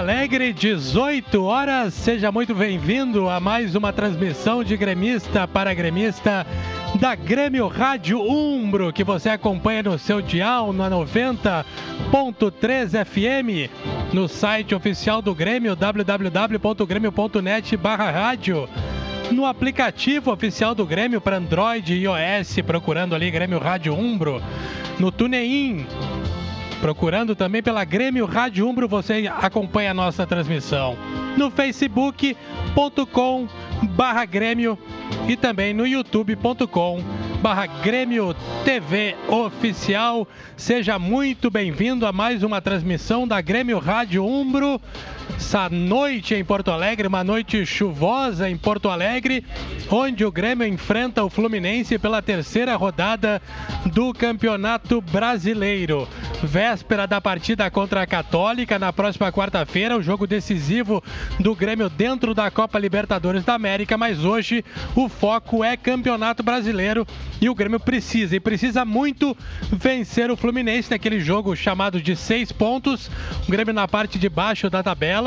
Alegre, 18 horas. Seja muito bem-vindo a mais uma transmissão de gremista para gremista da Grêmio Rádio Umbro, que você acompanha no seu dial na 90.3 FM, no site oficial do Grêmio www.grêmio.net rádio no aplicativo oficial do Grêmio para Android e iOS, procurando ali Grêmio Rádio Umbro, no TuneIn, procurando também pela Grêmio Rádio Umbro, você acompanha a nossa transmissão no facebook.com barra Grêmio e também no youtube.com barra Grêmio TV Oficial. Seja muito bem-vindo a mais uma transmissão da Grêmio Rádio Umbro. Essa noite em Porto Alegre, uma noite chuvosa em Porto Alegre, onde o Grêmio enfrenta o Fluminense pela terceira rodada do Campeonato Brasileiro. Véspera da partida contra a Católica, na próxima quarta-feira, o jogo decisivo do Grêmio dentro da Copa Libertadores da América, mas hoje o foco é Campeonato Brasileiro e o Grêmio precisa, e precisa muito vencer o Fluminense naquele jogo chamado de seis pontos. O Grêmio na parte de baixo da tabela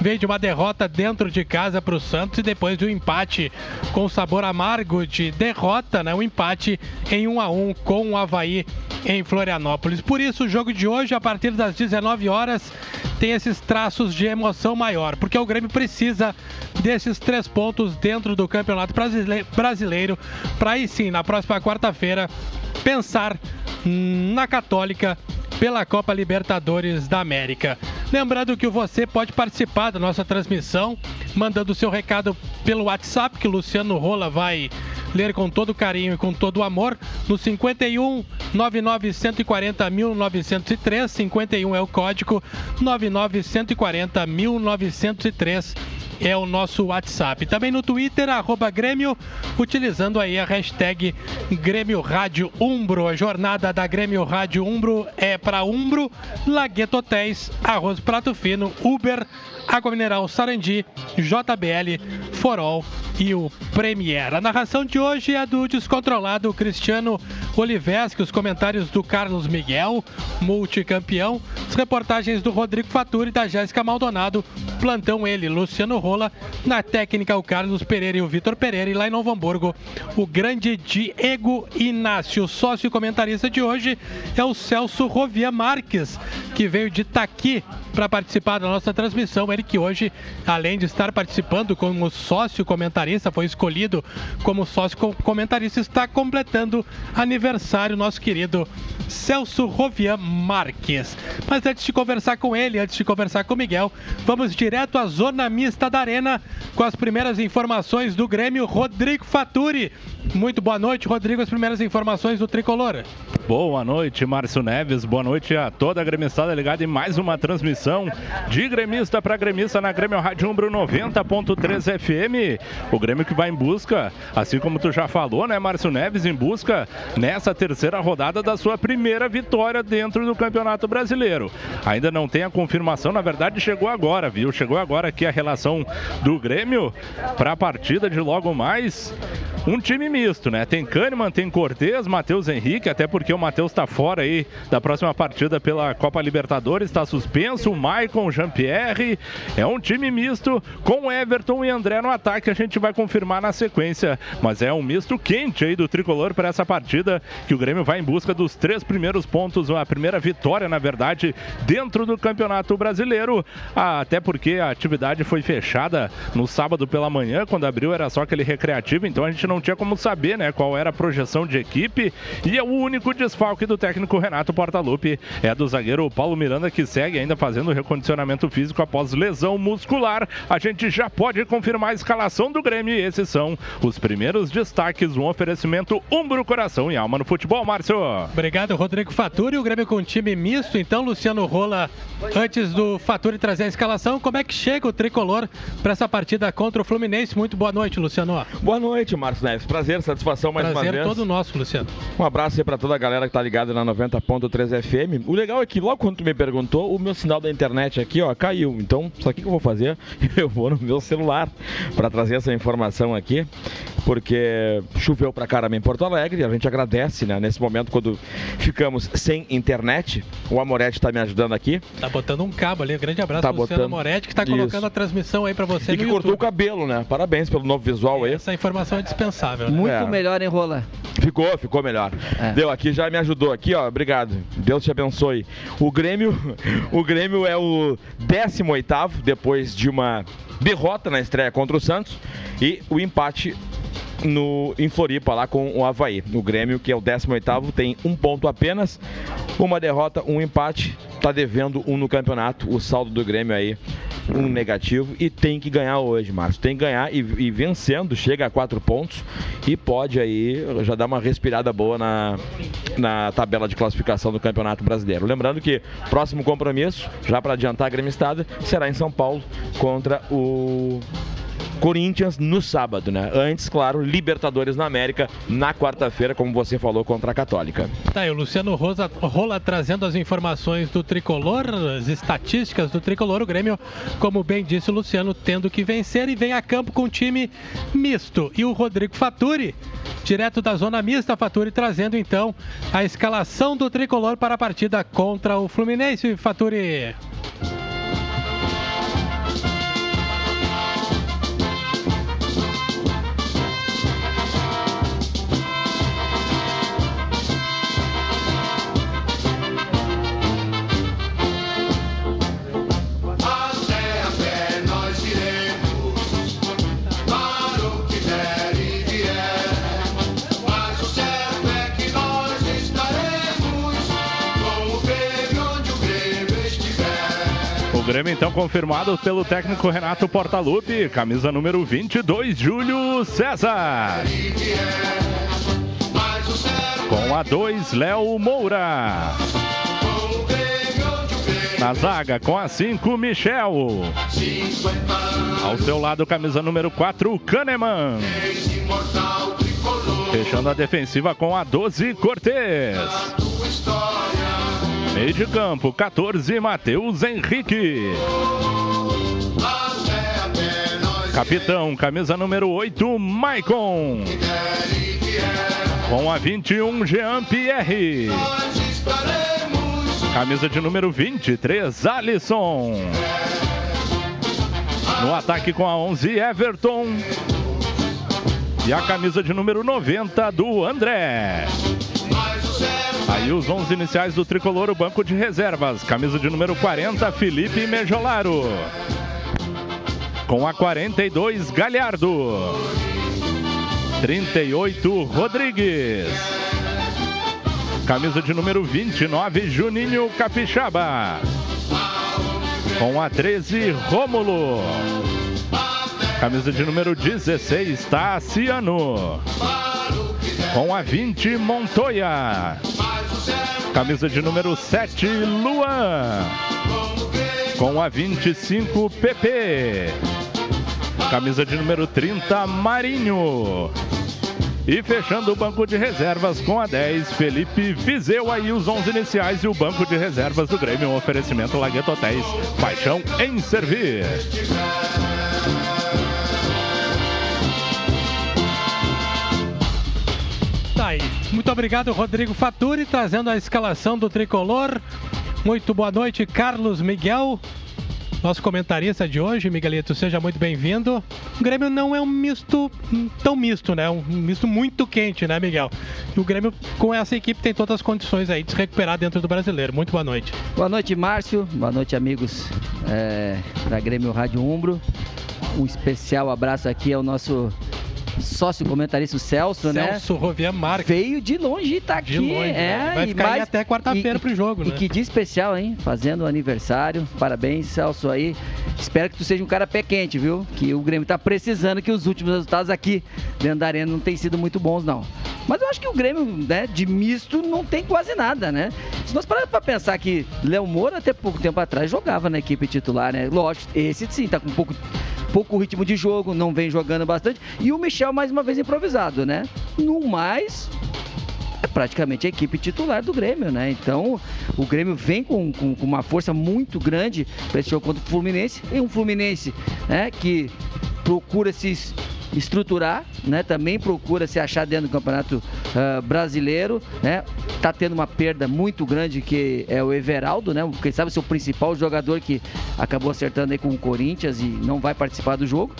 veio de uma derrota dentro de casa para o Santos e depois de um empate com sabor amargo de derrota, né? um empate em 1 um a 1 um com o Havaí em Florianópolis. Por isso, o jogo de hoje, a partir das 19 horas, tem esses traços de emoção maior, porque o Grêmio precisa desses três pontos dentro do Campeonato Brasileiro para aí sim, na próxima quarta-feira, pensar na Católica pela Copa Libertadores da América. Lembrando que você pode participar da nossa transmissão, mandando seu recado pelo WhatsApp, que o Luciano Rola vai ler com todo carinho e com todo amor, no 51 99 140 1903, 51 é o código, 99 140 1903 é o nosso WhatsApp. Também no Twitter, arroba Grêmio, utilizando aí a hashtag Grêmio Rádio Umbro. A jornada da Grêmio Rádio Umbro é para Umbro, Lagueto Hotéis, Arroz Prato Fino, Uber, Água Mineral Sarandi, JBL, Forol e o Premier. A narração de hoje é do descontrolado Cristiano Oliveski, os comentários do Carlos Miguel, multicampeão, as reportagens do Rodrigo Faturi e da Jéssica Maldonado, plantão ele, Luciano Rola, na técnica o Carlos Pereira e o Vitor Pereira, e lá em Novo Hamburgo, o grande Diego Inácio, sócio comentarista de hoje é o Celso Rovia Marques, que veio de Taqui para participar da nossa transmissão. Ele que hoje, além de estar participando como sócio comentarista, foi escolhido como sócio comentarista, está completando aniversário, nosso querido Celso Rovian Marques. Mas antes de conversar com ele, antes de conversar com o Miguel, vamos direto à zona mista da Arena com as primeiras informações do Grêmio, Rodrigo Faturi. Muito boa noite, Rodrigo. As primeiras informações do Tricolor. Boa noite, Márcio Neves. Boa noite a toda a gremistada ligada em mais uma transmissão de gremista para gremista na Grêmio Rádio Umbro 90.3 FM. O Grêmio que vai em busca, assim como tu já falou, né, Márcio Neves, em busca nessa terceira rodada da sua primeira vitória dentro do Campeonato Brasileiro. Ainda não tem a confirmação, na verdade chegou agora, viu? Chegou agora aqui a relação do Grêmio para a partida de logo mais. Um time misto, né? Tem Kahneman, tem Cortez, Matheus Henrique, até porque o Matheus está fora aí da próxima partida pela Copa Libertadores, está suspenso. O Maicon, Jean-Pierre. É um time misto com Everton e André no ataque. A gente vai confirmar na sequência. Mas é um misto quente aí do tricolor para essa partida que o Grêmio vai em busca dos três primeiros pontos, a primeira vitória, na verdade, dentro do Campeonato Brasileiro. Até porque a atividade foi fechada no sábado pela manhã, quando abriu era só aquele recreativo, então a gente não tinha como saber, né, qual era a projeção de equipe. E é o único desfalque do técnico Renato Portaluppi é do zagueiro Paulo Miranda, que segue ainda fazendo recondicionamento físico após lesão muscular. A gente já pode confirmar a escalação do Grêmio e esses são os primeiros destaques, um oferecimento Umbro, Coração e Alma no futebol, Márcio. Obrigado, Rodrigo Faturi. O Grêmio com time misto, então, Luciano Rola, antes do Faturi trazer a escalação, como é que chega o tricolor para essa partida contra o Fluminense? Muito boa noite, Luciano. Boa noite, Márcio. Neves. Prazer, satisfação mais Prazer uma vez. todo nosso, Luciano. Um abraço aí pra toda a galera que tá ligada na 90.3 FM. O legal é que logo quando tu me perguntou, o meu sinal da internet aqui, ó, caiu. Então, só que que eu vou fazer? Eu vou no meu celular pra trazer essa informação aqui, porque choveu pra caramba em Porto Alegre. A gente agradece, né? Nesse momento, quando ficamos sem internet, o Amoretti tá me ajudando aqui. Tá botando um cabo ali. Um grande abraço Tá Luciano botando- Moretti, que tá Isso. colocando a transmissão aí pra você E no que cortou o cabelo, né? Parabéns pelo novo visual aí. Essa informação é dispensável, né? Muito É. melhor, hein, Rola? Ficou, ficou melhor. É. Deu aqui, já me ajudou aqui, ó. Obrigado. Deus te abençoe. O Grêmio, o Grêmio é o 18º depois de uma derrota na estreia contra o Santos e o empate no, em Floripa, lá com o Havaí. O Grêmio, que é o 18º, tem um ponto apenas, uma derrota, um empate, tá devendo um no campeonato. O saldo do Grêmio aí, um negativo, e tem que ganhar hoje, Marcos. Tem que ganhar e, e vencendo, chega a quatro pontos e pode aí já dar uma respirada boa na, na tabela de classificação do Campeonato Brasileiro. Lembrando que próximo compromisso, já para adiantar a gremistada, será em São Paulo contra o Corinthians no sábado, né? Antes, claro, Libertadores na América na quarta-feira, como você falou, contra a Católica. Tá aí, o Luciano Rosa, Rola trazendo as informações do tricolor, as estatísticas do tricolor. O Grêmio, como bem disse o Luciano, tendo que vencer e vem a campo com um time misto. E o Rodrigo Faturi, direto da zona mista, Faturi trazendo então a escalação do tricolor para a partida contra o Fluminense. Faturi. Grêmio então confirmado pelo técnico Renato Portaluppi, camisa número 22, Júlio César. Com a 2, Léo Moura. Na zaga, com a 5, Michel. 50 anos, Ao seu lado, camisa número 4, Kahneman. Fechando a defensiva com a 12, Cortez. Meio de campo, 14, Matheus Henrique. Capitão, camisa número 8, Maicon. Com a 21, Jean Pierre. Camisa de número 23, Alisson. No ataque com a 11, Everton. E a camisa de número 90 do André. Aí os 11 iniciais do tricolor, o banco de reservas. Camisa de número 40, Felipe Mejolaro. Com a 42, Galhardo. 38, Rodrigues. Camisa de número 29, Juninho Capixaba. Com a 13, Rômulo. Camisa de número 16, Tassiano. Com a 20, Montoya. Camisa de número 7, Luan. Com a 25, PP. Camisa de número 30, Marinho. E fechando o banco de reservas com a 10, Felipe Viseu. Aí os 11 iniciais e o banco de reservas do Grêmio. Um oferecimento Lagueto Hotéis. Paixão em servir. Tá aí. Muito obrigado, Rodrigo Faturi, trazendo a escalação do tricolor. Muito boa noite, Carlos Miguel. Nosso comentarista de hoje, Miguelito, seja muito bem-vindo. O Grêmio não é um misto hum, tão misto, né? Um misto muito quente, né, Miguel? E o Grêmio, com essa equipe, tem todas as condições aí de se recuperar dentro do brasileiro. Muito boa noite. Boa noite, Márcio. Boa noite, amigos é, da Grêmio Rádio Umbro. Um especial abraço aqui ao nosso sócio comentarista o Celso, né? Celso Rovian Marques. Veio de longe e tá aqui. De longe, é, né? Vai e ficar aí até quarta-feira e- pro jogo, E né? que dia especial, hein? Fazendo aniversário. Parabéns, Celso aí. Espero que tu seja um cara pé quente, viu? Que o Grêmio tá precisando, que os últimos resultados aqui dentro da arena não têm sido muito bons, não. Mas eu acho que o Grêmio, né, de misto não tem quase nada, né? Se nós pararmos pra pensar que Léo Moura até pouco tempo atrás jogava na equipe titular, né? Lógico, esse sim, tá com pouco pouco ritmo de jogo, não vem jogando bastante. E o Michel, mais uma vez, improvisado, né? No mais, é praticamente a equipe titular do Grêmio, né? Então, o Grêmio vem com, com, com uma força muito grande para esse jogo contra o Fluminense. E um Fluminense né, que procura se es- estruturar, né? Também procura se achar dentro do Campeonato ah, Brasileiro, né? Tá tendo uma perda muito grande que é o Everaldo, né? Quem sabe seu principal jogador que acabou acertando aí com o Corinthians e não vai participar do jogo.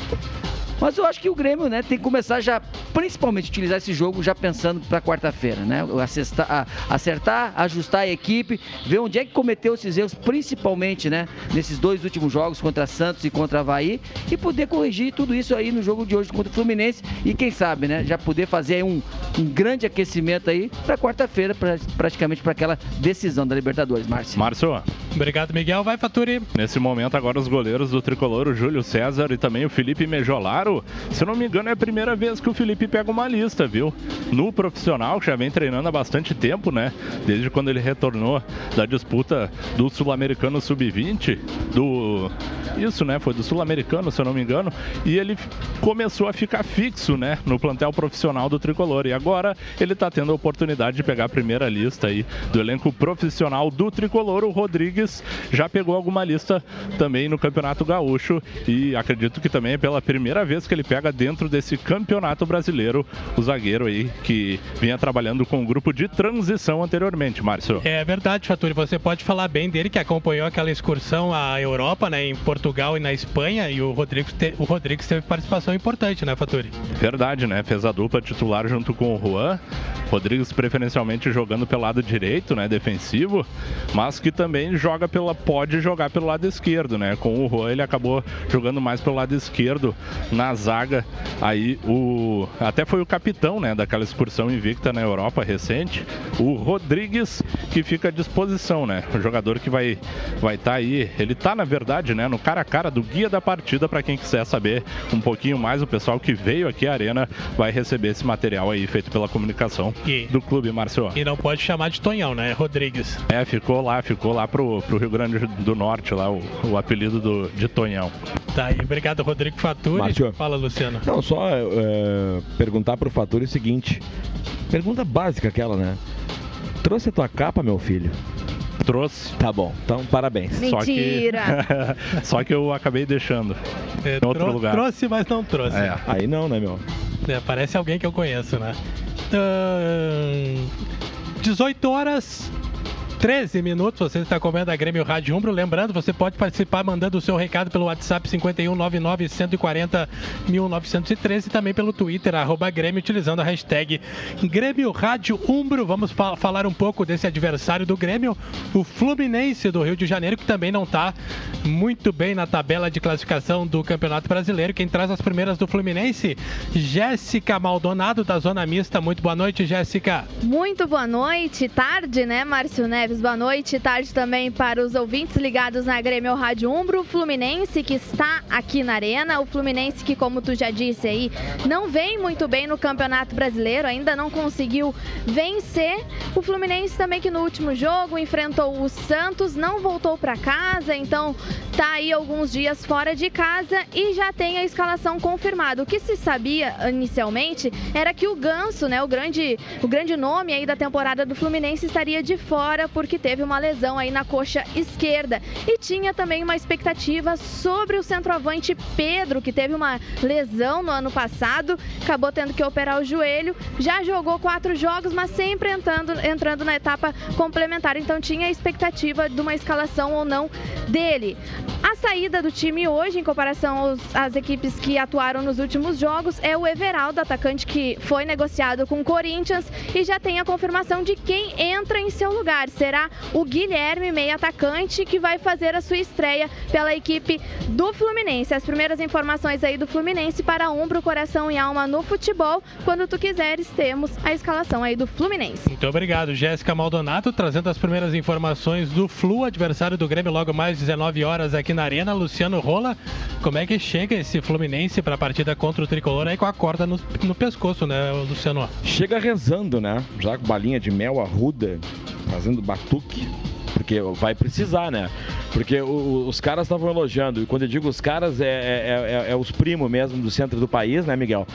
Mas eu acho que o Grêmio, né, tem que começar já, principalmente, utilizar esse jogo já pensando para quarta-feira, né? Acestar- a- acertar, ajustar a equipe, ver onde é que cometeu esses erros, principalmente, né, nesses dois últimos jogos contra Santos e contra Havaí, e poder corrigir tudo isso aí no jogo de hoje contra o Fluminense e quem sabe, né, já poder fazer aí um, um grande aquecimento aí para quarta-feira, pra- praticamente para aquela decisão da Libertadores, Márcio. Márcio, Obrigado, Miguel. Vai, Faturi. nesse momento agora os goleiros do Tricolor, o Júlio César e também o Felipe Mejolaro. Se eu não me engano, é a primeira vez que o Felipe pega uma lista, viu? No profissional, que já vem treinando há bastante tempo, né? Desde quando ele retornou da disputa do Sul-Americano Sub-20, do... Isso, né? Foi do Sul-Americano, se eu não me engano. E ele começou a ficar fixo, né? No plantel profissional do Tricolor. E agora ele tá tendo a oportunidade de pegar a primeira lista aí do elenco profissional do Tricolor. O Rodrigues já pegou alguma lista também no Campeonato Gaúcho. E acredito que também é pela primeira vez que ele pega dentro desse Campeonato Brasileiro o zagueiro aí que vinha trabalhando com o grupo de transição anteriormente, Márcio. É verdade, Faturi. Você pode falar bem dele que acompanhou aquela excursão à Europa, né, em Portugal e na Espanha, e o Rodrigues, te- o Rodrigues teve participação importante, né, Faturi? Verdade, né? Fez a dupla titular junto com o Juan. Rodrigues preferencialmente jogando pelo lado direito, né? Defensivo, mas que também joga pela. pode jogar pelo lado esquerdo, né? Com o Juan ele acabou jogando mais pelo lado esquerdo na zaga. Aí o. Até foi o capitão, né? Daquela excursão invicta na Europa recente. O Rodrigues, que fica à disposição, né? O jogador que vai vai estar aí. Ele tá, na verdade, né? No cara a cara do guia da partida, para quem quiser saber um pouquinho mais, o pessoal que veio aqui à Arena vai receber esse material aí feito pela comunicação E- do clube, Márcio. E não pode chamar de Tonhão, né? Rodrigues. É, ficou lá, ficou lá pro, pro Rio Grande do Norte, lá, o, o apelido do, de Tonhão. Tá aí. Obrigado, Rodrigo Faturi. Márcio. Fala, Luciano. Não, só é, perguntar pro Faturi o seguinte. Pergunta básica aquela, né? Trouxe a tua capa, meu filho? Trouxe. Tá bom, então parabéns. Mentira. Só que, só que eu acabei deixando. É, em outro trou- lugar. Trouxe, mas não trouxe. É. Aí não, né, meu? É, parece alguém que eu conheço, né? Ahn, 18 horas. 13 minutos, você está comendo a Grêmio Rádio Umbro. Lembrando, você pode participar mandando o seu recado pelo WhatsApp 5199 140 1913 e também pelo Twitter, arroba Grêmio, utilizando a hashtag Grêmio Rádio Umbro. Vamos fa- falar um pouco desse adversário do Grêmio, o Fluminense do Rio de Janeiro, que também não está muito bem na tabela de classificação do Campeonato Brasileiro. Quem traz as primeiras do Fluminense, Jéssica Maldonado, da Zona Mista. Muito boa noite, Jéssica. Muito boa noite, tarde, né, Márcio Neves? Boa noite, tarde também para os ouvintes ligados na Grêmio Rádio Umbro. O Fluminense que está aqui na Arena, o Fluminense que, como tu já disse aí, não vem muito bem no Campeonato Brasileiro, ainda não conseguiu vencer. O Fluminense também que no último jogo enfrentou o Santos, não voltou para casa, então tá aí alguns dias fora de casa e já tem a escalação confirmada. O que se sabia inicialmente era que o Ganso, né, o grande, o grande nome aí da temporada do Fluminense estaria de fora porque teve uma lesão aí na coxa esquerda e tinha também uma expectativa sobre o centroavante Pedro, que teve uma lesão no ano passado, acabou tendo que operar o joelho, já jogou quatro jogos, mas sempre entrando, entrando na etapa complementar, então tinha a expectativa de uma escalação ou não dele. A saída do time hoje, em comparação aos- às equipes que atuaram nos últimos jogos, é o Everaldo, atacante que foi negociado com o Corinthians e já tem a confirmação de quem entra em seu lugar. Será o Guilherme, meio atacante, que vai fazer a sua estreia pela equipe do Fluminense. As primeiras informações aí do Fluminense para Umbro, Coração e Alma no futebol. Quando tu quiseres, temos a escalação aí do Fluminense. Muito obrigado, Jéssica Maldonado, trazendo as primeiras informações do Flu, adversário do Grêmio, logo mais 19 horas aqui na Arena. Luciano Rola, como é que chega esse Fluminense para a partida contra o Tricolor aí com a corda no, no pescoço, né, Luciano? Chega rezando, né? Já com balinha de mel arruda, fazendo batuque. Porque vai precisar, né? Porque o- os caras estavam elogiando, e quando eu digo os caras, é, é- é- é os primos mesmo do centro do país, né, Miguel?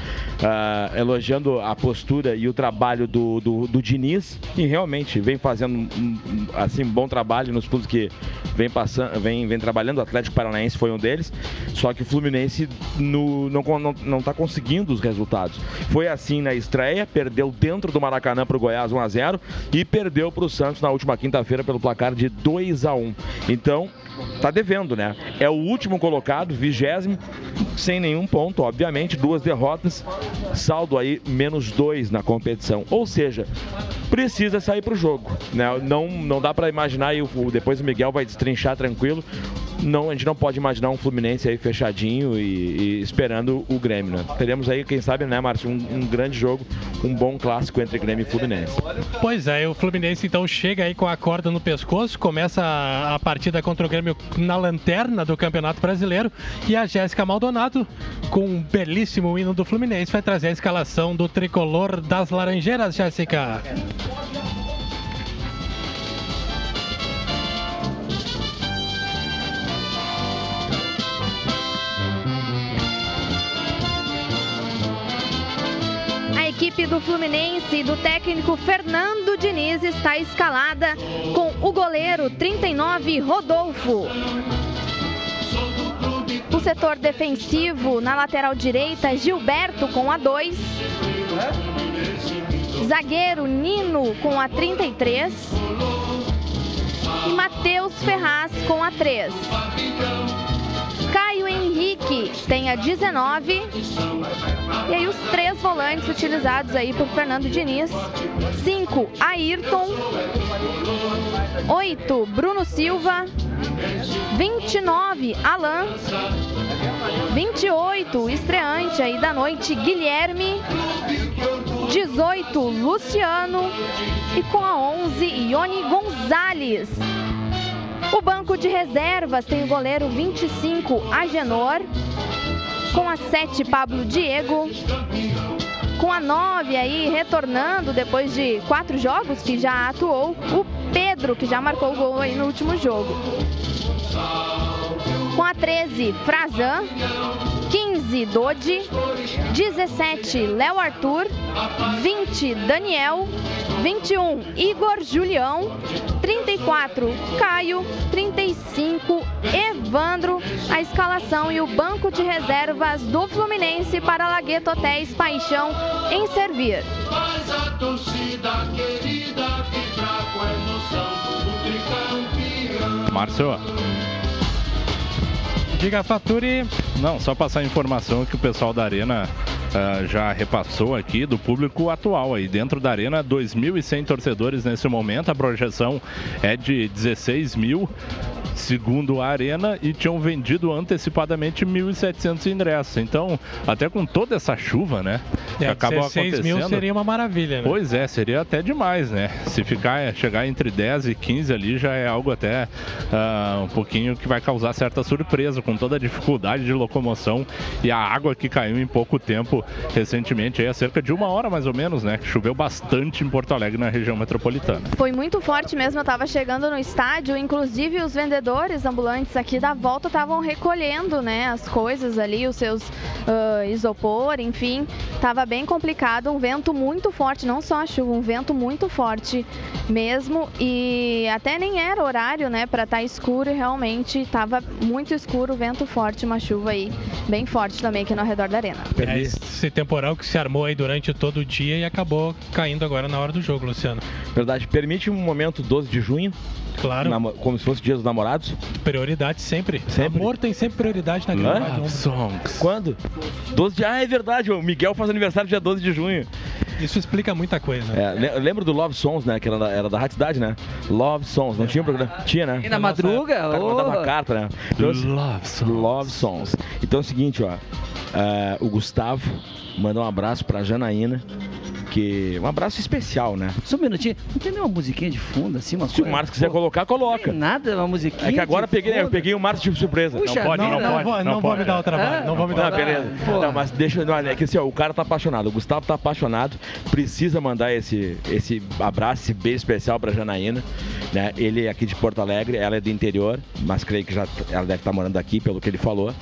Ah, elogiando a postura e o trabalho do, do, do Diniz, e realmente vem fazendo um, um, assim, um bom trabalho nos clubes que vem, passando, vem, vem trabalhando. O Atlético Paranaense foi um deles, só que o Fluminense no- não, con- não, não tá conseguindo os resultados. Foi assim na estreia, perdeu dentro do Maracanã para o Goiás 1 a 0 e perdeu para o Santos na última quinta-feira pelo placar de 2 a 1. Então, tá devendo, né? É o último colocado, vigésimo, sem nenhum ponto, obviamente, duas derrotas, saldo aí menos dois na competição. Ou seja, precisa sair pro jogo, né? Não, não dá para imaginar e depois o Miguel vai destrinchar tranquilo. Não, a gente não pode imaginar um Fluminense aí fechadinho e, e esperando o Grêmio, né? Teremos aí, quem sabe, né, Márcio, um, um grande jogo, um bom clássico entre Grêmio e Fluminense. Pois é, o Fluminense então chega aí com a corda no pescoço, começa a partida contra o Grêmio na lanterna do Campeonato Brasileiro e a Jéssica Maldonado, com um belíssimo hino do Fluminense, vai trazer a escalação do tricolor das Laranjeiras, Jéssica. Equipe do Fluminense e do técnico Fernando Diniz está escalada com o goleiro 39 Rodolfo. O setor defensivo na lateral direita Gilberto com a 2. Zagueiro Nino com a 33. E Matheus Ferraz com a 3. Caio Henrique tem a 19. E aí os três volantes utilizados aí por Fernando Diniz. 5, Ayrton. 8, Bruno Silva. 29, Alan. 28, estreante aí da noite, Guilherme. 18, Luciano. E com a 11, Ione Gonzalez. O banco de reservas tem o goleiro 25, Agenor. Com a 7, Pablo Diego. Com a 9 aí, retornando depois de quatro jogos que já atuou, o Pedro, que já marcou o gol aí no último jogo. Com a 13, Frazan. 15, Dodi. 17, Léo Arthur. 20, Daniel. 21, Igor Julião. 34, Caio. 35, Evandro. A escalação e o banco de reservas do Fluminense para Lagueto Hotéis Paixão em servir. Faz a torcida querida vibrar com a emoção. Márcio, Diga Faturi. não, só passar a informação que o pessoal da Arena ah, já repassou aqui do público atual aí. Dentro da Arena, 2.100 torcedores nesse momento. A projeção é de 16 mil, segundo a Arena, e tinham vendido antecipadamente 1.700 ingressos. Então, até com toda essa chuva, né? É, acabou 16 mil acontecendo. seria uma maravilha, né? Pois é, seria até demais, né? Se ficar, chegar entre 10 e 15 ali já é algo até ah, um pouquinho que vai causar certa surpresa com toda a dificuldade de locomoção e a água que caiu em pouco tempo recentemente, aí há cerca de uma hora mais ou menos, né? Que choveu bastante em Porto Alegre na região metropolitana. Foi muito forte mesmo, eu estava chegando no estádio, inclusive os vendedores ambulantes aqui da volta estavam recolhendo, né, as coisas ali, os seus ah, isopor, enfim, estava bem complicado, um vento muito forte, não só a chuva, um vento muito forte mesmo e até nem era horário, né, para estar escuro e realmente estava muito escuro, vento forte, uma chuva aí bem forte também aqui no redor da arena. É esse temporal que se armou aí durante todo o dia e acabou caindo agora na hora do jogo, Luciano. Verdade, permite um momento 12 de junho, Claro, namo- como se fosse dia dos namorados. prioridade sempre. Sempre. Amor tem sempre prioridade na Hã? grama de ombro. Songs. Quando? 12 de... Ah, é verdade, o Miguel faz aniversário dia 12 de junho. Isso explica muita coisa. É, le- lembra do Love Songs, né? Que era da, era da Rádio Cidade, né? Love Songs, não tinha um programa? Tinha, né? E na madruga? O cara mandava carta, né? Então, assim, Love songs. Love Songs. Então é o seguinte, ó. é, o Gustavo manda um abraço pra Janaína, que um abraço especial, né? Só um minutinho. Não tem nenhuma musiquinha de fundo, assim, uma Se o coisa? Marcos quiser colocar, Não coloca. tem nada, uma musiquinha É que agora eu peguei, eu peguei o Marcos de surpresa. Puxa, Não pode, não, não, Não, pode. vou, não vou pode. me dar o trabalho. Ah, não vou me dar Não, o trabalho. beleza. Pô. Não, mas deixa. Não, é que assim, ó, o cara tá apaixonado. O Gustavo tá apaixonado. Precisa mandar esse, esse abraço, esse beijo especial pra Janaína. Né? Ele é aqui de Porto Alegre, ela é do interior, mas creio que já ela deve estar morando aqui, pelo que ele falou.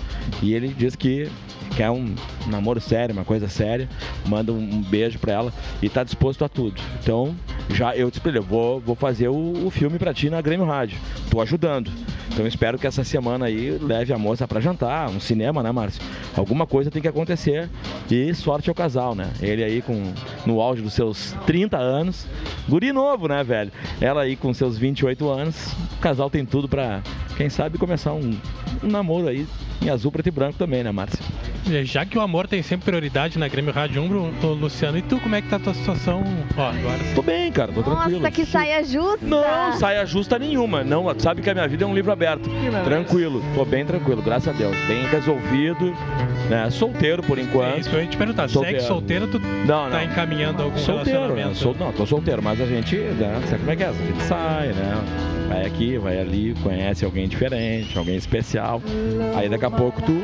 E ele diz que quer um namoro sério, uma coisa séria. Manda um, beijo pra ela e tá disposto a tudo. Então, já eu disse pra ele, eu vou, vou fazer o, o filme pra ti na Grêmio Rádio. Tô ajudando. Então espero que essa semana aí leve a moça pra jantar, um cinema, né, Márcio? Alguma coisa tem que acontecer. E sorte ao casal, né? Ele aí com no auge dos seus 30 anos. Guri novo, né, velho? Ela aí com seus 28 anos. O casal tem tudo pra, quem sabe, começar um, um namoro aí em azul, preto e branco também, né, Márcio? Já que o amor tem sempre prioridade na Grêmio Rádio Umbro, ô, Luciano, e tu, como é que tá a tua situação? Ó, agora Tô bem, cara, tô tranquilo. Nossa, que saia justa! Não, saia justa nenhuma. Não, sabe que a minha vida é um livro aberto. Tranquilo, tô bem tranquilo, graças a Deus. Bem resolvido, né? Solteiro por É enquanto. isso eu ia te perguntar. Solteiro. Segue solteiro, tu Não, tá não. encaminhando algum Solteiro, né? relacionamento? Sol, não, tô solteiro, mas a gente, né, sabe como é que é? A gente sai, né? Vai aqui, vai ali, conhece alguém diferente, alguém especial. Aí daqui a pouco tu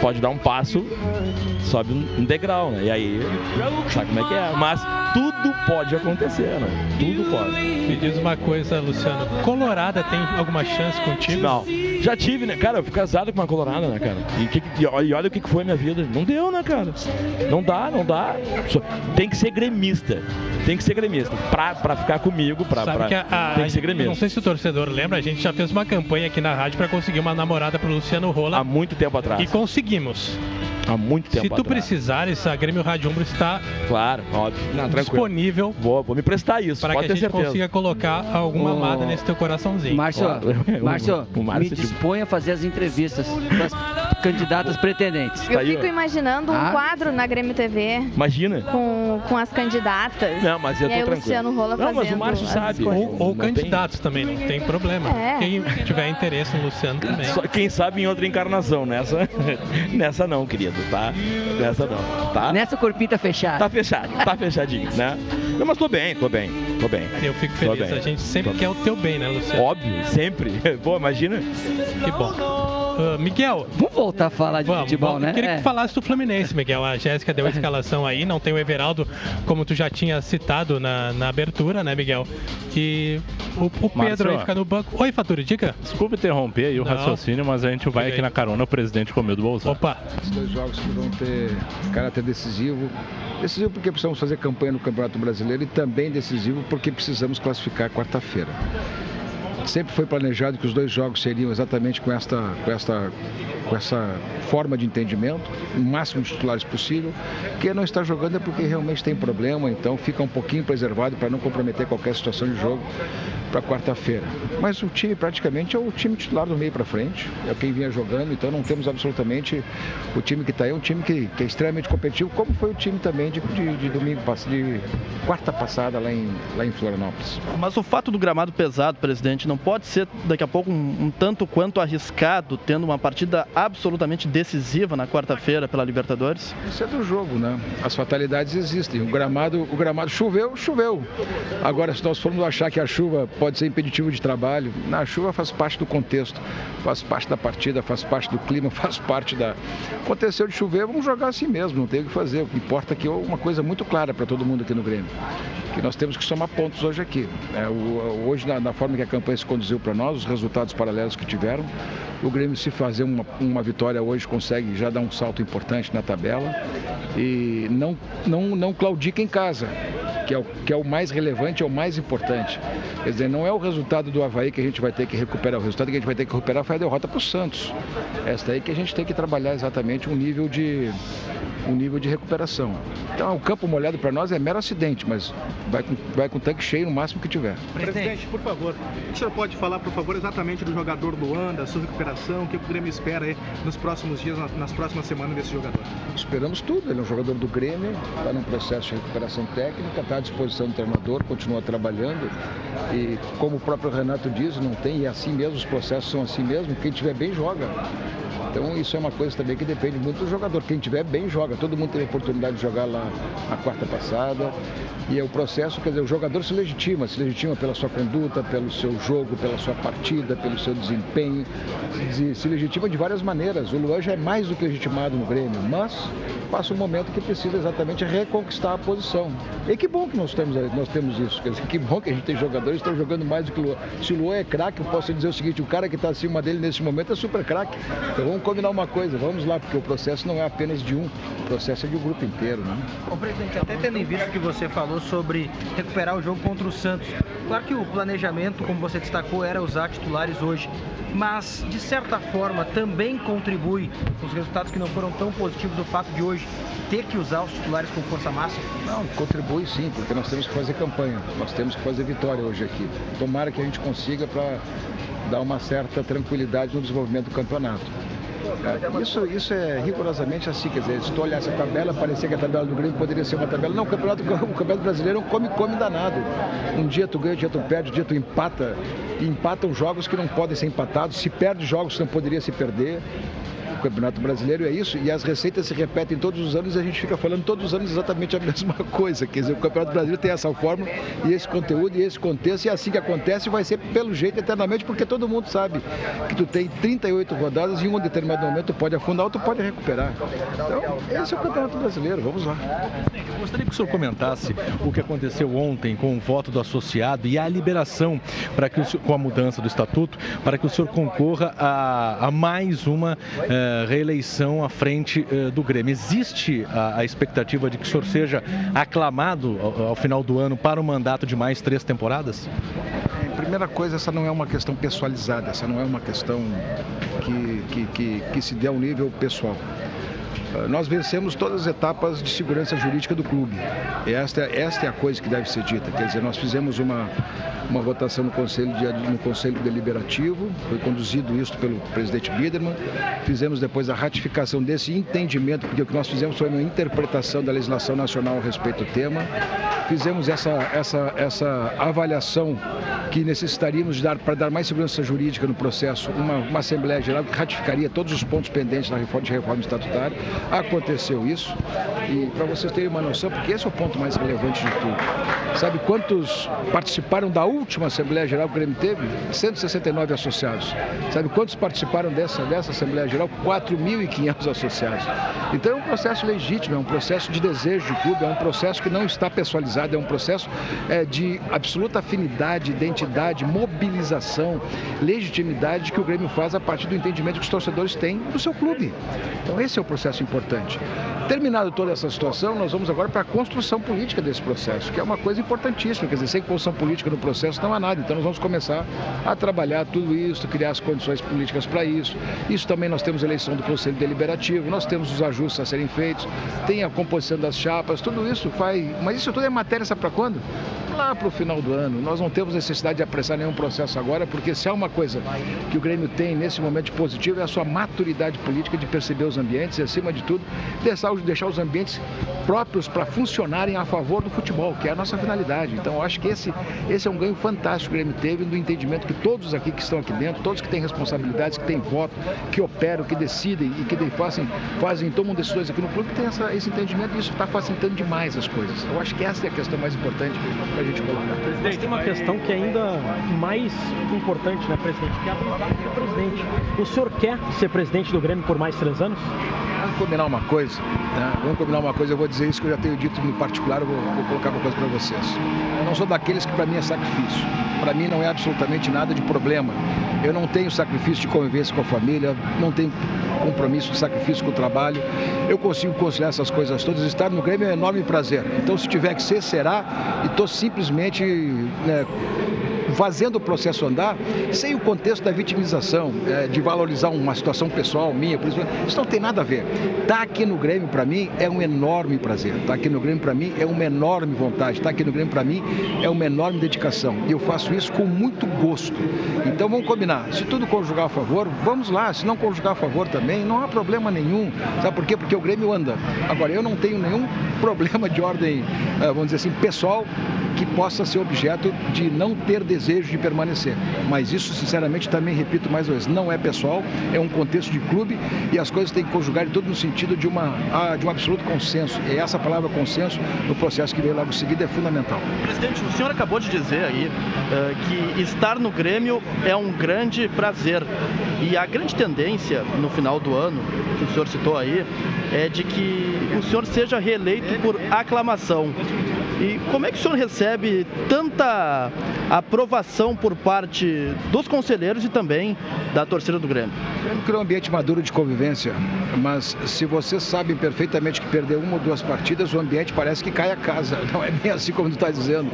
pode dar um passo, sobe um um degrau, né? E aí, sabe como é que é? Mas tudo pode acontecer, né? Tudo pode. Me diz uma coisa, Luciano. Colorada tem alguma chance contigo? Não, já tive, né? Cara, eu fui casado com uma colorada, né, cara? E, que- e olha o que foi a minha vida. Não deu, né, cara? Não dá, não dá. Tem que ser gremista. Tem que ser gremista. Pra, pra ficar comigo, pra, Sabe pra- que a, a- tem que ser gremista. não sei se o torcedor lembra, a gente já fez uma campanha aqui na rádio pra conseguir uma namorada pro Luciano Rola Há muito tempo atrás. e conseguimos. Há muito tempo Se tu atrás. precisares, a Grêmio Rádio Umbro está Claro, óbvio. Não, disponível Vou, vou me prestar isso, para que a gente certeza. consiga colocar alguma amada nesse teu coraçãozinho. Márcio. Márcio, O Márcio me de- disponha a fazer as entrevistas das candidatas pretendentes. Eu aí, fico imaginando um Ah. quadro na Grêmio TV Imagina. com, com as candidatas. Não, mas eu e tô aí o tranquilo. Luciano Rola Não, mas o Márcio as sabe. Ou, ou Não tem- candidatos também, não tem problema. É. Quem tiver interesse no Luciano também. Só- quem sabe em outra encarnação. Nessa, nessa não, querido, tá? Nessa não, tá? Nessa corpita fechada. Tá fechado, tá fechadinho, né? Não, mas tô bem, tô bem, tô bem. Eu fico feliz. bem. A gente sempre Tô quer o teu bem, né, Luciano? Óbvio, sempre. Pô, imagina. Que bom. Ah, Miguel, Vamos voltar a falar de Vamos, futebol, vamos. né? Eu queria que É. tu falasse do Fluminense, Miguel. A Jéssica deu a escalação aí, não tem o Everaldo, como tu já tinha citado na, na abertura, né, Miguel? E o, o Pedro Márcio. aí fica no banco. Oi, Fatura, dica. Desculpa interromper aí o Não. raciocínio, mas a gente vai aqui na carona o presidente Romildo Bolsonaro. Opa, Esses dois jogos que vão ter caráter decisivo. Decisivo porque precisamos fazer campanha no Campeonato Brasileiro e também decisivo porque precisamos classificar quarta-feira. Sempre foi planejado que os dois jogos seriam exatamente com esta, com esta, com essa forma de entendimento, o máximo de titulares possível. Quem não está jogando é porque realmente tem problema, então fica um pouquinho preservado para não comprometer qualquer situação de jogo para quarta-feira. Mas o time praticamente é o time titular do meio para frente, é quem vinha jogando, então não temos absolutamente o time que está aí, é um time que, que é extremamente competitivo, como foi o time também de, de, de domingo, de quarta passada lá em, lá em Florianópolis. Mas o fato do gramado pesado, presidente, não pode ser daqui a pouco um, um tanto quanto arriscado, tendo uma partida absolutamente decisiva na quarta-feira pela Libertadores? Isso é do jogo, né? As fatalidades existem. O gramado, o gramado choveu, choveu. Agora, se nós formos achar que a chuva pode ser impeditivo de trabalho, na chuva faz parte do contexto, faz parte da partida, faz parte do clima, faz parte da. Aconteceu de chover, vamos jogar assim mesmo, não tem o que fazer. O que importa aqui é uma coisa muito clara para todo mundo aqui no Grêmio. Que nós temos que somar pontos hoje aqui. É, o- hoje, na, na forma que a campanha se conduziu para nós, os resultados paralelos que tiveram, o Grêmio se fazer uma, uma vitória hoje consegue já dar um salto importante na tabela. E não, não, não claudica em casa, que é, o, que é o mais relevante, é o mais importante. Quer dizer, não é o resultado do Havaí que a gente vai ter que recuperar, o resultado que a gente vai ter que recuperar foi a derrota para o Santos. Esta aí que a gente tem que trabalhar exatamente um nível de um nível de recuperação. Então, o campo molhado para nós é mero acidente, mas vai com, vai com o tanque cheio no máximo que tiver. Presidente, por favor, o senhor pode falar, por favor, exatamente do jogador Luan, da sua recuperação, o que o Grêmio espera aí nos próximos dias, na- nas próximas semanas desse jogador? Esperamos tudo. Ele é um jogador do Grêmio, está num processo de recuperação técnica, está disposição do treinador, continua trabalhando. E como o próprio Renato diz, não tem, e é assim mesmo, os processos são assim mesmo. Quem tiver bem, joga. Então isso é uma coisa também que depende muito do jogador. Quem tiver bem joga. Todo mundo teve a oportunidade de jogar lá na quarta passada. E é o processo, quer dizer, o jogador se legitima, se legitima pela sua conduta, pelo seu jogo, pela sua partida, pelo seu desempenho, se, se legitima de várias maneiras. O Luan já é mais do que legitimado no Grêmio, mas passa um momento que precisa exatamente reconquistar a posição. E que bom que nós temos, nós temos isso, quer dizer, que bom que a gente tem jogadores que estão jogando mais do que o Luan. Se o Luan é craque, eu posso dizer o seguinte, o cara que está acima dele nesse momento é super craque. Então vamos combinar uma coisa, vamos lá, porque o processo não é apenas de um, o processo é de um grupo inteiro, né? Bom, presidente, até tendo em vista que você falou sobre recuperar o jogo contra o Santos, claro que o planejamento, como você destacou, era usar titulares hoje, mas de certa forma também contribui com os resultados que não foram tão positivos do fato de hoje ter que usar os titulares com força máxima? Não, contribui sim, porque nós temos que fazer campanha, nós temos que fazer vitória hoje aqui. Tomara que a gente consiga para dar uma certa tranquilidade no desenvolvimento do campeonato. É, isso, isso é rigorosamente assim, quer dizer, se tu olhasse a tabela, parecia que a tabela do Grêmio poderia ser uma tabela. Não, o campeonato, o campeonato brasileiro é um come-come danado. Um dia tu ganha, um dia tu perde, um dia tu empata. E empatam jogos que não podem ser empatados, se perde jogos que não poderia se perder. Campeonato Brasileiro é isso, e as receitas se repetem todos os anos e a gente fica falando todos os anos exatamente a mesma coisa. Quer dizer, o Campeonato Brasileiro tem essa forma e esse conteúdo e esse contexto, e assim que acontece vai ser pelo jeito eternamente, porque todo mundo sabe que tu tem 38 rodadas e em um determinado momento tu pode afundar ou tu pode recuperar. Então, esse é o Campeonato Brasileiro, vamos lá. Eu gostaria que o senhor comentasse o que aconteceu ontem com o voto do associado e a liberação para que o com a mudança do estatuto para que o senhor concorra a, a mais uma eh, reeleição à frente eh, do Grêmio. Existe a, a expectativa de que o senhor seja aclamado ao, ao final do ano para o mandato de mais três temporadas? primeira coisa, essa não é uma questão pessoalizada, essa não é uma questão que, que, que, que se dê ao nível pessoal. Uh, Nós vencemos todas as etapas de segurança jurídica do clube. Esta, esta é a coisa que deve ser dita. Quer dizer, nós fizemos uma, uma votação no Conselho, de, no Conselho Deliberativo, foi conduzido isso pelo presidente Biederman. Fizemos depois a ratificação desse entendimento, porque o que nós fizemos foi uma interpretação da legislação nacional a respeito do tema. Fizemos essa, essa, essa avaliação que necessitaríamos de dar para dar mais segurança jurídica no processo, uma, uma Assembleia Geral que ratificaria todos os pontos pendentes da reforma, de reforma estatutária. Aconteceu isso. E para vocês terem uma noção, porque esse é o ponto mais relevante de tudo. Sabe quantos participaram da última Assembleia Geral que o Grêmio teve? 169 associados. Sabe quantos participaram dessa, dessa Assembleia Geral? 4.500 associados. Então é um processo legítimo, é um processo de desejo de clube, é um processo que não está pessoalizado, é um processo é, de absoluta afinidade, identidade, mobilização, legitimidade que o Grêmio faz a partir do entendimento que os torcedores têm do seu clube. Então esse é o processo importante. Terminado toda essa situação, nós vamos agora para a construção política desse processo, que é uma coisa importantíssima. Quer dizer, sem construção política no processo não há nada. Então nós vamos começar a trabalhar tudo isso, criar as condições políticas para isso. Isso também nós temos eleição do Conselho Deliberativo, nós temos os ajustes a serem feitos, tem a composição das chapas, tudo isso faz. Mas isso tudo é matéria, sabe para quando? Lá para o final do ano. Nós não temos necessidade de apressar nenhum processo agora, porque se há uma coisa que o Grêmio tem nesse momento positivo é a sua maturidade política de perceber os ambientes e, acima de tudo, deixar, os- deixar os ambientes próprios para funcionarem a favor do futebol, que é a nossa finalidade. Então, eu acho que esse, esse é um ganho fantástico que o Grêmio teve do entendimento que todos aqui que estão aqui dentro, todos que têm responsabilidades, que têm voto, que operam, que decidem e que de- fazem, fazem tomam decisões aqui no clube, têm essa, esse entendimento e isso está facilitando demais as coisas. Eu acho que essa é a questão mais importante para a gente colocar. Mas tem uma questão que é ainda mais importante, né, presidente? Que é a presidente. O senhor quer ser presidente do Grêmio por mais três anos? Vamos combinar uma coisa, né? Vamos combinar uma coisa, eu vou dizer isso que eu já tenho dito no particular, eu vou, vou colocar uma coisa para vocês. Eu não sou daqueles que para mim é sacrifício. Para mim não é absolutamente nada de problema. Eu não tenho sacrifício de convivência com a família, não tenho compromisso de sacrifício com o trabalho. Eu consigo conciliar essas coisas todas. Estar no Grêmio é um enorme prazer. Então, se tiver que ser, será. E estou simplesmente né, fazendo o processo andar sem o contexto da vitimização, é, de valorizar uma situação pessoal minha, por isso, isso não tem nada a ver. Estar aqui no Grêmio para mim é um enorme prazer. Estar aqui no Grêmio para mim é uma enorme vontade. Estar aqui no Grêmio para mim é uma enorme dedicação. E eu faço isso com muito gosto. Então vamos combinar. Se tudo conjugar a favor, vamos lá. Se não conjugar a favor também, não há problema nenhum. Sabe por quê? Porque o Grêmio anda. Agora, eu não tenho nenhum problema de ordem, eh, vamos dizer assim, pessoal que possa ser objeto de não ter desejo de permanecer. Mas isso, sinceramente, também repito mais uma vez, não é pessoal, é um contexto de clube e as coisas têm que conjugar tudo no sentido de, uma, ah, de um absoluto consenso. E essa palavra consenso, no processo que veio logo em seguida, é fundamental. Presidente, o senhor acabou de dizer aí eh, que estar no Grêmio é um grande prazer. E a grande tendência no final do ano, que o senhor citou aí, é de que o senhor seja reeleito por aclamação. E como é que o senhor recebe tanta aprovação por parte dos conselheiros e também da torcida do Grêmio? Grêmio criou um ambiente maduro de convivência, mas se vocês sabem perfeitamente que perder uma ou duas partidas, o ambiente parece que cai a casa. Não é bem assim como tu está dizendo.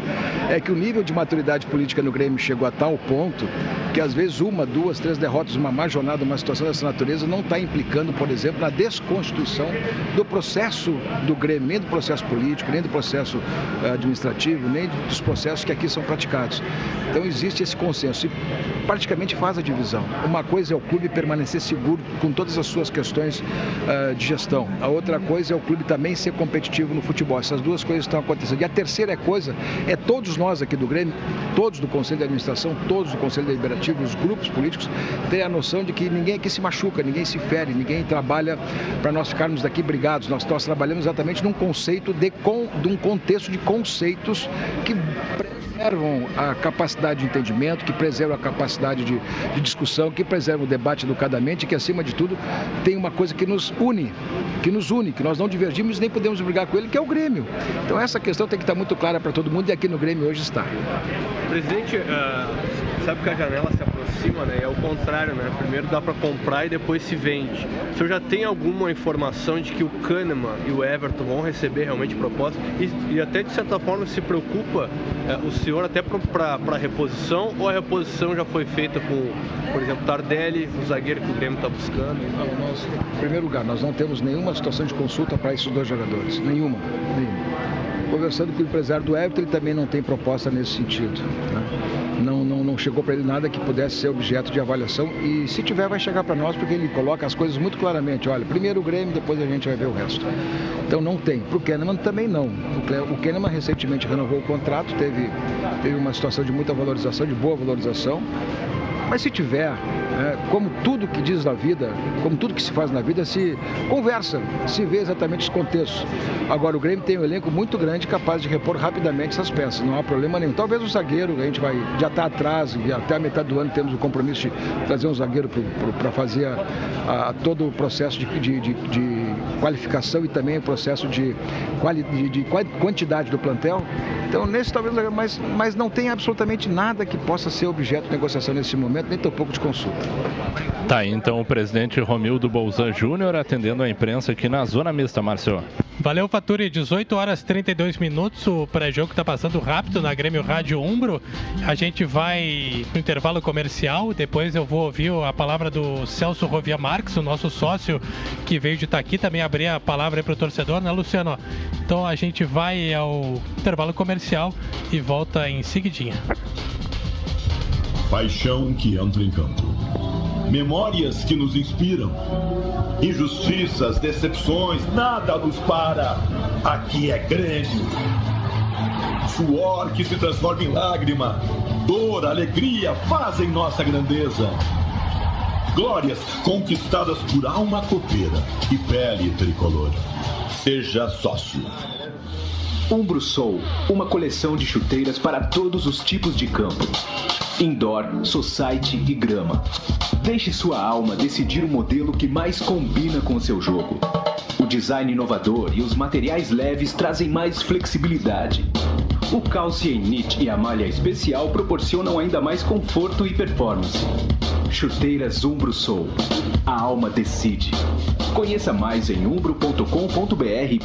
É que o nível de maturidade política no Grêmio chegou a tal ponto que às vezes uma, duas, três derrotas, uma má jornada, uma situação dessa natureza não está implicando, por exemplo, na desconstituição do processo do Grêmio, nem do processo político, nem do processo eh, administrativo, nem dos processos que aqui são praticados. Então existe esse consenso e praticamente faz a divisão. Uma coisa é o clube permanecer seguro com todas as suas questões uh, de gestão. A outra coisa é o clube também ser competitivo no futebol. Essas duas coisas estão acontecendo. E a terceira coisa é todos nós aqui do Grêmio, todos do Conselho de Administração, todos do Conselho Deliberativo, os grupos políticos, terem a noção de que ninguém aqui se machuca, ninguém se fere, ninguém trabalha para nós ficarmos daqui brigados. Nós, nós trabalhamos exatamente num conceito de, com, de um contexto de conceitos que preservam a capacidade de entendimento, que preservam a capacidade de, de discussão, que preservam o debate educadamente e que, acima de tudo, tem uma coisa que nos une, que nos une, que nós não divergimos nem podemos brigar com ele, que é o Grêmio. Então essa questão tem que estar muito clara para todo mundo e aqui no Grêmio hoje está. Presidente, ah, sabe que a janela se aproxima, né? É o contrário, né? Primeiro dá para comprar e depois se vende. O senhor já tem alguma informação de que o Kahneman e o Everton vão receber realmente propostas? E, e até de certa forma se preocupa eh, o senhor até para reposição ou a reposição já foi feita com, por exemplo, Tardelli, o zagueiro que o Grêmio está buscando? Não, nós, em primeiro lugar, nós não temos nenhuma situação de consulta para esses dois jogadores. Nenhuma. nenhuma. Conversando com o empresário do Everton, ele também não tem proposta nesse sentido. né? Não, não, não chegou para ele nada que pudesse ser objeto de avaliação e se tiver vai chegar para nós porque ele coloca as coisas muito claramente. Olha, primeiro o Grêmio, depois a gente vai ver o resto. Então não tem. Para o Kahneman também não. O Kahneman recentemente renovou o contrato, teve, teve uma situação de muita valorização, de boa valorização. Mas se tiver, né, como tudo que diz na vida, como tudo que se faz na vida, se conversa, se vê exatamente os contextos. Agora, o Grêmio tem um elenco muito grande capaz de repor rapidamente essas peças, não há problema nenhum. Talvez o zagueiro, a gente vai, já está atrás, e até a metade do ano temos o compromisso de trazer um zagueiro para fazer a- a- todo o processo de, de- de- de qualificação e também o processo de, quali, de, de qua- quantidade do plantel. Então, nesse talvez, mas, mas não tem absolutamente nada que possa ser objeto de negociação nesse momento, nem tampouco de consulta. Tá aí então o presidente Romildo Bolzan Júnior atendendo a imprensa aqui na Zona Mista, Márcio. Valeu, Faturi. 18 horas 32 minutos. O pré-jogo tá passando rápido na Grêmio Rádio Umbro. A gente vai no intervalo comercial. Depois eu vou ouvir a palavra do Celso Rovia Marques, o nosso sócio que veio de estar aqui. Também abrir a palavra aí pro torcedor, né, Luciano? Então a gente vai ao intervalo comercial e volta em seguidinha. Paixão que entra em campo. Memórias que nos inspiram. Injustiças, decepções, nada nos para. Aqui é Grêmio. Suor que se transforma em lágrima. Dor, alegria fazem nossa grandeza. Glórias conquistadas por alma copeira e pele tricolor. Seja sócio. Umbro Soul, uma coleção de chuteiras para todos os tipos de campo. Indoor, society e grama. Deixe sua alma decidir o modelo que mais combina com o seu jogo. O design inovador e os materiais leves trazem mais flexibilidade. O calce em knit e a malha especial proporcionam ainda mais conforto e performance. Chuteiras Umbro Soul. A alma decide. Conheça mais em umbro.com.br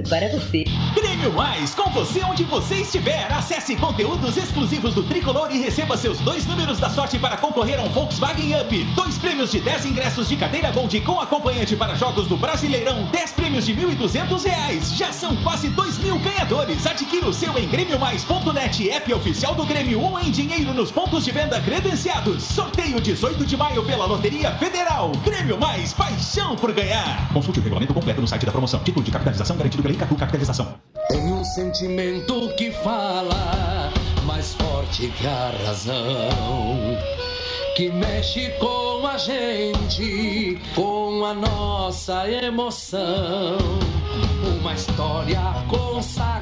para você. Grêmio Mais, com você onde você estiver. Acesse conteúdos exclusivos do Tricolor e receba seus dois números da sorte para concorrer a um Volkswagen Up. Dois prêmios de 10 ingressos de cadeira Gold com acompanhante para jogos do Brasileirão. 10 prêmios de 1.200 reais. Já são quase 2 mil ganhadores. Adquira o seu em grêmiomais.net, app oficial do Grêmio ou em dinheiro nos pontos de venda credenciados. Sorteio 18 de maio pela Loteria Federal. Grêmio Mais, paixão por ganhar. Consulte o regulamento completo no site da promoção. Título de capitalização garantido Incatu Capitalização. Tem um sentimento que fala mais forte que a razão. Que mexe com a gente, com a nossa emoção. Uma história consagrada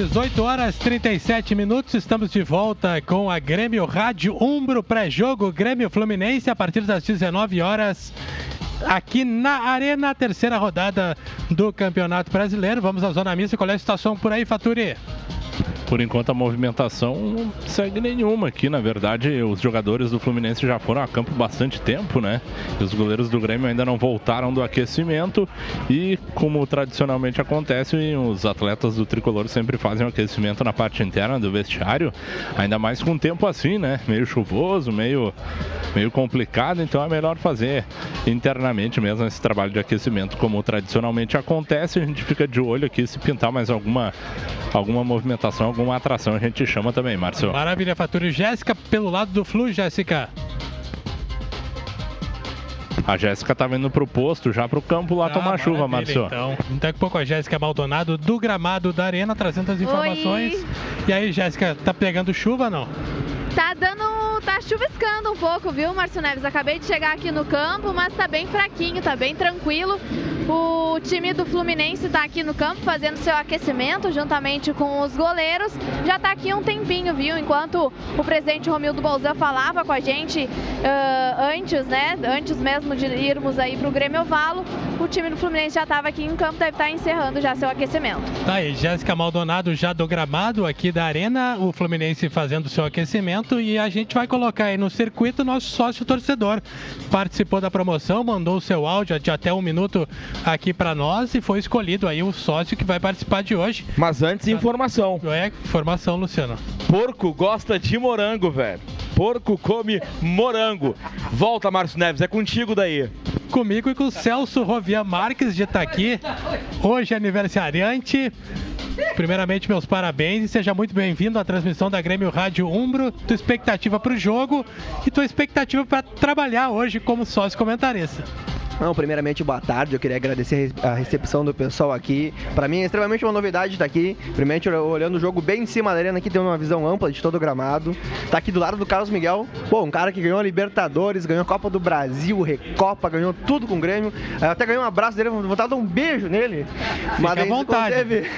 18 horas 37 minutos, estamos de volta com a Grêmio Rádio Umbro pré-jogo Grêmio Fluminense a partir das 19 horas aqui na Arena, terceira rodada do Campeonato Brasileiro. Vamos à zona mista, qual é a situação por aí, Faturi? Por enquanto a movimentação não segue nenhuma aqui. Na verdade, os jogadores do Fluminense já foram a campo bastante tempo, né? E os goleiros do Grêmio ainda não voltaram do aquecimento. E como tradicionalmente acontece, os atletas do tricolor sempre fazem o aquecimento na parte interna do vestiário. Ainda mais com tempo assim, né? Meio chuvoso, meio, meio complicado. Então é melhor fazer internamente mesmo esse trabalho de aquecimento, como tradicionalmente acontece. A gente fica de olho aqui se pintar mais alguma, alguma movimentação, alguma atração, a gente chama também, Márcio. Maravilha, Faturi. Jéssica, pelo lado do Flu, Jéssica. A Jéssica tá vindo pro posto, já pro campo lá Ah, tomar chuva, Márcio. Então, daqui a pouco a Jéssica Maldonado do gramado da Arena trazendo as informações. E aí, Jéssica, tá pegando chuva ou não? Tá dando. tá chuviscando um pouco, viu, Márcio Neves? Acabei de chegar aqui no campo, mas tá bem fraquinho, tá bem tranquilo. O time do Fluminense tá aqui no campo fazendo seu aquecimento juntamente com os goleiros. Já tá aqui um tempinho, viu? Enquanto o presidente Romildo Bolzan falava com a gente ah, antes, né? Antes mesmo de irmos aí pro Grêmio Ovalo, o time do Fluminense já tava aqui em campo, deve estar encerrando já seu aquecimento. Tá aí, Jéssica Maldonado já do gramado aqui da Arena, o Fluminense fazendo seu aquecimento e a gente vai colocar aí no circuito nosso sócio torcedor. Participou da promoção, mandou o seu áudio de até um minuto aqui pra nós e foi escolhido aí o sócio que vai participar de hoje. Mas antes, informação. É, informação, Luciano. Porco gosta de morango, velho. Porco come morango. Volta, Márcio Neves, é contigo daí. Comigo e com o Celso Rovia Marques de Itaqui, hoje aniversariante. Primeiramente, meus parabéns e seja muito bem-vindo à transmissão da Grêmio Rádio Umbro. Tua expectativa para o jogo e tua expectativa para trabalhar hoje como sócio comentarista. Não, primeiramente, boa tarde. Eu queria agradecer a recepção do pessoal aqui. Para mim é extremamente uma novidade estar aqui. Primeiramente, olhando o jogo bem em cima da arena aqui, tendo uma visão ampla de todo o gramado. Tá aqui do lado do Carlos Miguel. Pô, um cara que ganhou a Libertadores, ganhou a Copa do Brasil, Recopa, ganhou tudo com o Grêmio. Até ganhei um abraço dele, vontade de dar um beijo nele. Fica à vontade.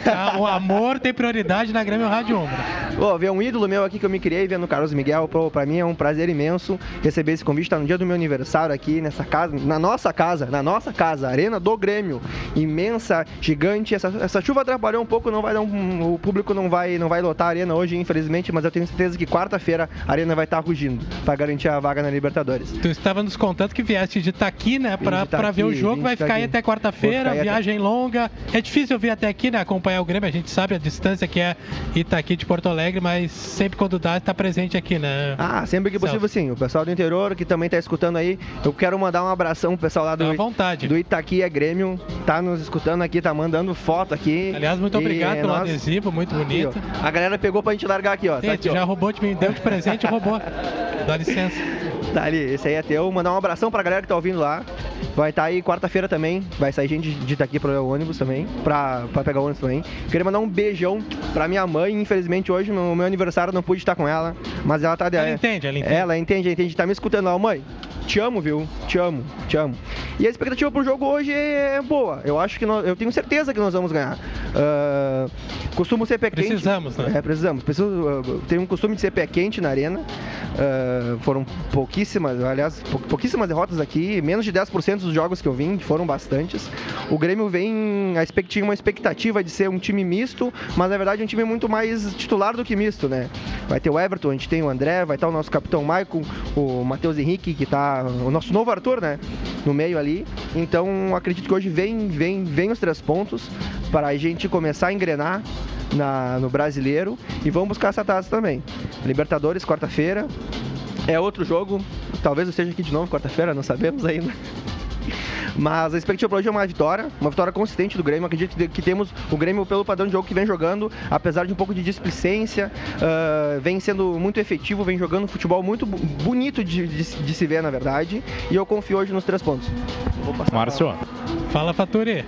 Ah, O amor tem prioridade na Grêmio Rádio Umbro. Pô, ver um ídolo meu aqui que eu me criei vendo o Carlos Miguel, pô, pra mim é um prazer imenso receber esse convite. Tá no dia do meu aniversário aqui nessa casa, na nossa casa, na nossa casa, Arena do Grêmio. Imensa, gigante. Essa, essa chuva atrapalhou um pouco, não vai dar um, o público não vai, não vai lotar a arena hoje, infelizmente, mas eu tenho certeza que quarta-feira a arena vai estar rugindo pra garantir a vaga na Libertadores. Tu estava nos contando que de Itaqui, né? Pra, de Itaqui, pra ver o jogo, vai ficar aí Itaqui. até quarta-feira, aí viagem longa. É difícil vir até aqui, né? Acompanhar o Grêmio, a gente sabe a distância que é Itaqui de Porto Alegre, mas sempre quando dá, tá presente aqui, né? Ah, sempre que possível sim. O pessoal do interior que também tá escutando aí, eu quero mandar um abração pro pessoal lá do, do Itaqui é Grêmio, tá nos escutando aqui, tá mandando foto aqui. Aliás, muito obrigado pelo nós- adesivo, muito Aqui, bonito. ó. A galera pegou pra gente largar aqui, ó. Tá aqui, ó. já roubou, te me deu de presente, roubou. Dá licença. Tá ali, esse aí é teu. Mandar um abração pra galera que tá ouvindo lá. Vai estar aí quarta-feira também. Vai sair gente de Itaqui pro ônibus também. Pra, pra pegar o ônibus também. Queria mandar um beijão pra minha mãe. Infelizmente hoje, no meu aniversário, não pude estar com ela. Mas ela tá. Ela entende, ela entende. Ela entende, ela entende. Tá me escutando lá, mãe. Te amo, viu? Te amo, te amo. E a expectativa pro jogo hoje é boa. Eu acho que nós, eu tenho certeza que nós vamos ganhar. Ah, costumo ser pé quente. Precisamos, né? É, precisamos. Preciso, uh, tenho um costume de ser pé quente na arena. Uh, foram pouquíssimas, aliás, pou- pouquíssimas derrotas aqui. Menos de 10% dos jogos que eu vim foram bastantes. O Grêmio vem. A expect- tinha uma expectativa de ser um time misto, mas na verdade é um time muito mais titular do que misto, né? Vai ter o Everton, a gente tem o André, vai estar o nosso capitão Maicon, o Matheus Henrique, que tá. O nosso novo Arthur, né? No meio ali. Então acredito que hoje vem, vem, vem os três pontos para a gente começar a engrenar na- no brasileiro e vamos buscar essa taça também. Libertadores, quarta-feira. É outro jogo. Talvez eu esteja aqui de novo quarta-feira, não sabemos ainda. Mas a expectativa para hoje é uma vitória, uma vitória consistente do Grêmio. Acredito que- temos o Grêmio pelo padrão de jogo que vem jogando, apesar de um pouco de displicência, ah, vem sendo muito efetivo, vem jogando um futebol muito bonito de, de se- de se ver, na verdade. E eu confio hoje nos três pontos. Vou passar Márcio. Fala, Faturi.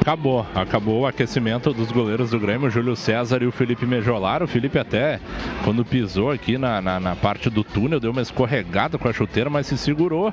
Acabou, acabou o aquecimento dos goleiros do Grêmio, o Júlio César e o Felipe Mejolar. O Felipe até, quando pisou aqui na, na, na parte do túnel, deu uma escorregada com a chuteira, mas se segurou.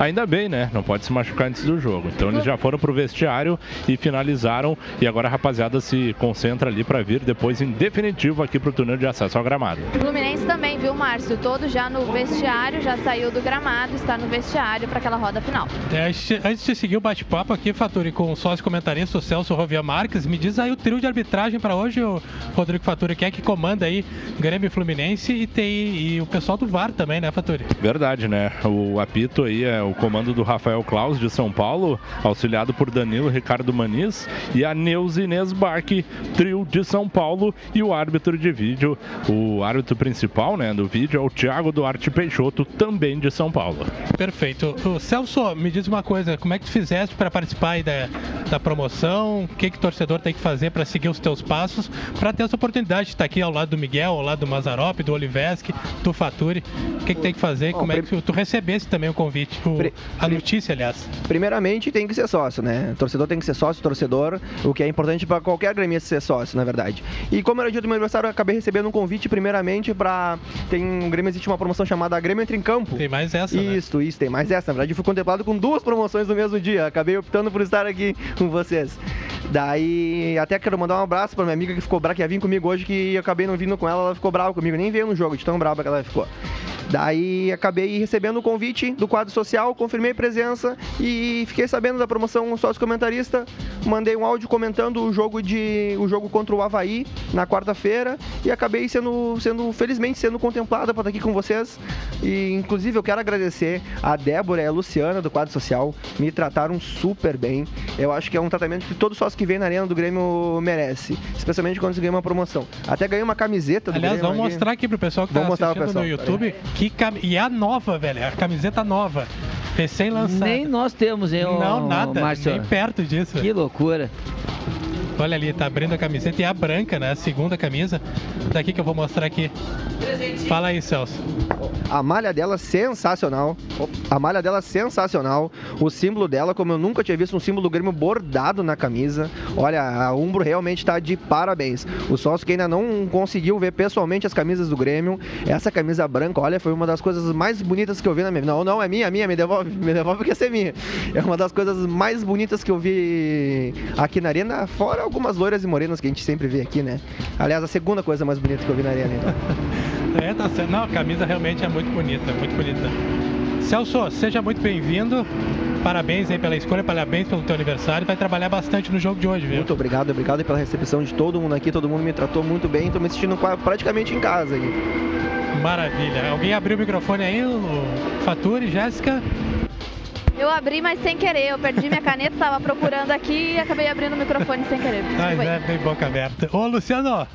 Ainda bem, né? Não pode se machucar antes do jogo. Então eles já foram pro vestiário e finalizaram. E agora a rapaziada se concentra ali para vir depois em definitivo aqui pro túnel de acesso ao gramado. Fluminense também, viu, Márcio? Todo já no vestiário, já saiu do gramado, está no vestiário para aquela roda final. É, antes de- seguir o bate-papo aqui, Faturi, com o sócio comentarista, o Celso Rovia Marques, me diz aí o trio de arbitragem para hoje, o Rodrigo Faturi, que é que comanda aí Grêmio Fluminense e tem e o pessoal do VAR também, né, Faturi? Verdade, né? O apito aí é o comando do Rafael Claus de São Paulo, auxiliado por Danilo Ricardo Maniz e a Neuza Inês Barque, trio de São Paulo e o árbitro de vídeo, o árbitro principal, né, do vídeo é o Thiago Duarte Peixoto, também de São Paulo. Perfeito. O Celso, me diz uma coisa, como é que tu fizeste para participar aí da, da promoção? O que que o torcedor tem que fazer para seguir os teus passos, para ter essa oportunidade de estar aqui ao lado do Miguel, ao lado do Mazarop, do Oliveski, do Faturi? O que que tem que fazer? Como é que tu, tu recebesse também o convite, o- a notícia, aliás? Primeiramente tem que ser sócio, né? O torcedor tem que ser sócio, torcedor, o que é importante para qualquer gremista ser sócio, na verdade. E como era o dia do meu aniversário, eu acabei recebendo um convite primeiramente para tem um Grêmio existe uma promoção chamada Grêmio Entra em Campo. Tem mais essa, né? Isso, isso, tem mais essa. Na verdade, eu fui contemplado com duas promoções no mesmo dia. Acabei optando por estar aqui com vocês. Daí, até quero mandar um abraço pra minha amiga que ficou brava, que ia vir comigo hoje, que eu acabei não vindo com ela, ela ficou brava comigo, nem veio no jogo, de tão brava que ela ficou. Daí acabei recebendo o convite do quadro social, confirmei presença e fiquei sabendo da promoção sócio comentarista. Mandei um áudio comentando o jogo de o jogo contra o Havaí na quarta-feira e acabei sendo, sendo felizmente sendo contemplada para estar aqui com vocês. E inclusive eu quero agradecer a Débora e a Luciana do quadro social, me trataram super bem. Eu acho que é um tratamento que todo sócio que vem na arena do Grêmio merece, especialmente quando você ganha uma promoção. Até ganhei uma camiseta do Aliás, Grêmio vamos aqui. mostrar aqui pro pessoal que tá Vamos mostrar pro assistindo no pessoal, YouTube. Que cam... E é a nova, velho. A camiseta nova. Recém-lançada. Nem nós temos, hein, Não, nada. Márcio? Nem perto disso. Que loucura. Olha ali, tá abrindo a camiseta e a branca, né? A segunda camisa. Daqui que eu vou mostrar aqui. Fala aí, Celso. A malha dela sensacional. A malha dela sensacional. O símbolo dela, como eu nunca tinha visto um símbolo do Grêmio bordado na camisa. Olha, a Umbro realmente está de parabéns. O sócio que ainda não conseguiu ver pessoalmente as camisas do Grêmio, essa camisa branca, olha, foi uma das coisas mais bonitas que eu vi na minha vida. Não, não, é minha, é minha, me devolve, me devolve porque essa é minha. É uma das coisas mais bonitas que eu vi aqui na arena, fora algumas loiras e morenas que a gente sempre vê aqui, né? Aliás, a segunda coisa mais bonita que eu vi na arena, então. É, tá certo. Não, a camisa realmente é muito bonita, muito bonita. Celso, seja muito bem-vindo. Parabéns aí pela escolha, parabéns pelo teu aniversário. Vai trabalhar bastante no jogo de hoje, viu? Muito obrigado, obrigado pela recepção de todo mundo aqui. Todo mundo me tratou muito bem. Estou me sentindo praticamente em casa aqui. Maravilha. Alguém abriu o microfone aí? O Faturi, Jéssica? Eu abri, mas sem querer. Eu perdi minha caneta, tava procurando aqui e acabei abrindo o microfone sem querer. Mas é bem boca aberta. Ô, Luciano,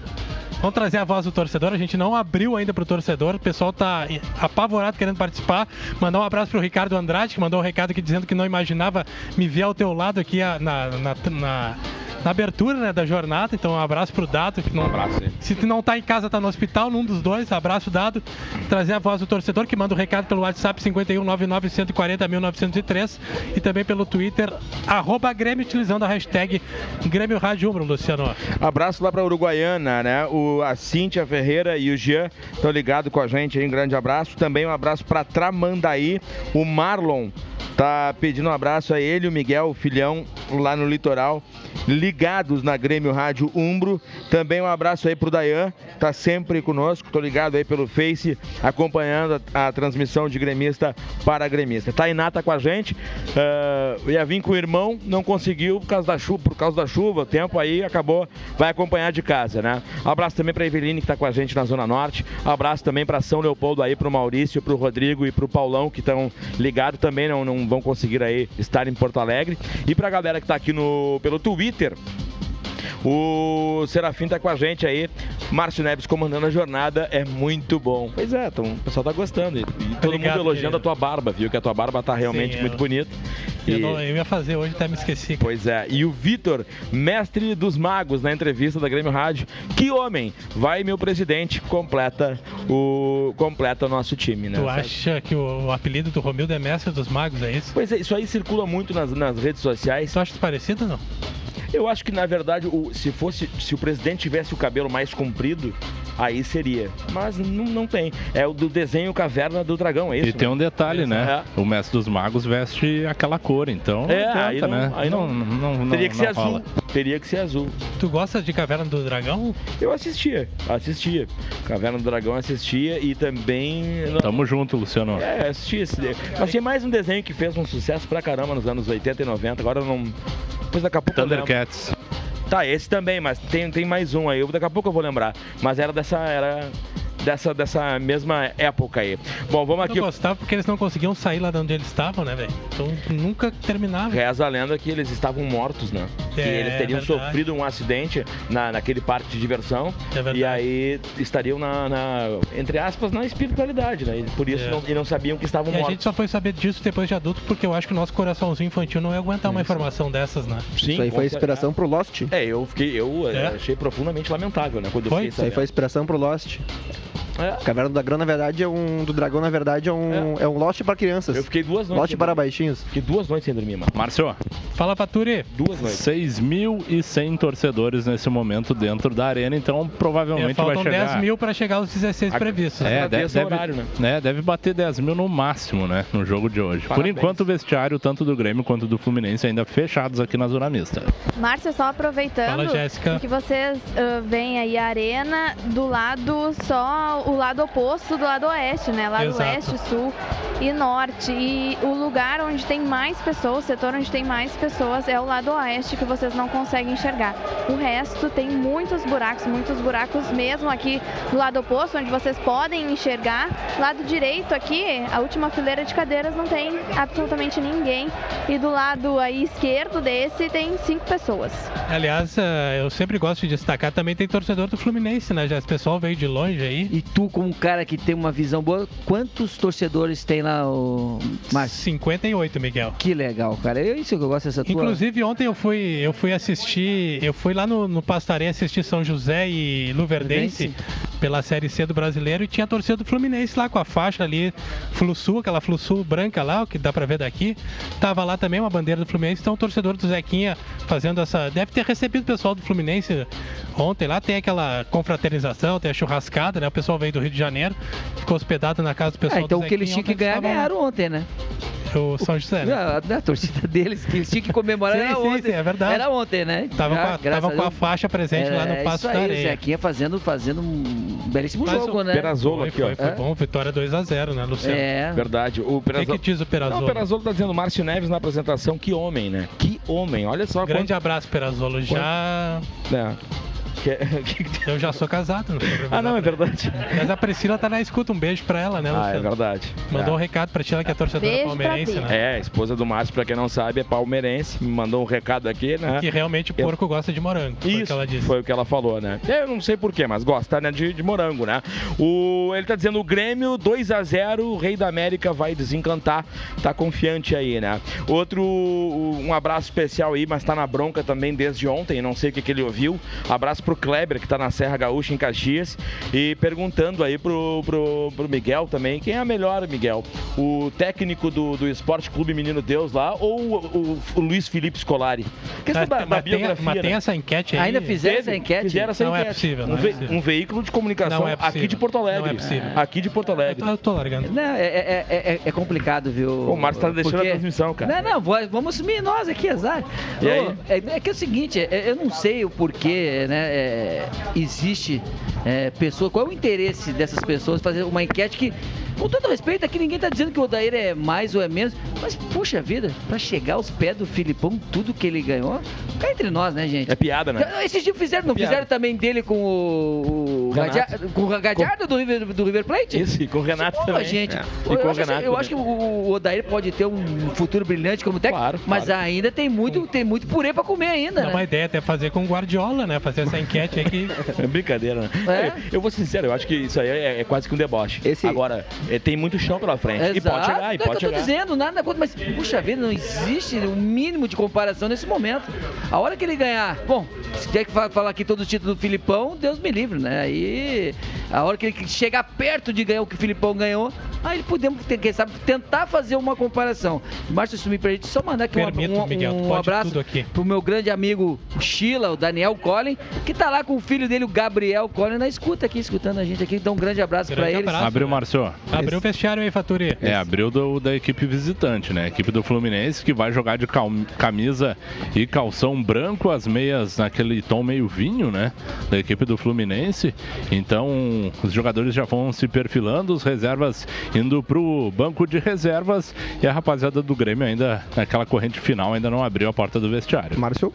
vamos trazer a voz do torcedor. A gente não abriu ainda pro torcedor. O pessoal tá apavorado querendo participar. Mandar um abraço pro Ricardo Andrade, que mandou um recado aqui dizendo que não imaginava me ver ao teu lado aqui ah, na, na, na- na abertura né, da jornada. Então, um abraço pro Dado. Que não, Um abraço, hein? Se tu não tá em casa, tá no hospital, num dos dois. Abraço dado. Trazer a voz do torcedor, que manda o recado pelo WhatsApp 51991401903 e também pelo Twitter, arroba Grêmio, utilizando a hashtag Grêmio Rádio Umbro, Luciano. Abraço lá pra Uruguaiana, né? O, a Cíntia Ferreira e o Jean estão ligados com a gente aí. Um grande abraço. Também um abraço pra Tramandaí. O Marlon tá pedindo um abraço a ele, o Miguel, o filhão, lá no litoral. Ligados na Grêmio Rádio Umbro. Também um abraço aí pro Dayan, tá sempre conosco. Tô ligado aí pelo Face, acompanhando a, a transmissão de gremista para gremista. Tainá tá com a gente. ah, ia vir com o irmão, não conseguiu por causa da chuva, por causa da chuva, o tempo aí acabou, vai acompanhar de casa, né? Abraço também pra Eveline que tá com a gente na Zona Norte. Abraço também pra São Leopoldo aí, pro Maurício, pro Rodrigo e pro Paulão que estão ligados também, não, não vão conseguir aí estar em Porto Alegre. E pra galera que tá aqui no, pelo Twitter, o Serafim tá com a gente aí. Márcio Neves comandando a jornada. É muito bom. Pois é, então, o pessoal tá gostando. E, todo Obrigado, mundo elogiando querido. a tua barba, viu? Que a tua barba tá realmente Sim, muito eu- bonita. Eu, E- não- eu ia fazer hoje, até me esqueci. Pois é, e o Vitor, mestre dos magos, na entrevista da Grêmio Rádio. Que homem! Vai, meu presidente, completa o completa o nosso time, né? Tu Sabe? acha que o, o apelido do Romildo é mestre dos magos, é isso? Pois é, isso aí circula muito nas, nas redes sociais. Tu acha parecido ou não? Eu acho que na verdade, o- se fosse, se o presidente tivesse o cabelo mais comprido, aí seria. Mas não, não tem. É o do desenho Caverna do Dragão, é isso? E tem um detalhe, né? É. O mestre dos magos veste aquela cor, então. É, adianta, aí não- né? aí não- não- Teria não- que ser não azul. Teria que ser azul. Tu gosta de Caverna do Dragão? Eu assistia, assistia. Caverna do Dragão assistia e também. Tamo junto, Luciano. É, assistia. esse- Mas tinha mais um desenho que fez um sucesso pra caramba nos anos 80 e 90. Agora eu não. Depois daqui a pouco. Thundercats. Tá, esse também, mas tem, tem mais um aí. Eu- Daqui a pouco eu vou lembrar. Mas era dessa. Era dessa, dessa mesma época aí. Bom, vamos Eu aqui. gostava porque eles não conseguiam sair lá de onde eles estavam, né, velho? Então nunca terminava. Reza a lenda que eles estavam mortos, né? que É, eles teriam verdade. sofrido um acidente na, naquele parque de diversão. É e aí estariam na, na- entre aspas, na espiritualidade, né? E por isso É. não, e não sabiam que estavam E a mortos. gente só foi saber disso depois de adulto, porque eu acho que o nosso coraçãozinho infantil não ia aguentar uma informação dessas, né? Sim, Isso aí foi inspiração pro Lost. É, eu fiquei, eu eh, É? achei profundamente lamentável, né? Quando eu Foi? fiquei Isso aí foi inspiração pro Lost. É. Caverna do Dragão, na verdade, é um. Do Dragão, na verdade, é um. É, um Lost pra crianças. Eu fiquei duas noites. Lost sem para baixinhos. Fiquei duas noites sem dormir, mano. Márcio, Fala, Faturi. Duas noites. 6.100 torcedores nesse momento dentro da arena, então É, provavelmente vai faltam chegar... 10 mil pra chegar aos 16 previstos. É, deve, deve, horário, né? né, deve bater 10 mil no máximo, né? No jogo de hoje. Por Parabéns. enquanto, o vestiário, tanto do Grêmio quanto do Fluminense, ainda fechados aqui na Zona Mista. Márcio, só aproveitando Fala, Jéssica. que vocês ah, veem aí a arena do lado só o lado oposto do lado oeste, né? Lado Exato. leste, sul e norte. E o lugar onde tem mais pessoas, o setor onde tem mais pessoas é o lado oeste que vocês não conseguem enxergar. O resto tem muitos buracos, muitos buracos mesmo aqui do lado oposto, onde vocês podem enxergar. Lado direito aqui, a última fileira de cadeiras não tem absolutamente ninguém. E do lado aí esquerdo desse tem cinco pessoas. Aliás, eh, eu sempre gosto de destacar, também tem torcedor do Fluminense, né? Já esse pessoal veio de longe aí. E tu, como um cara que tem uma visão boa, quantos torcedores tem lá o Márcio? 58, Miguel. Que legal, cara. É isso que eu gosto dessa tua... Inclusive, ontem eu fui, eu fui assistir, eu fui lá no, no Pastarém assistir São José e Luverdense pela Série C do Brasileiro e tinha a torcida do Fluminense lá com a faixa ali, Flussul, aquela Flussul branca lá, o que dá pra ver daqui. Tava lá também uma bandeira do Fluminense, então o torcedor do Zequinha fazendo essa. Deve ter recebido o pessoal do Fluminense ontem lá, tem aquela confraternização, tem a churrascada, né? O pessoal veio do Rio de Janeiro, ficou hospedado na casa do pessoal É, então do o que eles tinham que ganhar, estavam ganharam ontem, né? O São José, né? A, a torcida deles, que eles tinham que comemorar Sim, era sim, ontem. sim, é verdade. Era ontem, né? Tava Já, com a- graças tava com a faixa presente lá no É, Passo isso da aí, Areia. O Zequinha fazendo, fazendo um belíssimo Mas jogo, o né? Perazolo Foi, aqui, ó. foi, foi bom, vitória 2x0, né, Luciano? É. Verdade. O O que, que diz o Perazolo? Não, o Perazolo tá dizendo Márcio Neves na apresentação. Que homem, né? Que homem. Olha só. Grande abraço, Perazolo. Já. É. Que- Eu já sou casado, não sou Ah, não, é verdade. Mas a Priscila tá na escuta, um beijo pra ela, né, Ah, Luciano? é verdade. Mandou É. um recado pra ti, ela que é torcedora Beijo palmeirense, né? É, a esposa do Márcio, pra quem não sabe, é palmeirense. Me mandou um recado aqui, né? Que realmente o porco gosta de morango. Foi o Isso, que ela disse. foi o que ela falou, né? Eu não sei porquê, mas gosta né, de, de morango, né? O, ele tá dizendo o Grêmio 2 a 0 o Rei da América vai desencantar, tá confiante aí, né? Outro, um abraço especial aí, mas tá na bronca também desde ontem, não sei o que, que ele ouviu. Abraço pro Kleber, que tá na Serra Gaúcha, em Caxias, e perguntando aí pro, pro, pro Miguel também, quem é a melhor, Miguel? O técnico do, do Esporte Clube Menino Deus lá ou o, o- o Luiz Felipe Scolari? Questão Mas, da, da mas tem, biografia, mas tem né? essa enquete aí. Ainda fizeram Teve, essa enquete? Fizeram essa Não é enquete. possível, um, não é ve- possível. um veículo de comunicação Não é aqui possível. de Porto Alegre. Não é possível. Aqui de Porto Alegre. Eu tô largando. Não, é, é- é- é complicado, viu? O Márcio tá deixando a Porque- transmissão, cara. Não, não, vamos assumir nós aqui, azar. E aí? É, é que é o seguinte, é- eu não sei o porquê, né? É, existe é, pessoa, qual é o interesse dessas pessoas fazer uma enquete que, com todo respeito, aqui ninguém tá dizendo que o Odair é mais ou é menos, mas puxa vida, pra chegar aos pés do Filipão, tudo que ele ganhou, cá entre nós, né, gente? É piada, né? Esses dias fizeram, não Piada. fizeram também dele com o, o Renato. Gadia- com o Gadiardo do River, do River Plate? Isso, e com o Renato Pô, também. gente, É. eu, E com o acho, assim, Renato eu também. acho que o, Odair pode ter um futuro brilhante como técnico, Claro, mas claro. ainda tem muito, tem muito purê pra comer ainda, Não, né? uma ideia até fazer com o Guardiola, né? Fazer essa enquete aí que. É brincadeira, né? É? Eu, eu vou ser sincero, eu acho que isso aí é, é quase que um deboche. Esse- Agora, é, tem muito chão pela frente. E pode chegar, e é pode eu tô chegar. dizendo, nada contra, mas puxa vida, não existe um mínimo de comparação nesse momento. A hora que ele ganhar, bom, se tiver que fa- falar aqui todo o título do Filipão, Deus me livre, né? Aí, a hora que ele chegar perto de ganhar o que o Filipão ganhou, aí podemos, quem sabe, tentar fazer uma comparação. Márcio, isso me permite só mandar aqui um, Permito, um- Miguel, um pode abraço tudo aqui. pro meu grande amigo Sheila, o Daniel Collin, que tá lá com o filho dele, o Gabriel Collin, na escuta aqui, escutando a gente aqui. Então, um grande abraço Grande pra eles. abraço. Abriu, Márcio. Abriu o vestiário aí, Faturi. É, abriu do- da equipe visitante, né? A equipe do Fluminense que vai jogar de cal- camisa e calção branco, as meias naquele tom meio vinho, né? Da equipe do Fluminense. Então, os jogadores já vão se perfilando, os reservas indo pro banco de reservas e a rapaziada do Grêmio ainda naquela corrente final ainda não abriu a porta do vestiário. Márcio?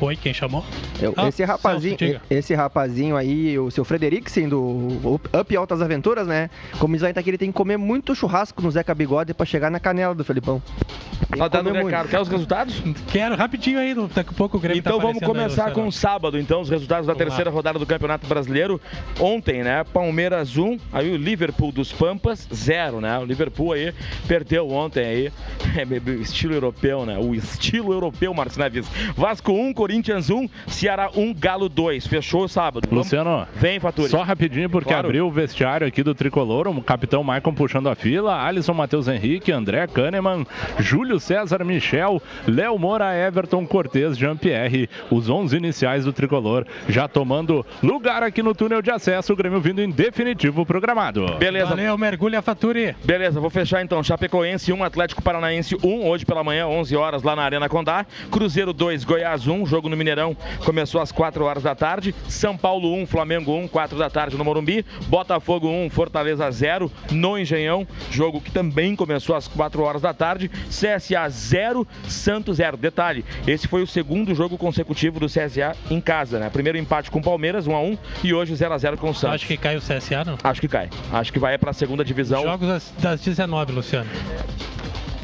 Oi, quem chamou? Eu- Ah, esse rapazinho, Celso, esse rapazinho aí, o seu Frederiksen do Up Altas Aventuras, né? Como diz lá em Itaquera, ele tem que comer muito churrasco no Zeca Bigode pra chegar na canela do Felipão. Tá dando recado. Quer os resultados? Quero rapidinho aí, daqui a pouco o Grêmio Então tá vamos começar com sábado, então, os resultados da Vamos lá. terceira rodada do Campeonato Brasileiro. Ontem, né? Palmeiras 1, aí o Liverpool dos Pampas 0, né? O Liverpool aí perdeu ontem aí. É estilo europeu, né? O estilo europeu, Marcos Neves. Vasco 1, Corinthians 1, Ceará 1, Galo 2. Fechou o sábado. Vamos- Luciano, Vem, Faturi. Só rapidinho, porque Claro. abriu o vestiário aqui do Tricolor, o capitão Maicon puxando a fila, Alisson Matheus Henrique, André Kahneman, Júlio César Michel, Léo Moura, Everton Cortez, Jean-Pierre, os 11 iniciais do Tricolor, já tomando lugar aqui no túnel de acesso, o Grêmio vindo em definitivo programado. Beleza. Valeu, mergulha Faturi. Beleza, vou fechar então. Chapecoense 1, Atlético Paranaense 1, hoje pela manhã, 11 horas lá na Arena Condá. Cruzeiro 2, Goiás 1, jogo no Mineirão começou às 4 horas da tarde. São Paulo 1, Flamengo 1, 4 da tarde no Morumbi. Botafogo 1, Fortaleza 0 no Engenhão, jogo que também começou às 4 horas da tarde. CSA 0, Santos 0. Detalhe, esse foi o segundo jogo consecutivo do CSA em casa, né? Primeiro empate com o Palmeiras, 1 a 1 e hoje 0 a 0 com o Santos. Acho que cai o CSA, não? Acho que cai. Acho que vai para a segunda divisão. Jogos das 19, Luciano.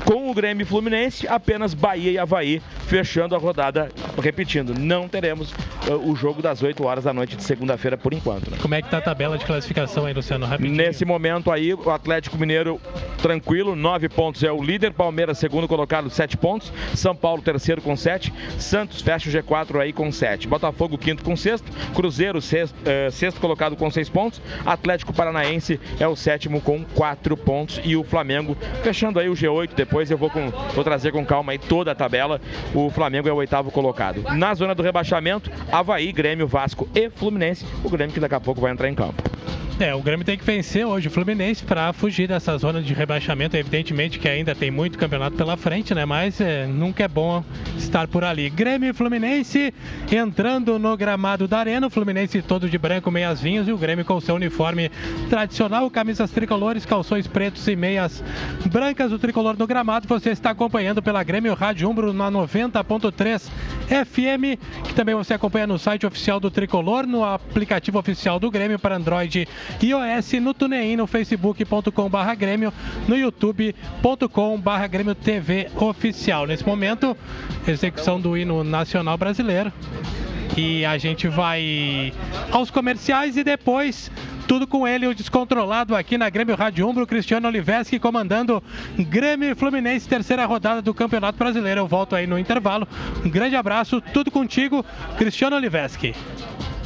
Com o Grêmio Fluminense, apenas Bahia e Havaí fechando a rodada, repetindo, não teremos uh, o jogo das 8 horas da noite de segunda-feira por enquanto. Né? Como é que tá a tabela de classificação aí, Luciano? Rapidinho. Nesse momento aí, o Atlético Mineiro tranquilo, 9 pontos é o líder, Palmeiras segundo colocado, 7 pontos, São Paulo terceiro com 7, Santos fecha o G4 aí com 7, Botafogo quinto com sexto, Cruzeiro sexto, uh, sexto colocado com 6 pontos, Atlético Paranaense é o sétimo com 4 pontos e o Flamengo fechando aí o G8, depois eu vou, com, vou trazer com calma aí toda a tabela, o Flamengo é o oitavo colocado. Na zona do rebaixamento, Havaí, Grêmio, Vasco e Fluminense, o Grêmio que daqui a pouco vai entrar em campo. É, o Grêmio tem que vencer hoje o Fluminense para fugir dessa zona de rebaixamento. Evidentemente que ainda tem muito campeonato pela frente, né? Mas é, nunca é bom estar por ali. Grêmio e Fluminense entrando no gramado da Arena. O Fluminense todo de branco, meias vinhas e o Grêmio com seu uniforme tradicional, camisas tricolores, calções pretos e meias brancas. O tricolor no gramado. Você está acompanhando pela Grêmio Rádio Umbro na 90.3 FM, que também você acompanha no site oficial do Tricolor, no aplicativo oficial do Grêmio para Android iOS, no TuneIn, no facebook.com.br Grêmio, no youtube.com.br Grêmio TV Oficial. Nesse momento, execução do hino nacional brasileiro. E a gente vai aos comerciais e depois tudo com ele, o descontrolado aqui na Grêmio Rádio Umbro, Cristiano Oliveski comandando Grêmio e Fluminense, terceira rodada do Campeonato Brasileiro. Eu volto aí no intervalo. Um grande abraço, tudo contigo, Cristiano Oliveski.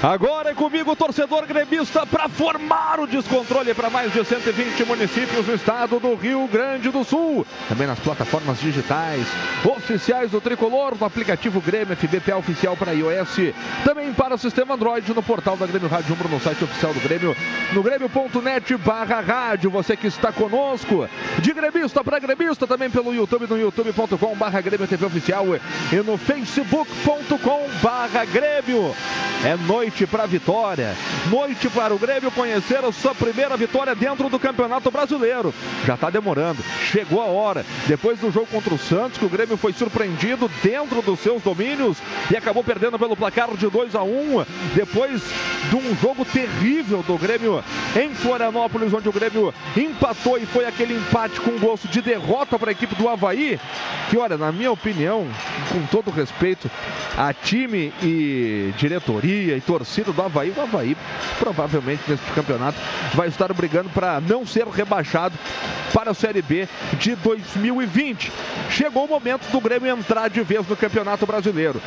Agora é comigo, torcedor gremista, para formar o descontrole para mais de 120 municípios do estado do Rio Grande do Sul. Também nas plataformas digitais oficiais do Tricolor, no aplicativo Grêmio FBPA oficial para iOS. Também para o sistema Android no portal da Grêmio Rádio Umbro, no site oficial do Grêmio, no grêmio.net barra rádio. Você que está conosco, de gremista para gremista, também pelo YouTube, no youtube.com barra Grêmio TV Oficial e no facebook.com barra Grêmio. É noite para a vitória, noite para o Grêmio conhecer a sua primeira vitória dentro do Campeonato Brasileiro. Já está demorando, chegou a hora. Depois do jogo contra o Santos, que o Grêmio foi surpreendido dentro dos seus domínios e acabou perdendo pelo placar de 2 a 1 Depois de um jogo terrível do Grêmio em Florianópolis, onde o Grêmio empatou e foi aquele empate com gosto de derrota para a equipe do Havaí. Que, olha, na minha opinião, com todo respeito a time e diretoria e torcida do Havaí, o Havaí provavelmente nesse campeonato vai estar brigando para não ser rebaixado para a Série B de 2020. Chegou o momento do Grêmio entrar de vez no Campeonato Brasileiro.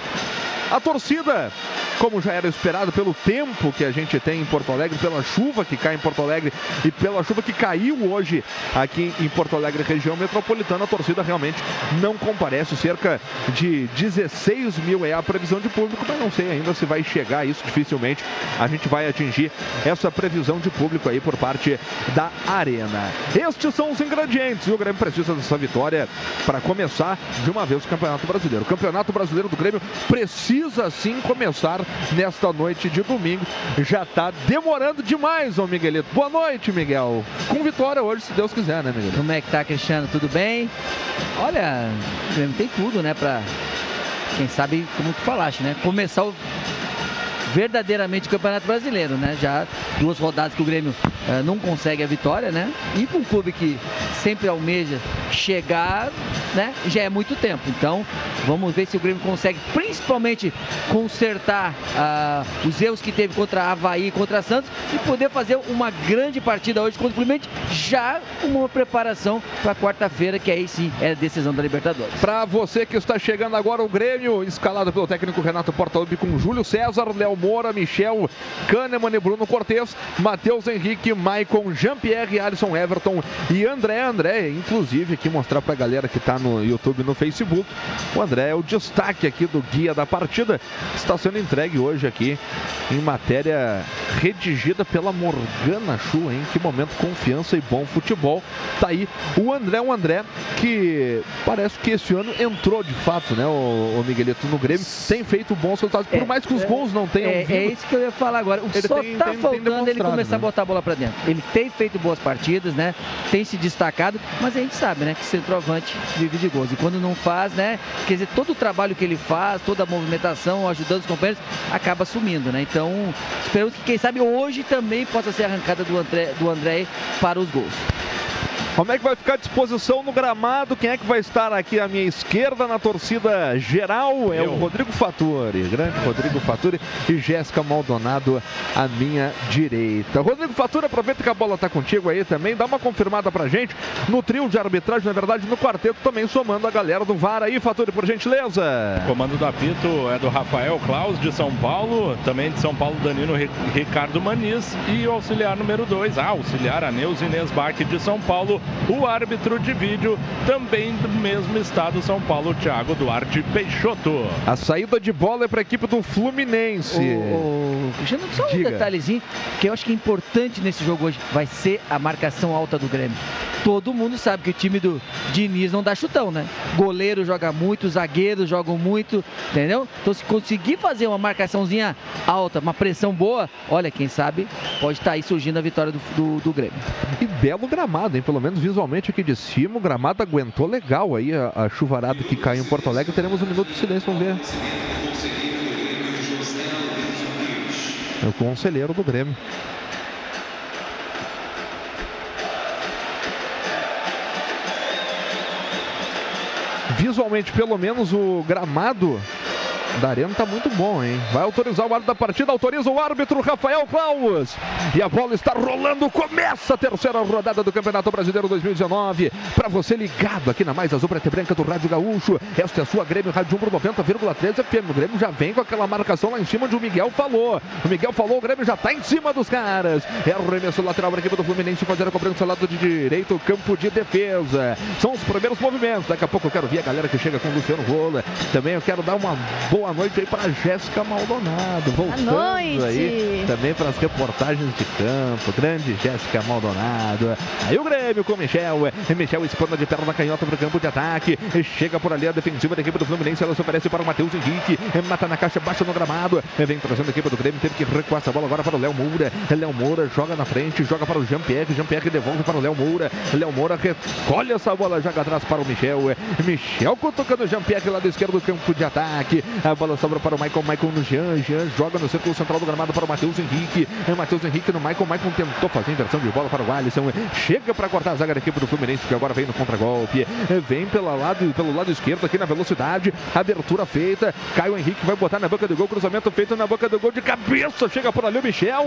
A torcida, como já era esperado pelo tempo que a gente tem em Porto Alegre, pela chuva que cai em Porto Alegre e pela chuva que caiu hoje aqui em Porto Alegre, região metropolitana, a torcida realmente não comparece. Cerca de 16 mil é a previsão de público, mas não sei ainda se vai chegar a isso. Dificilmente a gente vai atingir essa previsão de público aí por parte da Arena. Estes são os ingredientes e o Grêmio precisa dessa vitória para começar de uma vez o Campeonato Brasileiro. O Campeonato Brasileiro do Grêmio precisa sim começar nesta noite de domingo. Já está demorando demais, ô Miguelito. Boa noite, Miguel. Com vitória hoje, se Deus quiser, né, Miguel? Como é que tá, Cristiano? Tudo bem? Olha, tem tudo, né, pra, quem sabe, como tu falaste, né, começar o verdadeiramente o Campeonato Brasileiro, né? Já duas rodadas que o Grêmio uh, não consegue a vitória, né? E para um clube que sempre almeja chegar, né? Já é muito tempo. Então, vamos ver se o Grêmio consegue, principalmente, consertar uh, os erros que teve contra Havaí e contra Santos e poder fazer uma grande partida hoje contra o Fluminense, já com uma preparação para quarta-feira, que aí sim é a decisão da Libertadores. Para você que está chegando agora, o Grêmio, escalado pelo técnico Renato Portaluppi com Júlio César, Léo Moura, Michel, Kahneman e Bruno Cortes, Matheus Henrique, Maicon, Jean-Pierre, Alisson Everton e André André. Inclusive, aqui mostrar pra galera que tá no YouTube e no Facebook. O André é o destaque aqui do guia da partida. Está sendo entregue hoje aqui em matéria redigida pela Morgana Chu, hein? Que momento, confiança e bom futebol. Tá aí o André, um André que parece que esse ano entrou de fato, né, o, o Miguelito no Grêmio, tem feito bons resultados, por mais que os gols não tenham É, é isso que eu ia falar agora. O Ele só tem- tá tem- tem faltando ele demonstrado, começar a né? botar a bola pra dentro. Ele tem feito boas partidas, né? Tem se destacado, mas a gente sabe, né, que centroavante vive de gols. E quando não faz, né? Quer dizer, todo o trabalho que ele faz, toda a movimentação, ajudando os companheiros, acaba sumindo, né? Então, esperamos que quem sabe hoje também possa ser arrancada do André, do André para os gols. Como é que vai ficar a disposição no gramado? Quem é que vai estar aqui à minha esquerda na torcida geral? É o Rodrigo Faturi, grande Rodrigo Faturi e Jéssica Maldonado à minha direita. Rodrigo Faturi, aproveita que a bola está contigo aí também, dá uma confirmada pra gente no trio de arbitragem, na verdade no quarteto também somando a galera do VAR aí, Faturi, por gentileza. Comando do apito é do Rafael Klaus de São Paulo, também de São Paulo Danilo Ri- Ricardo Maniz e o auxiliar número 2, ah, auxiliar Aneus Inês Bach de São Paulo, o árbitro de vídeo também do mesmo estado São Paulo, Thiago Duarte Peixoto. A saída de bola é para a equipe do Fluminense. O, o, Cristiano, só um Diga. detalhezinho que eu acho que é importante nesse jogo hoje vai ser a marcação alta do Grêmio. Todo mundo sabe que o time do Diniz não dá chutão, né? Goleiro joga muito, zagueiros jogam muito, entendeu? Então se conseguir fazer uma marcaçãozinha alta, uma pressão boa, olha, quem sabe pode estar aí surgindo a vitória do, do, do Grêmio. E belo gramado, hein? Pelo menos visualmente aqui de cima, o gramado aguentou legal aí a, a chuvarada que caiu em Porto Alegre. Teremos um minuto de silêncio, vamos ver. É o conselheiro do Grêmio. Visualmente, pelo menos, o gramado da Arena tá muito bom, hein? Vai autorizar o árbitro da partida, autoriza o árbitro Rafael Klaus. E a bola está rolando, começa a terceira rodada do Campeonato Brasileiro 2019. Para você ligado aqui na Mais Azul Preta e Branca do Rádio Gaúcho, esta é a sua Grêmio Rádio Umbro 90,3 FM. O Grêmio já vem com aquela marcação lá em cima onde o Miguel falou. O Miguel falou, o Grêmio já tá em cima dos caras. É arremesso lateral para equipe do Fluminense fazer a cobrança lado de direito, campo de defesa. São os primeiros movimentos. Daqui a pouco eu quero ver a galera que chega com o Luciano Rola. Também eu quero dar uma boa noite aí para Jéssica Maldonado. Voltando noite. aí também para as reportagens de campo. Grande Jéssica Maldonado. Aí o Grêmio com o Michel. Michel espana de perna canhota para o campo de ataque. Chega por ali a defensiva da equipe do Fluminense. Ela se oferece para o Matheus Henrique. Mata na caixa, baixa no gramado. Vem trazendo a equipe do Grêmio. Teve que recuar essa bola agora para o Léo Moura. Léo Moura joga na frente, joga para o Jean-Pierre. Jean-Pierre devolve para o Léo Moura. Léo Moura recolhe essa bola, joga atrás para o Michel. Michel cutucando o Jean-Pierre lado esquerdo do campo de ataque. A bola sobra para o Michael. Michael no Jean. Jean joga no círculo central do gramado para o Matheus Henrique. É Matheus Henrique no Michael. Michael tentou fazer inversão de bola para o Alisson. Chega para cortar a zaga da equipe do Fluminense, que agora vem no contragolpe. Vem pela lado, pelo lado esquerdo aqui na velocidade. Abertura feita. Caio Henrique vai botar na boca do gol. Cruzamento feito na boca do gol de cabeça. Chega por ali o Michel.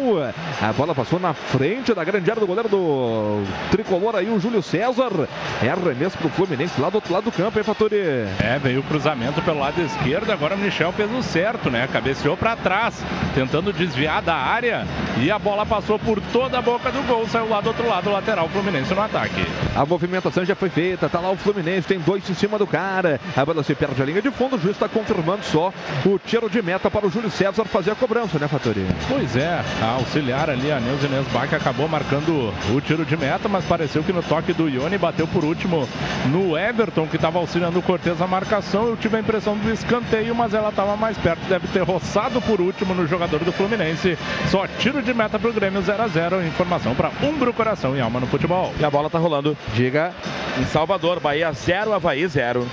A bola passou na frente da grande área do goleiro do tricolor aí, o Júlio César. É arremesso pro Fluminense lá do outro lado do campo, hein, Fatori? É, veio o cruzamento pelo lado esquerdo, agora o Michel fez o certo, né? Cabeceou para trás, tentando desviar da área e a bola passou por toda a boca do gol, saiu lá do outro lado, lateral Fluminense no ataque. A movimentação já foi feita, tá lá o Fluminense, tem dois em cima do cara. A bola se perde a linha de fundo, o juiz está confirmando só o tiro de meta para o Júlio César fazer a cobrança, né, Fatori? Pois é, a auxiliar ali, a Neuza Inês Bach, acabou marcando o tiro de meta, mas pareceu que no toque do Ione bateu por último no Everton, que estava auxiliando o Cortez a marcação. Eu tive a impressão do escanteio, mas ela estava mais perto, deve ter roçado por último no jogador do Fluminense. Só tiro de meta para o Grêmio 0 a 0 Informação para Umbro Coração e Alma no Futebol. E a bola tá rolando. Diga. Em Salvador, Bahia 0, Havaí 0.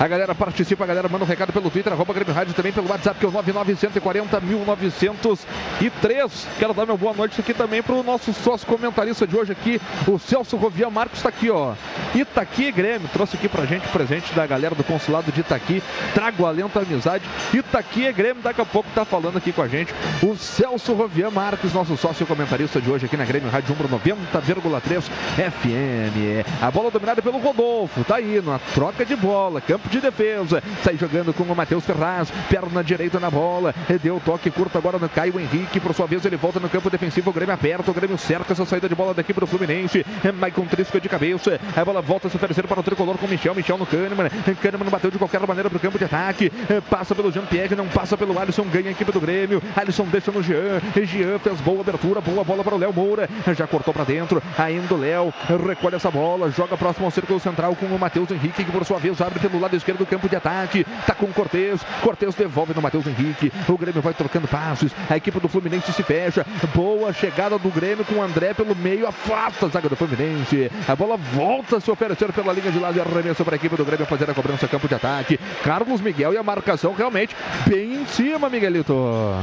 A galera participa, a galera manda um recado pelo Twitter, arroba Grêmio Rádio, também pelo WhatsApp, que é o 99140 1903. Quero dar meu boa noite aqui também para o nosso sócio comentarista de hoje aqui, o Celso Rovian Marcos, está aqui, ó. Itaqui Grêmio, trouxe aqui pra gente presente da galera do consulado de Itaqui. Trago alento à amizade. Itaqui e Grêmio, daqui a pouco tá falando aqui com a gente o Celso Rovian Marcos, nosso sócio comentarista de hoje aqui na Grêmio Rádio Umbro 90,3 FM. A bola dominada pelo Rodolfo, tá aí, na troca de bola, campo campo de defesa. Sai jogando com o Matheus Ferraz, perna direita na bola. Deu toque curto agora no Caio Henrique. Por sua vez, ele volta no campo defensivo. O Grêmio aperta, o Grêmio cerca essa saída de bola da equipe do Fluminense. Maicon Trisco de cabeça. A bola volta a se oferecer para o tricolor com o Michel. Michel no Kahneman. Kahneman bateu de qualquer maneira para o campo de ataque. Passa pelo Jean-Pierre, não passa pelo Alisson. Ganha a equipe do Grêmio. Alisson deixa no Jean. Jean fez boa abertura, boa bola para o Léo Moura. Já cortou para dentro. Ainda o Léo recolhe essa bola. Joga próximo ao círculo central com o Matheus Henrique, que por sua vez abre pelo lado esquerdo do campo de ataque. Tá com o Cortez. Cortez devolve no Matheus Henrique. O Grêmio vai trocando passes. A equipe do Fluminense se fecha. Boa chegada do Grêmio com o André pelo meio. Afasta a zaga do Fluminense. A bola volta a se oferecer pela linha de lado e arremesso para a equipe do Grêmio fazer a cobrança campo de ataque. Carlos Miguel e a marcação realmente bem em cima, Miguelito.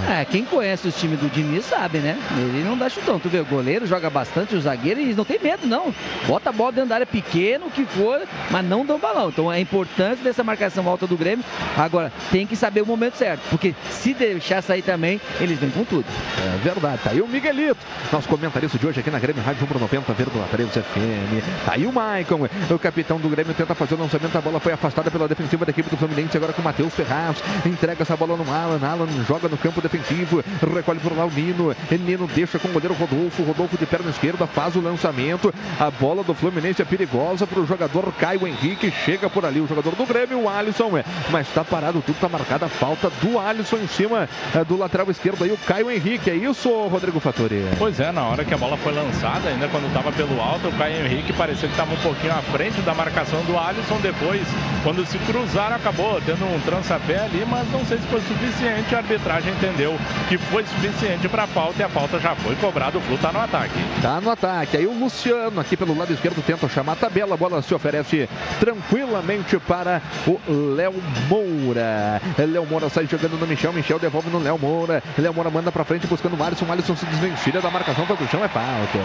É, quem conhece os times do Diniz sabe, né? Ele não dá chutão. Tu vê, o goleiro joga bastante, o zagueiro, e não tem medo, não. Bota a bola dentro da área pequeno, o que for, mas não dá o balão. Então é importante dessa marcação alta do Grêmio. Agora, tem que saber o momento certo, porque se deixar sair também, eles vêm com tudo. É verdade. Tá aí o Miguelito, nosso comentarista de hoje aqui na Grêmio Rádio 90,3 FM. Tá aí o Maicon, o capitão do Grêmio, tenta fazer o lançamento. A bola foi afastada pela defensiva da equipe do Fluminense. Agora com o Matheus Ferraz. Entrega essa bola no Alan. Alan joga no campo defensivo. Recolhe por lá o Nino. Nino deixa com o goleiro Rodolfo. Rodolfo de perna esquerda faz o lançamento. A bola do Fluminense é perigosa para o jogador Caio Henrique. Chega por ali o jogador do Grêmio, o Alisson. é, Mas está parado tudo, está marcada a falta do Alisson em cima é, do lateral esquerdo aí, o Caio Henrique. É isso, Rodrigo Fattori? Pois é, na hora que a bola foi lançada, ainda quando estava pelo alto, o Caio Henrique parecia que estava um pouquinho à frente da marcação do Alisson. Depois, quando se cruzaram, acabou tendo um trançapé ali, mas não sei se foi suficiente. A arbitragem entendeu que foi suficiente para a falta e a falta já foi cobrada. O Flu está no ataque. Tá no ataque. Aí o Luciano aqui pelo lado esquerdo tenta chamar a tabela. A bola se oferece tranquilamente para o Léo Moura. Léo Moura sai jogando no Michel. Michel devolve no Léo Moura. Léo Moura manda para frente buscando o Alisson. O Alisson se desvencilha da marcação. Vai pro chão. É falta.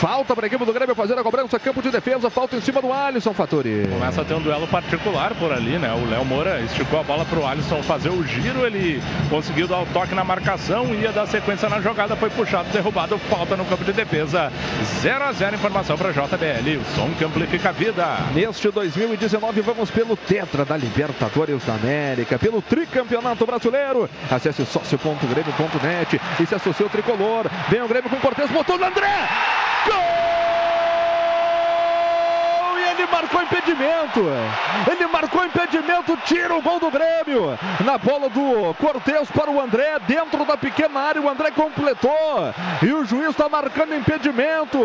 Falta para a equipe do Grêmio fazer a cobrança. Campo de defesa. Falta em cima do Alisson, Fattori. Começa a ter um duelo particular por ali, né? O Léo Moura esticou a bola pro Alisson fazer o giro. Ele conseguiu dar o toque na marcação. Ia dar sequência na jogada. Foi puxado, derrubado. Falta no campo de defesa. 0 a 0 informação para JBL. O som que amplifica a vida. Neste 2019, vamos pelo Tetra da Libertadores da América, pelo Tricampeonato Brasileiro. Acesse sócio.grêmio.net e se associe ao tricolor. Vem o Grêmio com Cortez, botou no André! Gol! Ele marcou impedimento. Ele marcou impedimento, tira o gol do Grêmio. Na bola do Cortez para o André, dentro da pequena área, o André completou. E o juiz está marcando impedimento.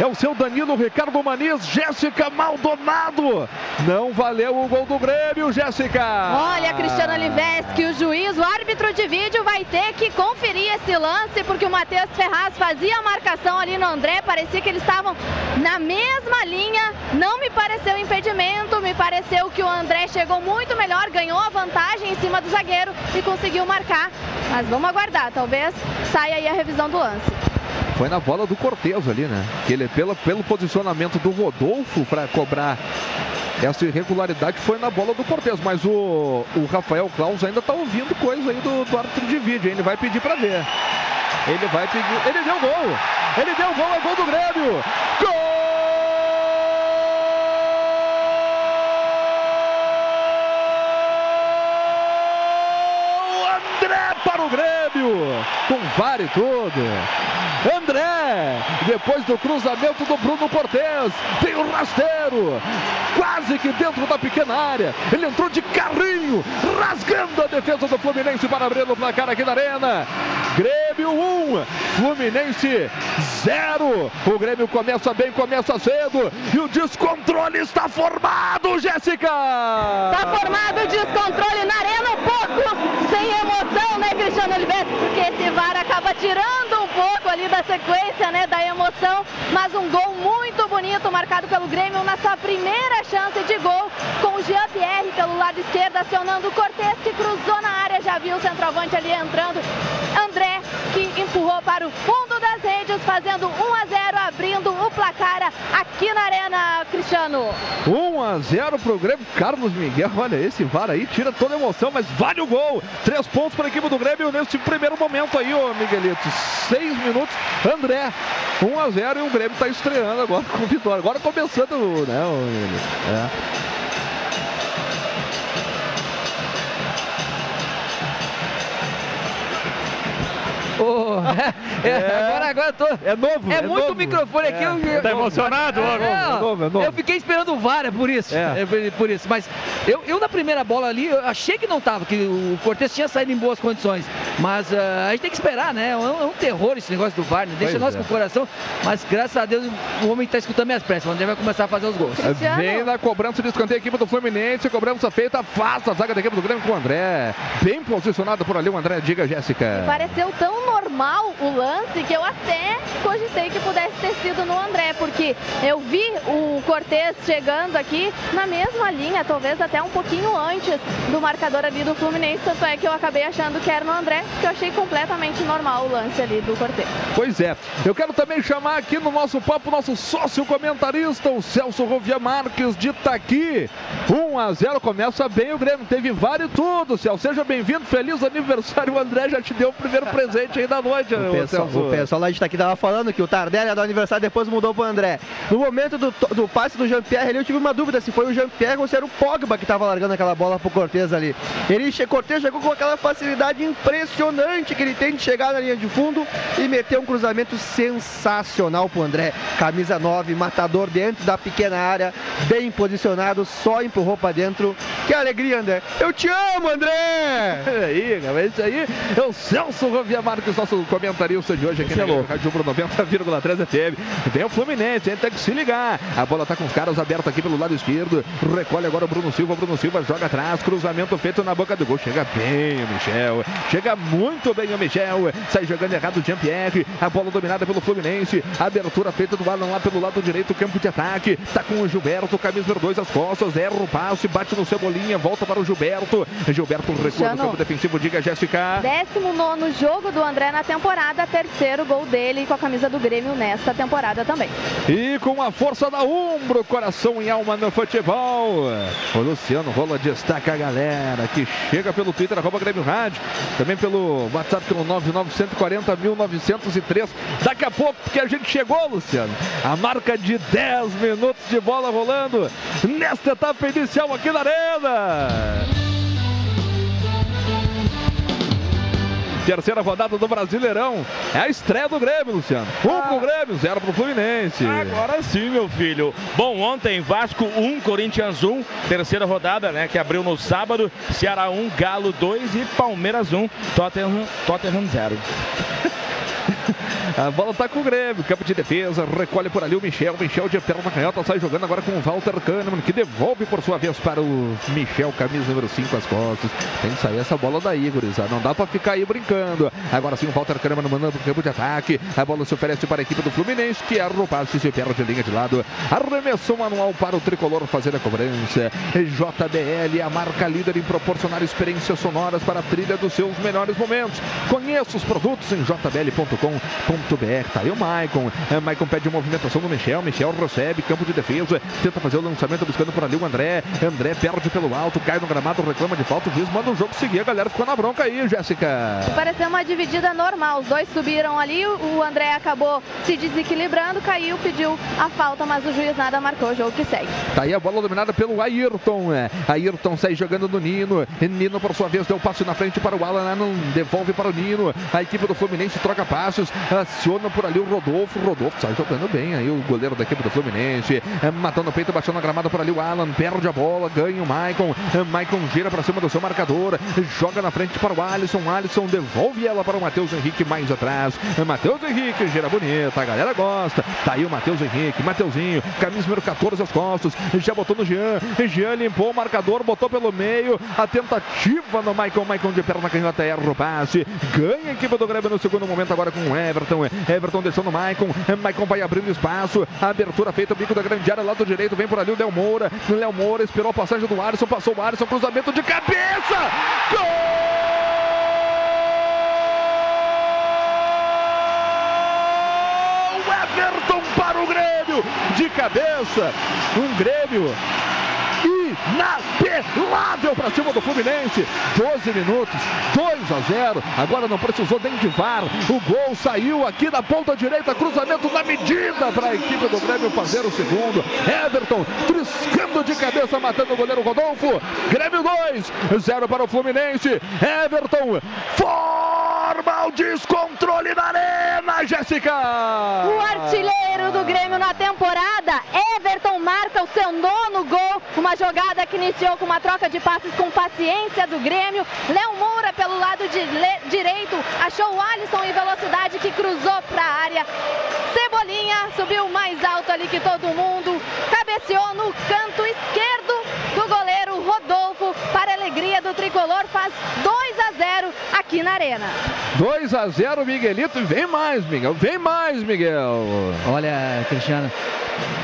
É o seu Danilo Ricardo Maniz, Jéssica Maldonado. Não valeu o gol do Grêmio, Jéssica. Olha, Cristiano Oliveski, o juiz, o árbitro de vídeo vai ter que conferir esse lance, porque o Matheus Ferraz fazia a marcação ali no André, parecia que eles estavam na mesma linha, não me pareceu impedimento, me pareceu que o André chegou muito melhor, ganhou a vantagem em cima do zagueiro e conseguiu marcar. Mas vamos aguardar, talvez saia aí a revisão do lance. Foi na bola do Cortez ali, né? Que ele, pelo, pelo posicionamento do Rodolfo para cobrar essa irregularidade, foi na bola do Cortez. Mas o, o Rafael Claus ainda tá ouvindo coisa aí do, do árbitro de vídeo. Ele vai pedir para ver. Ele vai pedir. Ele deu gol! Ele deu gol, é gol do Grêmio! Gol! André para o Com VAR e tudo. André, depois do cruzamento do Bruno Cortez, tem o rasteiro, quase que dentro da pequena área. Ele entrou de carrinho, rasgando a defesa do Fluminense para abrir o placar aqui na Arena. Grêmio 1, Fluminense 0. O Grêmio começa bem, começa cedo e o descontrole está formado, Jéssica! Tá formado o descontrole na arena, um pouco sem emoção, né, Cristiano Oliveira? Porque esse VAR acaba tirando um pouco ali da sequência, né, da emoção. Mas um gol muito bonito marcado pelo Grêmio na sua primeira chance de gol, com o Jean Pierre pelo lado esquerdo acionando o Cortez, que cruzou na área, já viu o centroavante ali entrando. André, que empurrou para o fundo das redes, fazendo 1 a 0, abrindo o placar aqui na Arena, Cristiano. 1 a 0 pro Grêmio. Carlos Miguel, olha esse VAR aí, tira toda a emoção, mas vale o gol. Três pontos para a equipe do Grêmio nesse primeiro momento aí, ô Miguelito. Seis minutos. André, 1x0 e o Grêmio está estreando agora com vitória. Agora começando, né? O, é. Oh, é, Agora, agora eu tô. É novo, É, é muito novo. microfone aqui. É. eu- Tá eu- emocionado, É, ó, é novo, é novo. Eu fiquei esperando o VAR, é por isso. É. É por- isso. Mas eu, eu na primeira bola ali, eu achei que não tava, que o Cortez tinha saído em boas condições. Mas ah, a gente tem que esperar, né? É um, é um terror esse negócio do VAR, né? Deixa Pois nós é. com o coração. Mas graças a Deus o homem tá escutando minhas pressas. O André vai começar a fazer os gols. Vem na cobrança de escanteio a equipe do Fluminense, cobrança feita, afasta a zaga da equipe do Grêmio com o André. Bem posicionado por ali o André, diga Jéssica. Pareceu tão normal o lance que eu até cogitei que pudesse ter sido no André, porque eu vi o Cortez chegando aqui na mesma linha, talvez até um pouquinho antes do marcador ali do Fluminense, tanto é que eu acabei achando que era no André, que eu achei completamente normal o lance ali do Cortez. Pois é, eu quero também chamar aqui no nosso papo nosso sócio comentarista, o Celso Rovia Marques de Itaqui. 1 a 0 começa bem o Grêmio, teve vários tudo, Celso. Seja bem-vindo, feliz aniversário. O André já te deu o primeiro presente aí da noite, O ô, pessoal, o pessoal lá de Itaqui tava falando que o Tardelli ia dar aniversário depois mudou pro André. No momento do, do passe do Jean-Pierre ali, eu tive uma dúvida se foi o Jean-Pierre ou se era o Pogba que tava largando aquela bola pro Cortez ali. Ele, Cortez chegou com aquela facilidade impressionante que ele tem de chegar na linha de fundo e meter um cruzamento sensacional pro André. Camisa 9, matador dentro da pequena área, bem posicionado, só empurrou pra dentro. Que alegria, André. Eu te amo, André! É aí, galera, é isso aí. É o Celso Rovia Marques, nosso comentarista de hoje aqui na Rádio Pro 90,3 FM. Vem o Fluminense, hein? tem que se ligar. A bola tá com os caras abertos aqui pelo lado esquerdo. Recolhe agora o Bruno Silva. Bruno Silva joga atrás. Cruzamento feito na boca do gol. Chega bem o Michel. Chega muito bem o Michel. Sai jogando errado o Jean-Pierre. A bola dominada pelo Fluminense. Abertura feita do Alan lá pelo lado direito. Campo de ataque. Tá com o Gilberto. Camisa número 2 às costas. Erra o passe. Bate no Cebolinha. Volta para o Gilberto. Gilberto recua no. É. É campo defensivo. Diga, Jéssica. 19 jogo do André na temporada, terceiro gol dele com a camisa do Grêmio nesta temporada também. E com a força da Umbro, coração e alma no futebol. O Luciano Rola destaca a galera que chega pelo Twitter, arroba Grêmio Rádio. Também pelo WhatsApp pelo 99140 Daqui a pouco, porque a gente chegou, Luciano. A marca de 10 minutos de bola rolando nesta etapa inicial aqui na Arena. Terceira rodada do Brasileirão. É a estreia do Grêmio, Luciano. Um pro Grêmio, zero pro Fluminense. Agora sim, meu filho. Bom, ontem Vasco 1, Corinthians 1, terceira rodada, né, que abriu no sábado. Ceará 1, Galo 2 e Palmeiras 1, Tottenham, Tottenham 0. A bola tá com o Grêmio, campo de defesa, recolhe por ali o Michel, Michel de perna canhota, sai jogando agora com o Walter Kahneman, que devolve por sua vez para o Michel, camisa número 5 às costas. Tem que sair essa bola daí, gurizada, não dá pra ficar aí brincando. Agora sim o Walter Kahneman mandando pro campo de ataque, a bola se oferece para a equipe do Fluminense, que erra o passe, se perde linha de lado. Arremessou manual para o Tricolor fazer a cobrança. JBL, a marca líder em proporcionar experiências sonoras para a trilha dos seus melhores momentos. Conheça os produtos em jbl.com.br. Tá aí o Maicon. É, Maicon pede movimentação do Michel. Michel recebe, campo de defesa. Tenta fazer o lançamento buscando por ali o André. André perde pelo alto, cai no gramado, reclama de falta. O juiz manda o jogo seguir. A galera ficou na bronca aí, Jéssica. Pareceu uma dividida normal, os dois subiram ali, o André acabou se desequilibrando, caiu, pediu a falta, mas o juiz nada marcou, o jogo que segue. Tá aí a bola dominada pelo Ayrton. é. Ayrton sai jogando no Nino. Nino, por sua vez, deu passe na frente para o Alan. Não devolve para o Nino. A equipe do Fluminense troca passos. Aciona por ali o Rodolfo. Rodolfo sai jogando bem aí. O goleiro da equipe do Fluminense. é, Matando o peito, baixando a gramada por ali o Alan. Perde a bola, ganha o Maicon. É, Maicon gira para cima do seu marcador. Joga na frente para o Alisson. Alisson devolve ela para o Matheus Henrique mais atrás. É, Matheus Henrique gira bonita. A galera gosta. Tá aí o Matheus Henrique. Mateuzinho, camisa número 14 às costas. Já botou no Jean. Jean limpou o marcador, botou pelo meio. A tentativa no Maicon. Maicon de perna canhota erra o passe. Ganha a equipe do Grêmio no segundo momento agora com o Everton. Everton deixou no Maicon. Maicon vai abrindo espaço. Abertura feita, o bico da grande área, lado direito. Vem por ali o Léo Moura. Léo Moura esperou a passagem do Alisson. Passou o Alisson. Cruzamento de cabeça. Gol! Everton para o Grêmio. De cabeça. Um Grêmio inapelável para cima do Fluminense. 12 minutos, 2 a 0. Agora não precisou nem de VAR. O gol saiu aqui na ponta direita, cruzamento na medida para a equipe do Grêmio fazer o segundo. Everton triscando de cabeça, matando o goleiro Rodolfo. Grêmio 2, 0 para o Fluminense. Everton forma o Descontrole na arena, Jéssica! O artilheiro do Grêmio na temporada, Everton marca o seu nono gol. Uma jogada que iniciou com uma troca de passes com paciência do Grêmio. Léo Moura pelo lado de direito achou o Alisson em velocidade que cruzou para a área. Cebolinha subiu mais alto ali que todo mundo. Cabeceou no canto esquerdo do goleiro Rodolfo. Para a alegria do tricolor, faz 2 a 0 aqui na Arena. 2 a 0 Miguelito. E vem mais, Miguel. Vem mais, Miguel. Olha, Cristiano,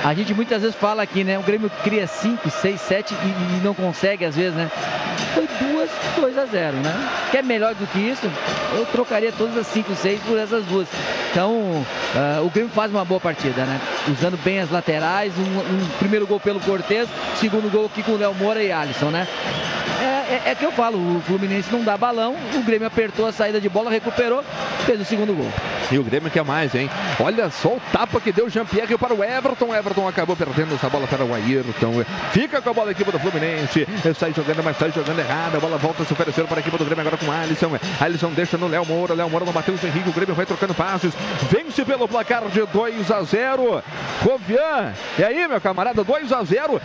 a gente muitas vezes fala aqui, né? O Grêmio cria 5, 6, 7 e não consegue às vezes, né? Foi duas, 2 a 0, né? Quer melhor do que isso? Eu trocaria todas as 5, 6 por essas duas. Então, ah, o Grêmio faz uma boa partida, né? Usando bem as laterais, um, um primeiro gol pelo Cortez, segundo gol aqui com o Léo Moura e Alisson, né? É, é, é que eu falo, o Fluminense não dá balão, o Grêmio apertou a saída de bola, recuperou, fez o segundo gol. E o Grêmio quer mais, hein? Olha só o tapa que deu o Jean-Pierre para o Everton. Everton acabou perdendo essa bola para o Ayrton. Fica com a bola a equipe do Fluminense. Sai jogando, mas sai jogando errado. A bola volta a se oferecer para a equipe do Grêmio agora com o Alisson. Alisson deixa no Léo Moura. Léo Moura no Matheus Henrique. O Grêmio vai trocando passes. Vence pelo placar de 2 a 0. Rovian. E aí, meu camarada? 2 a 0.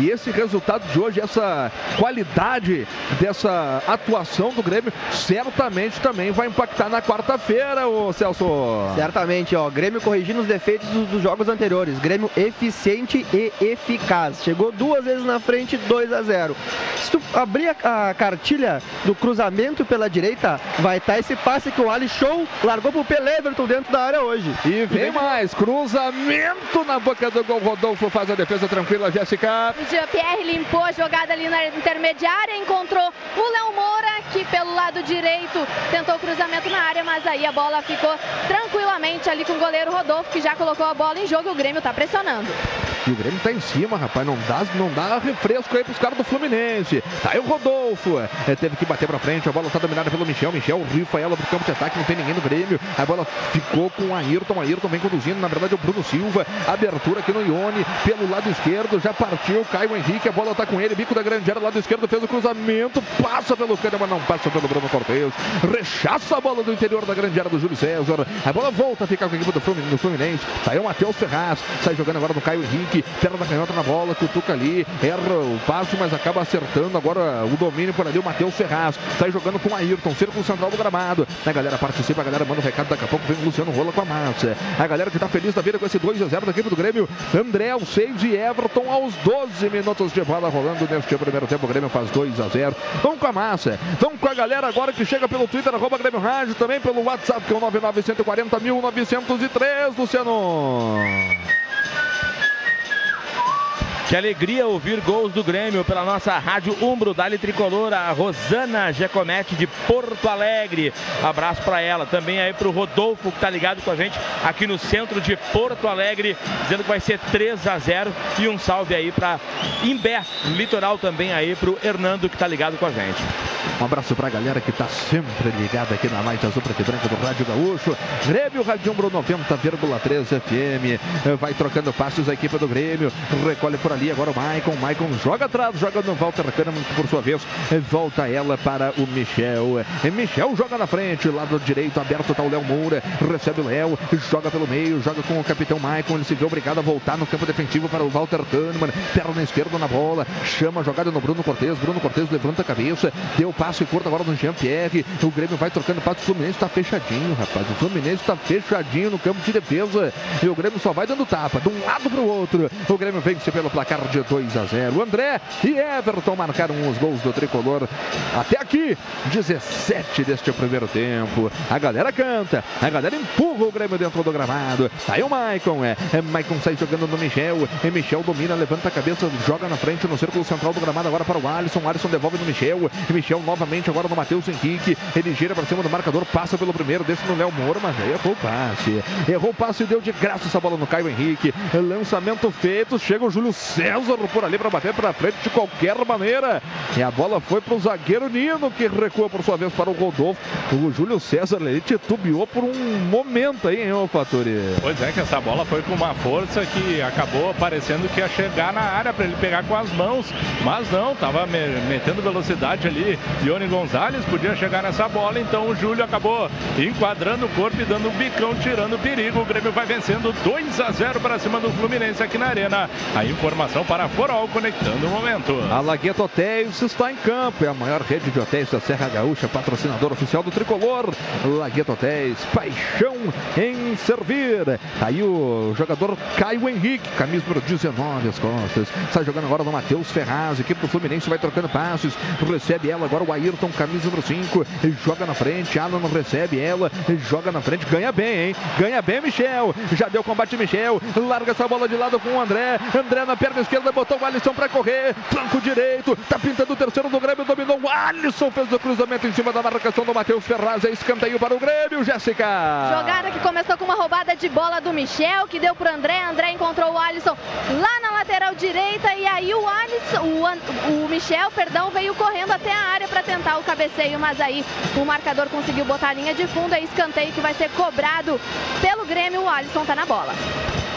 E esse resultado de hoje, essa qualidade dessa atuação do Grêmio, certamente também vai impactar na quarta-feira, ô Celso. Certamente, ó. Grêmio corrigindo os defeitos dos, dos jogos anteriores. Grêmio eficiente e eficaz. Chegou duas vezes na frente, 2 a 0. Se tu abrir a, a cartilha do cruzamento pela direita, vai estar esse passe que o Ali Show largou pro Pelé Everton dentro da área hoje. E vem mais, cruzamento na boca do gol. Rodolfo faz a defesa tranquila, Jéssica. O Jean-Pierre limpou a jogada ali na intermediária, encontrou o Léo Moura, que pelo lado direito tentou o cruzamento na área, mas aí a bola ficou tranquilamente ali com o goleiro Rodolfo, que já colocou a bola em jogo e o Grêmio tá pressionando. E o Grêmio tá em cima, rapaz. Não dá, não dá refresco aí pros caras do Fluminense. Tá aí o Rodolfo. É, teve que bater pra frente. A bola tá dominada pelo Michel. Michel rifa ela pro campo de ataque. Não tem ninguém no Grêmio. A bola ficou com o Ayrton. Ayrton vem conduzindo. Na verdade, é o Bruno Silva. Abertura aqui no Ione. Pelo lado esquerdo. Já partiu. Caio Henrique. A bola tá com ele. Bico da grande área. Lado esquerdo. Fez o cruzamento. Passa pelo Kahneman. Não passa pelo Bruno Cortez. Rechaça a bola do interior da grande área do Júlio César. A bola volta a ficar com a equipe do Fluminense. aí o Matheus Ferraz. Sai jogando agora no Caio Henrique. Perna da canhota na bola. Cutuca ali. Erra o passe, mas acaba acertando agora o domínio por ali. O Matheus Ferraz. Sai jogando com o Ayrton. Círculo central do gramado. A galera participa. A galera manda o recado. Daqui a pouco vem o Luciano Rola com a massa. A galera que tá feliz da vida com esse 2 a 0 da equipe do Grêmio. André aos 6 e Everton aos 12 minutos de bola rolando neste primeiro tempo. O Grêmio faz 2 a 0. Vamos com a massa. Vamos com a galera agora que chega pelo Twitter, arroba Grêmio Rádio, também pelo WhatsApp, que é o 99140 1903, Luciano. Que alegria ouvir gols do Grêmio pela nossa rádio Umbro, Dali Tricolor, a Rosana Giacometti de Porto Alegre. Abraço para ela. Também aí pro Rodolfo, que tá ligado com a gente aqui no centro de Porto Alegre, dizendo que vai ser 3 a 0 E um salve aí para Imbé, litoral também aí pro Hernando, que tá ligado com a gente. Um abraço pra galera que tá sempre ligada aqui na Light Azul Preto e Branco do Rádio Gaúcho. Grêmio Rádio Umbro 90,3 FM. Vai trocando passos a equipe do Grêmio. Recolhe por ali agora o Maicon. Maicon joga atrás, joga no Walter Kahneman, que por sua vez volta ela para o Michel. Michel joga na frente, lado direito aberto tá o Léo Moura. Recebe o Léo, joga pelo meio, joga com o capitão Maicon. Ele se vê obrigado a voltar no campo defensivo para o Walter Kahneman. Perna esquerda na bola, chama a jogada no Bruno Cortes. Bruno Cortes levanta a cabeça, deu passe curto agora no Jean-Pierre. O Grêmio vai trocando passe. O Fluminense está fechadinho, rapaz. O Fluminense está fechadinho no campo de defesa. E o Grêmio só vai dando tapa de um lado para o outro. O Grêmio vence pelo placar de 2 a 0. O André e Everton marcaram os gols do tricolor. Até aqui, 17 deste primeiro tempo. A galera canta, a galera empurra o Grêmio dentro do gramado. Aí o Maicon, é. é Maicon sai jogando no Michel. E Michel domina, levanta a cabeça, joga na frente no círculo central do gramado agora para o Alisson. O Alisson devolve no Michel. E Michel novamente agora no Matheus Henrique. Ele gira para cima do marcador, passa pelo primeiro, deixa no Léo Moura, mas errou o passe. Errou o passe e deu de graça essa bola no Caio Henrique. Lançamento feito, chega o Júlio César por ali para bater para frente de qualquer maneira. E a bola foi para o zagueiro Nino, que recua por sua vez para o Rodolfo. O Júlio César ele titubeou por um momento aí, hein, ô Faturi? Pois é, que essa bola foi com uma força que acabou parecendo que ia chegar na área para ele pegar com as mãos, mas não, tava me- metendo velocidade ali. Ione Gonzalez podia chegar nessa bola, então o Júlio acabou enquadrando o corpo e dando um bicão, tirando o perigo. O Grêmio vai vencendo 2 a 0 para cima do Fluminense aqui na Arena. A informação para a Forol conectando o momento. A Lagueta Hotéis está em campo. É a maior rede de hotéis da Serra Gaúcha, patrocinador oficial do tricolor. Lagueta Hotéis, paixão em servir. Tá Aí o jogador Caio Henrique, camisa número 19 as costas. Está jogando agora no Matheus Ferraz. Equipe do Fluminense vai trocando passes. Recebe ela agora o Ayrton, camisa número 5. Joga na frente. Alan recebe ela. Joga na frente. Ganha bem, hein? Ganha bem, Michel. Já deu combate, Michel. Larga essa bola de lado com o André. André na perna esquerda botou o Alisson para correr. Flanco direito. Tá pintando o terceiro do Grêmio. Dominou o Alisson. Fez o cruzamento em cima da marcação do Matheus Ferraz. É escanteio para o Grêmio, Jéssica. Jogada que começou com uma roubada de bola do Michel, que deu pro André. André encontrou o Alisson lá na lateral direita e aí o Alisson, o, o Michel, perdão, veio correndo até a área para tentar o cabeceio, mas aí o marcador conseguiu botar a linha de fundo, é escanteio que vai ser cobrado pelo Grêmio. O Alisson tá na bola.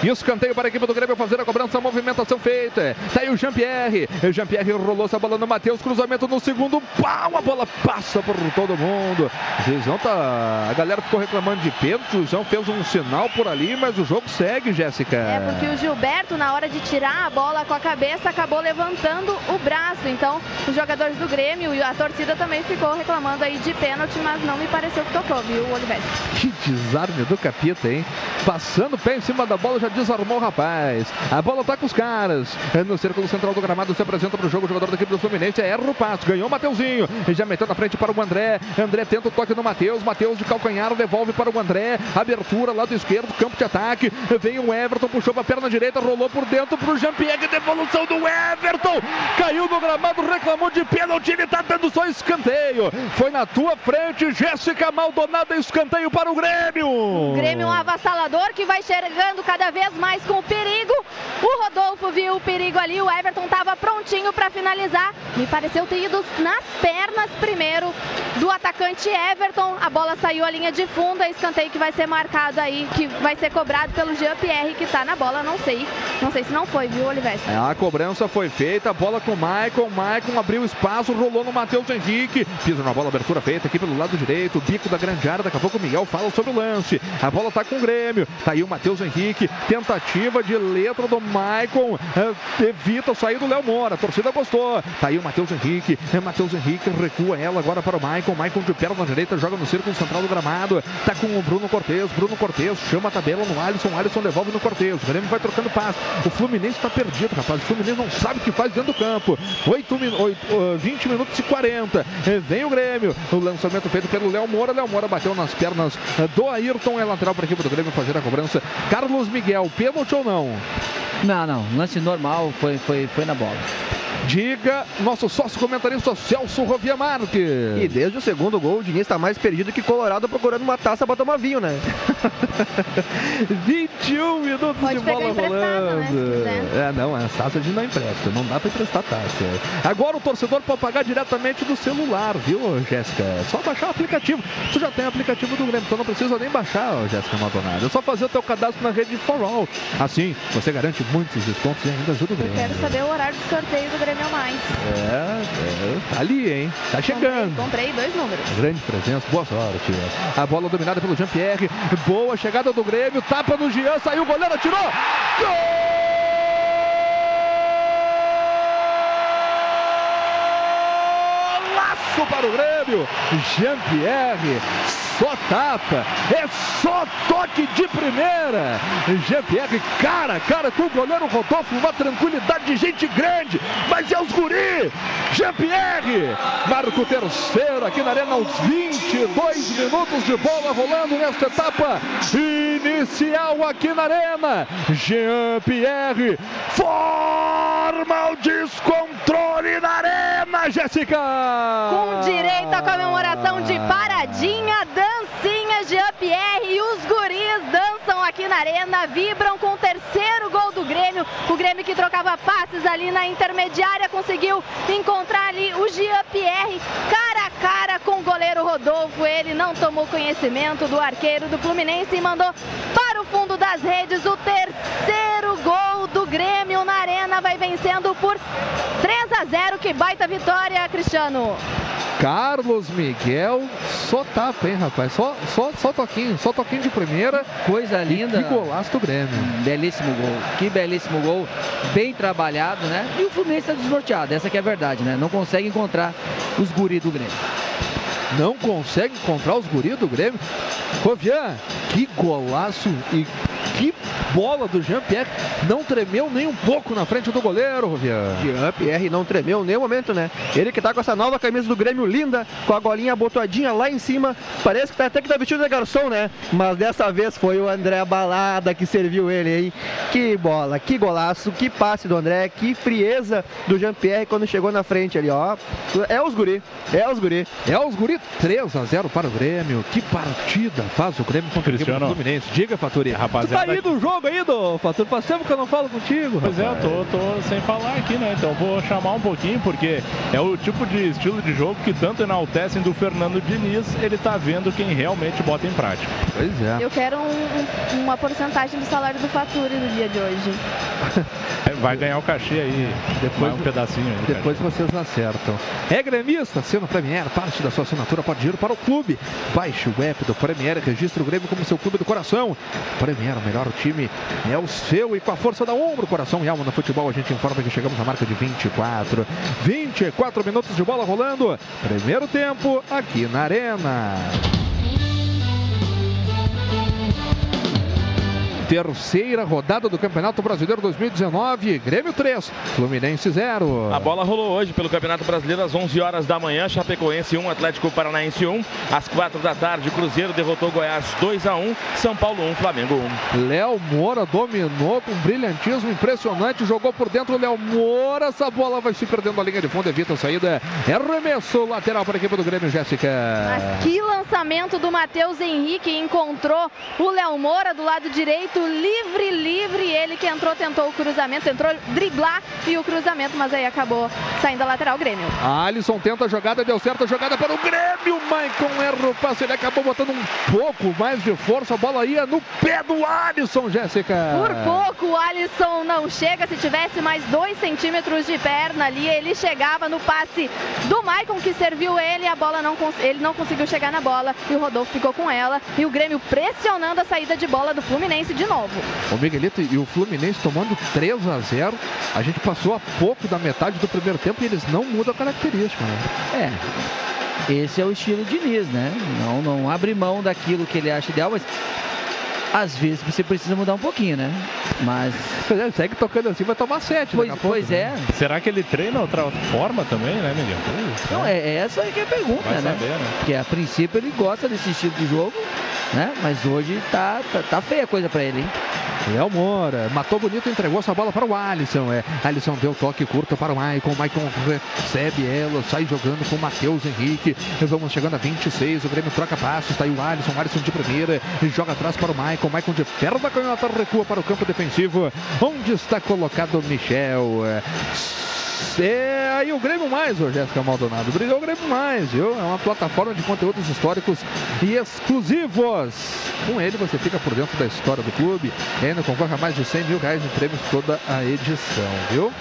E escanteio para a equipe do Grêmio fazer a cobrança, a movimentação feita. Aí o Jean-Pierre. O Jean-Pierre rolou essa bola no Matheus, cruzamento no segundo pau. A bola passa por todo mundo. O Juizão tá. A galera ficou reclamando de pênalti. O Juizão fez um sinal por ali, mas o jogo segue, Jéssica. É porque o Gilberto, na hora de tirar a bola com a cabeça, acabou levantando o braço. Então, os jogadores do Grêmio e a torcida também ficou reclamando aí de pênalti, mas não me pareceu que tocou, viu, Oliveira? Que desarme do capita, hein? Passando o pé em cima da bola, já desarmou o rapaz. A bola tá com os caras. É No círculo central do gramado se apresenta para o jogo o jogador da equipe do Fluminense. Erra o passo. Ganhou o Mateuzinho. Já meteu na frente para o André. André tenta o toque no Matheus. Matheus de calcanhar devolve para o André. Abertura lado esquerdo, campo de ataque. Vem o Everton, puxou para a perna direita, rolou por dentro para o Jean-Pierre. Devolução do Everton. Caiu no gramado, reclamou de pênalti. Ele tá dando só escanteio. Foi na tua frente, Jéssica Maldonado. Escanteio para o Grêmio. O Grêmio um avassalador que vai chegando cada vez mais com o perigo. O Rodolfo o perigo ali, o Everton estava prontinho para finalizar. Me pareceu ter ido nas pernas primeiro do atacante Everton. A bola saiu à linha de fundo, é escanteio que vai ser marcado aí, que vai ser cobrado pelo Jean-Pierre que está na bola, não sei. Não sei se não foi, viu, Oliveira? A cobrança foi feita, a bola com o Maicon. Maicon abriu espaço, rolou no Matheus Henrique. Pisa na bola, abertura feita aqui pelo lado direito. Bico da grande área. Daqui a pouco o Miguel fala sobre o lance. A bola tá com o Grêmio. Tá aí o Matheus Henrique. Tentativa de letra do Maicon. É, evita sair do Léo Moura. A torcida gostou. Tá aí o Matheus Henrique. É, Matheus Henrique recua ela agora para o Maicon. Maicon de perna direita joga no círculo central do gramado. Tá com o Bruno Cortes. Bruno Cortes chama a tabela no Alisson. Alisson devolve no Cortes. O Grêmio vai trocando passe. O Fluminense está perdido, rapaz. O Fluminense não sabe o que faz dentro do campo. 8 min 8, uh, 20 minutos e 40. Eh, Vem o Grêmio. O lançamento feito pelo Léo Moura. Léo Moura bateu nas pernas eh, do Ayrton. É lateral para a equipe do Grêmio fazer a cobrança. Carlos Miguel, pênalti ou não? Não, não. Lance normal, foi, foi, foi na bola. Diga nosso sócio comentarista Celso Rovia Marques. E desde o segundo gol, o Diniz está mais perdido que Colorado procurando uma taça para tomar vinho, né? 21 minutos Pode de pegar bola né, rolando. quiser. é, não, a taça de não empresta. Não dá para emprestar taça. Agora o torcedor pode pagar diretamente do celular, viu, Jéssica? É só baixar o aplicativo. Tu já tem o aplicativo do Grêmio, então não precisa nem baixar, Jéssica Maldonado. É só fazer o teu cadastro na rede For All. Assim, você garante muitos descontos e ainda ajuda o Grêmio. Quero saber o horário do sorteio do Grêmio Mais. É, é, tá ali, hein? Tá chegando. Comprei dois números. Grande presença, boa sorte. A bola dominada pelo Jean-Pierre. Boa chegada do Grêmio. Tapa no Jean, saiu o goleiro, atirou. Golaço para o Grêmio. Jean-Pierre só tapa, é só toque de primeira. Jean-Pierre cara cara com o goleiro Rodolfo, uma tranquilidade de gente grande, mas é os guri. Jean-Pierre marca o terceiro aqui na arena aos 22 minutos de bola rolando nesta etapa inicial aqui na arena. Jean-Pierre forma o descontrole na arena, Jéssica. Com direito à comemoração de paradinha, dancinha, Jean-Pierre e os guris dançam aqui na arena, vibram com o terceiro gol do Grêmio. O Grêmio que trocava passes ali na intermediária, conseguiu encontrar ali o Jean Pierre cara a cara com o goleiro Rodolfo. Ele não tomou conhecimento do arqueiro do Fluminense e mandou para o fundo das redes o terceiro gol do Grêmio na Arena. Vai vencendo por 3 a 0. Que baita vitória, Cristiano. Carlos Miguel, só tapa, hein, rapaz? Só, só, só toquinho, só toquinho de primeira. Coisa linda. E que golaço do Grêmio. Belíssimo gol. Que belíssimo gol. Bem trabalhado, né? E o Fluminense está desnorteado. Essa que é a verdade, né? Não consegue encontrar os guri do Grêmio. Não consegue encontrar os guris do Grêmio. Rovian, que golaço e que bola do Jean-Pierre. Não tremeu nem um pouco na frente do goleiro, Rovian. Jean-Pierre não tremeu em nenhum momento, né? Ele que tá com essa nova camisa do Grêmio linda, com a golinha abotoadinha lá em cima. Parece que tá até que tá vestido de garçom, né? Mas dessa vez foi o André Balada que serviu ele, hein? Que bola, que golaço, que passe do André, que frieza do Jean-Pierre quando chegou na frente ali, ó. É os guri, é os guri. É os guri 3 a 0 para o Grêmio. Que partida faz o Grêmio contra o Cristiano. Fluminense. Diga, Faturi. Rapaziada, Tu tá aí do jogo aí, do Faturi. Faz tempo que eu não falo contigo. Pois é, eu rapaz. tô, tô sem falar aqui, né? Então vou chamar um pouquinho, porque é o tipo de estilo de jogo que tanto enaltecem do Fernando Diniz, ele tá vendo quem realmente bota em prática. Pois é. Eu quero um- um- uma porcentagem do salário do Faturi no dia de hoje. Vai ganhar o cachê aí, depois um pedacinho aí. Depois vocês acertam. É gremista, sendo Premier, parte da sua assinatura pode ir para o clube. Baixe o app do Premier registre o Grêmio como seu clube do coração. Premier, o melhor time é o seu e com a força da ombro, coração e alma no futebol, a gente informa que chegamos à marca de 24. 24 minutos de bola rolando. Primeiro tempo aqui na Arena. Terceira rodada do Campeonato Brasileiro 2019. Grêmio 3, Fluminense 0. A bola rolou hoje pelo Campeonato Brasileiro às 11 horas da manhã. Chapecoense 1, Atlético Paranaense 1. Às 4 da tarde, Cruzeiro derrotou Goiás 2 a 1. São Paulo 1, Flamengo 1. Léo Moura dominou com brilhantismo impressionante, jogou por dentro o Léo Moura, essa bola vai se perdendo a linha de fundo, evita a saída, é arremesso lateral para a equipe do Grêmio, Jéssica. Mas que lançamento do Matheus Henrique encontrou o Léo Moura do lado direito, livre, livre. Ele que entrou, tentou o cruzamento, tentou driblar e o cruzamento, mas aí acabou saindo a lateral Grêmio. Alisson tenta a jogada, deu certo a jogada para o Grêmio, Maicon erra o passe, ele acabou botando um pouco mais de força, a bola ia no pé do Alisson, Jéssica. Por pouco o Alisson não chega. Se tivesse mais dois centímetros de perna ali, ele chegava no passe do Maicon que serviu ele. A bola não ele não conseguiu chegar na bola e o Rodolfo ficou com ela. E o Grêmio pressionando a saída de bola do Fluminense de novo. O Miguelito e o Fluminense tomando 3 a 0. A gente passou a pouco da metade do primeiro tempo e eles não mudam a característica, né? É. Esse é o estilo Diniz, né? Não, não abre mão daquilo que ele acha ideal, mas às vezes você precisa mudar um pouquinho, né? Mas. segue tocando assim, vai tomar 7. Pois, pois é. Será que ele treina outra forma também, né, Miguel? Não, é, é essa aí que é a pergunta, Vai né? saber, né? Porque a princípio ele gosta desse estilo de jogo, né? Mas hoje tá, tá, tá feia a coisa pra ele, hein? Léo Moura matou bonito, entregou essa bola para o Alisson. É, Alisson deu toque curto para o Maicon. Maicon recebe ela, sai jogando com o Matheus Henrique. Vamos chegando a 26. O Grêmio troca passos. Está aí o Alisson. Alisson de primeira. E joga atrás para o Maicon. Maicon de perna canhota recua para o campo defensivo. Onde está colocado Michel. É, É aí o Grêmio Mais, ô Jéssica Maldonado. Brilhou o Grêmio Mais, viu? É uma plataforma de conteúdos históricos e exclusivos. Com ele você fica por dentro da história do clube e ainda concorre a mais de 100 mil reais em prêmios toda a edição, viu?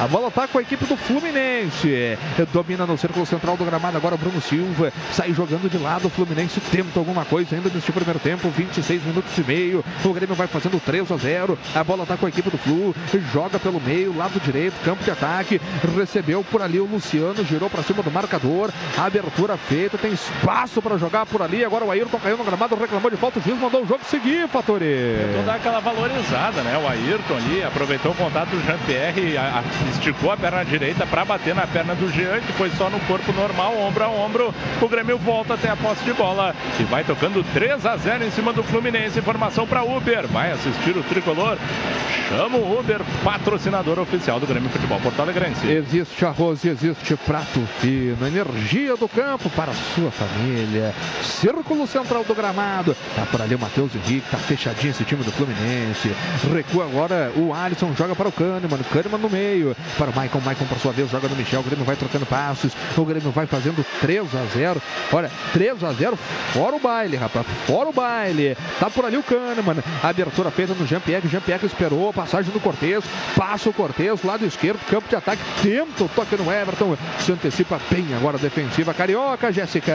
A bola tá com a equipe do Fluminense. Domina no círculo central do gramado agora o Bruno Silva. Sai jogando de lado. O Fluminense tenta alguma coisa ainda neste primeiro tempo. 26 minutos e meio. O Grêmio vai fazendo 3 a 0. A bola tá com a equipe do Flu. Joga pelo meio, lado direito, campo de ataque. Recebeu por ali o Luciano. Girou para cima do marcador. Abertura feita. Tem espaço para jogar por ali. Agora o Ayrton caiu no gramado. Reclamou de falta. O juiz mandou o jogo seguir, Fatori. Tentou dar aquela valorizada, né? O Ayrton ali aproveitou o contato do Jean-Pierre, esticou a perna direita para bater na perna do Jean, que foi só no corpo normal, ombro a ombro. O Grêmio volta até a posse de bola e vai tocando 3 a 0 em cima do Fluminense. Informação para Uber. Vai assistir o tricolor. Chama o Uber, patrocinador oficial do Grêmio Futebol Porto Alegrense. Existe a arroz existe prato fino. Energia do campo para a sua família. Círculo central do gramado. Tá por ali o Matheus Henrique, tá fechadinho esse time do Fluminense. Recua agora o Alisson, joga para o Kahneman. Kahneman no meio. Para o Maicon, Maicon por sua vez joga no Michel. O Grêmio vai trocando passos. O Grêmio vai fazendo 3 a 0. Olha, 3 a 0 fora o baile, rapaz. Fora o baile. Tá por ali o Kahneman. Abertura feita no Jean-Pierre. Jean-Pierre esperou. Passagem do Cortez. Passa o Cortez, lado esquerdo, campo de ataque. Tenta o toque no Everton. Se antecipa bem agora a defensiva carioca, Jéssica.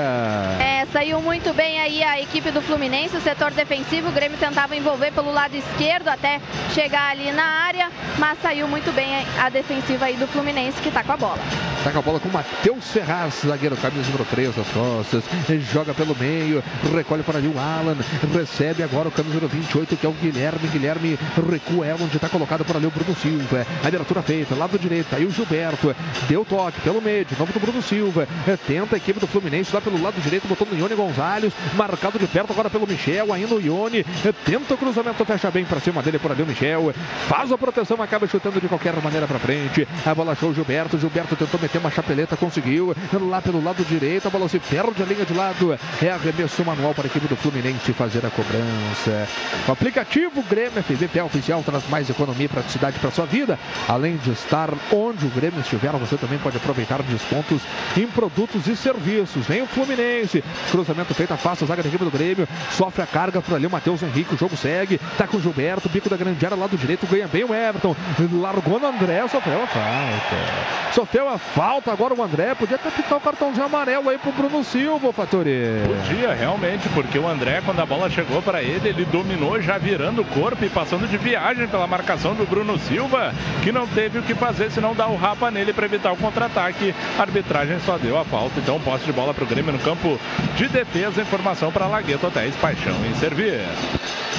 É, saiu muito bem aí a equipe do Fluminense, o setor defensivo. O Grêmio tentava envolver pelo lado esquerdo até chegar ali na área, mas saiu muito bem a defensiva aí do Fluminense que tá com a bola. Tá com a bola com o Matheus Ferraz, zagueiro, camisa número 3 das costas. Joga pelo meio, recolhe para ali o Alan. Recebe agora o camisa número 28, que é o Guilherme. Guilherme recua, é onde está colocado por ali o Bruno Silva. Abertura feita, lado direito, aí Gilberto. Deu toque pelo meio, de novo do Bruno Silva. Tenta a equipe do Fluminense lá pelo lado direito, botou no Ione Gonzalez. Marcado de perto agora pelo Michel, ainda o Ione. Tenta o cruzamento, fecha bem para cima dele por ali o Michel. Faz a proteção, acaba chutando de qualquer maneira para frente. A bola achou o Gilberto. Gilberto tentou meter uma chapeleta, conseguiu. Lá pelo lado direito, a bola se perde a linha de lado. É arremesso manual para a equipe do Fluminense fazer a cobrança. O aplicativo Grêmio FVP oficial traz mais economia e praticidade para sua vida. Além de estar onde o Grêmio estiver, você também pode aproveitar descontos em produtos e serviços. Vem o Fluminense. Cruzamento feito, afasta a zaga da equipe do Grêmio. Sofre a carga por ali o Matheus Henrique. O jogo segue. Tá com o Gilberto. Bico da grande área, lado direito. Ganha bem o Everton. Largou no André. Sofreu a falta. Sofreu a falta agora o André. Podia até picar o cartãozinho amarelo aí pro Bruno Silva, Fatori. Podia, realmente, porque o André, quando a bola chegou para ele, ele dominou já virando o corpo e passando de viagem pela marcação do Bruno Silva, que não teve o que fazer senão dar o rapa nele para evitar o contra-ataque. A arbitragem só deu a falta, então posse de bola para o Grêmio no campo de defesa. Informação para Lagueto Hotéis Paixão em servir.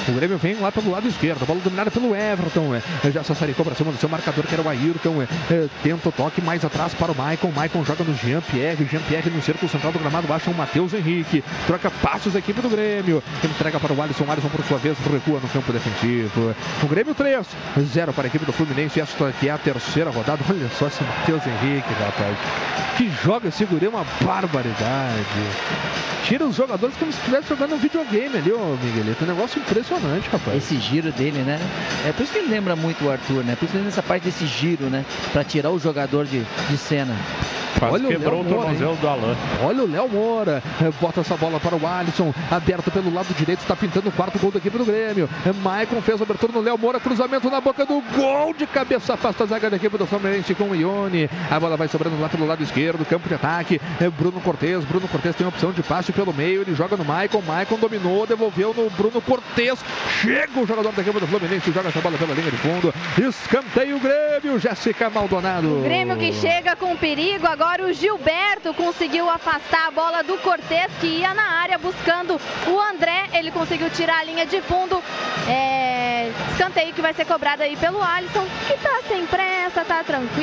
O Grêmio vem lá pelo lado esquerdo, bola dominada pelo Everton. É, já sassaricou para cima do seu marcador, que era o Ayrton. É, é, tenta o toque mais atrás para o Maicon. Maicon joga no Jean-Pierre. Jean-Pierre no círculo central do gramado, baixa o Matheus Henrique. Troca passos a equipe do Grêmio. Entrega para o Alisson. Alisson, por sua vez, recua no campo defensivo. O Grêmio 3, 0 para a equipe do Fluminense. Esta que é a terceira rodada. Olha só esse Matheus Henrique, rapaz. Que joga esse guri, uma barbaridade. Tira os jogadores como se estivesse jogando um videogame ali, ô Miguelito. Um negócio impressionante, rapaz. Esse giro dele, né? É por isso que ele lembra muito o Arthur, né? Principalmente nessa parte desse giro, né? Pra tirar o jogador de, de cena. Quase Olha o quebrou o, Léo Moura, tornozelo do Alan. Olha o Léo Moura, É, bota essa bola para o Alisson, aberto pelo lado direito, está pintando o quarto gol da equipe do Grêmio. É, Maicon fez a abertura no Léo Moura, cruzamento na boca do gol de cabeça, afasta a zaga da equipe do Fluminense com o Ione. A bola vai sobrando lá pelo lado esquerdo, campo de ataque. É Bruno Cortes, Bruno Cortes tem opção de passe pelo meio, ele joga no Maicon, Maicon dominou, devolveu no Bruno Cortes. Chega o jogador da equipe do Fluminense, joga essa bola pela linha de fundo. Escanteio Grêmio, Jéssica Maldonado. O Grêmio que chega com perigo, agora o Gilberto conseguiu afastar a bola do Cortez que ia na área buscando o André. Ele conseguiu tirar a linha de fundo. É... Escanteio que vai ser cobrado aí pelo Alisson, que tá sem pressa, tá tranquilo.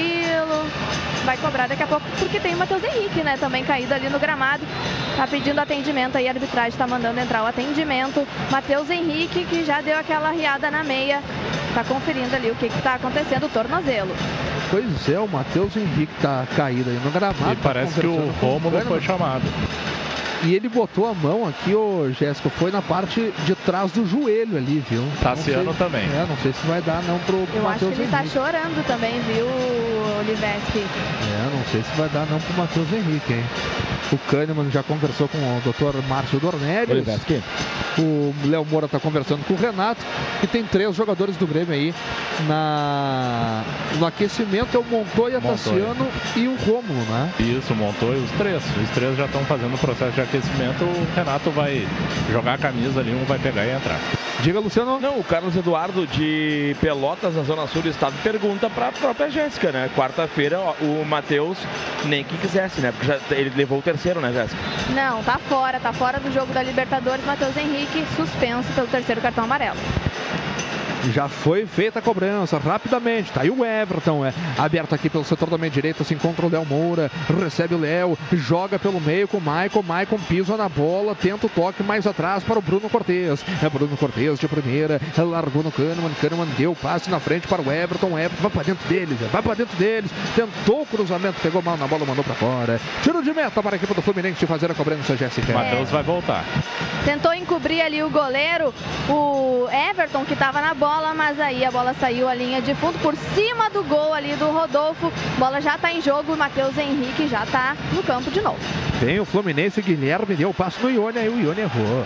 Vai cobrar daqui a pouco, porque tem o Matheus Henrique, né? Também caído ali no gramado. Tá pedindo atendimento aí, a arbitragem tá mandando entrar o atendimento. Matheus Henrique, que já deu aquela riada na meia. Tá conferindo ali o que, que tá acontecendo, o tornozelo. Pois é, o Matheus Henrique tá caído aí no gramado. E parece que o Rômulo Kahneman. foi chamado. E ele botou a mão aqui, ô Jéssica, foi na parte de trás do joelho ali, viu? Tassiano sei- também. É, não sei se vai dar não pro, pro Eu acho que Matheus ele tá Henrique. chorando também, viu, Oliveski? É, não sei se vai dar não pro Matheus Henrique, hein? O Kahneman já conversou com o Dr. Márcio Dornelles. Oliveski. O Léo Moura tá conversando com o Renato. E tem três jogadores do Grêmio aí na... no aquecimento. É o Montoya, Montoya. Tassiano e o Rômulo, né? Isso, montou e os três. Os três já estão fazendo o processo de aquecimento. O Renato vai jogar a camisa ali, um vai pegar e entrar. Diga, Luciano. Não, o Carlos Eduardo de Pelotas, na Zona Sul do Estado, pergunta pra própria Jéssica, né? Quarta-feira, o Matheus nem que quisesse, né? Porque já, ele levou o terceiro, né, Jéssica? Não, tá fora, tá fora do jogo da Libertadores. Matheus Henrique suspenso pelo terceiro cartão amarelo. Já foi feita a cobrança rapidamente. Tá aí o Everton, é aberto aqui pelo setor da meia direita. Se encontra o Léo Moura, recebe o Léo, joga pelo meio com o Maicon. Maicon pisa na bola, tenta o toque mais atrás para o Bruno Cortes. É Bruno Cortes de primeira, largou no Kahneman. Kahneman deu o passe na frente para o Everton. O Everton vai para dentro deles, vai para dentro deles. Tentou o cruzamento, pegou mal na bola, mandou para fora. Tiro de meta para a equipe do Fluminense fazer a cobrança, Jéssica. Matheus vai voltar. Tentou encobrir ali o goleiro, o Everton, que estava na bola, mas aí a bola saiu a linha de fundo por cima do gol ali do Rodolfo. Bola já está em jogo, o Matheus Henrique já está no campo de novo. Tem o Fluminense, Guilherme deu o passe no Ione, aí o Ione errou.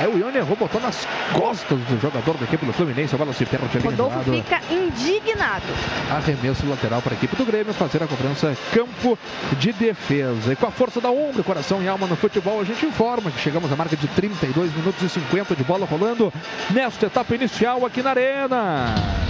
Aí o Ione errou, botou nas costas do jogador da equipe do Fluminense, a bola se perde ali Rodolfo fica indignado. Arremesso lateral para a equipe do Grêmio fazer a cobrança campo de defesa. E com a força da ombro, coração e alma no futebol, a gente informa que chegamos à marca de 32 minutos e 50 de bola rolando nesta etapa inicial aqui na Arena.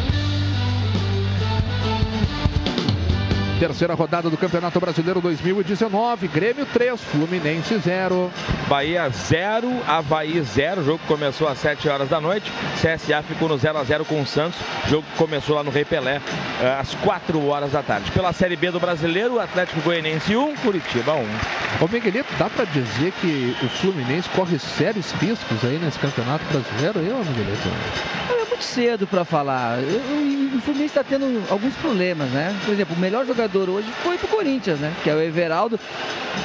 Terceira rodada do Campeonato Brasileiro 2019. Grêmio 3, Fluminense 0. Bahia 0, Havaí 0. O jogo começou às 7 horas da noite. CSA ficou no 0 a 0 com o Santos. O jogo começou lá no Rei Pelé eh, às 4 horas da tarde. Pela Série B do Brasileiro, Atlético Goianiense 1, Curitiba 1. Ô Miguelito, dá pra dizer que o Fluminense corre sérios riscos aí nesse Campeonato Brasileiro, aí, ô Miguelito? É muito cedo para falar. Eu- eu- O Fluminense está tendo alguns problemas, né? Por exemplo, o melhor jogador hoje foi pro Corinthians, né? Que é o Everaldo.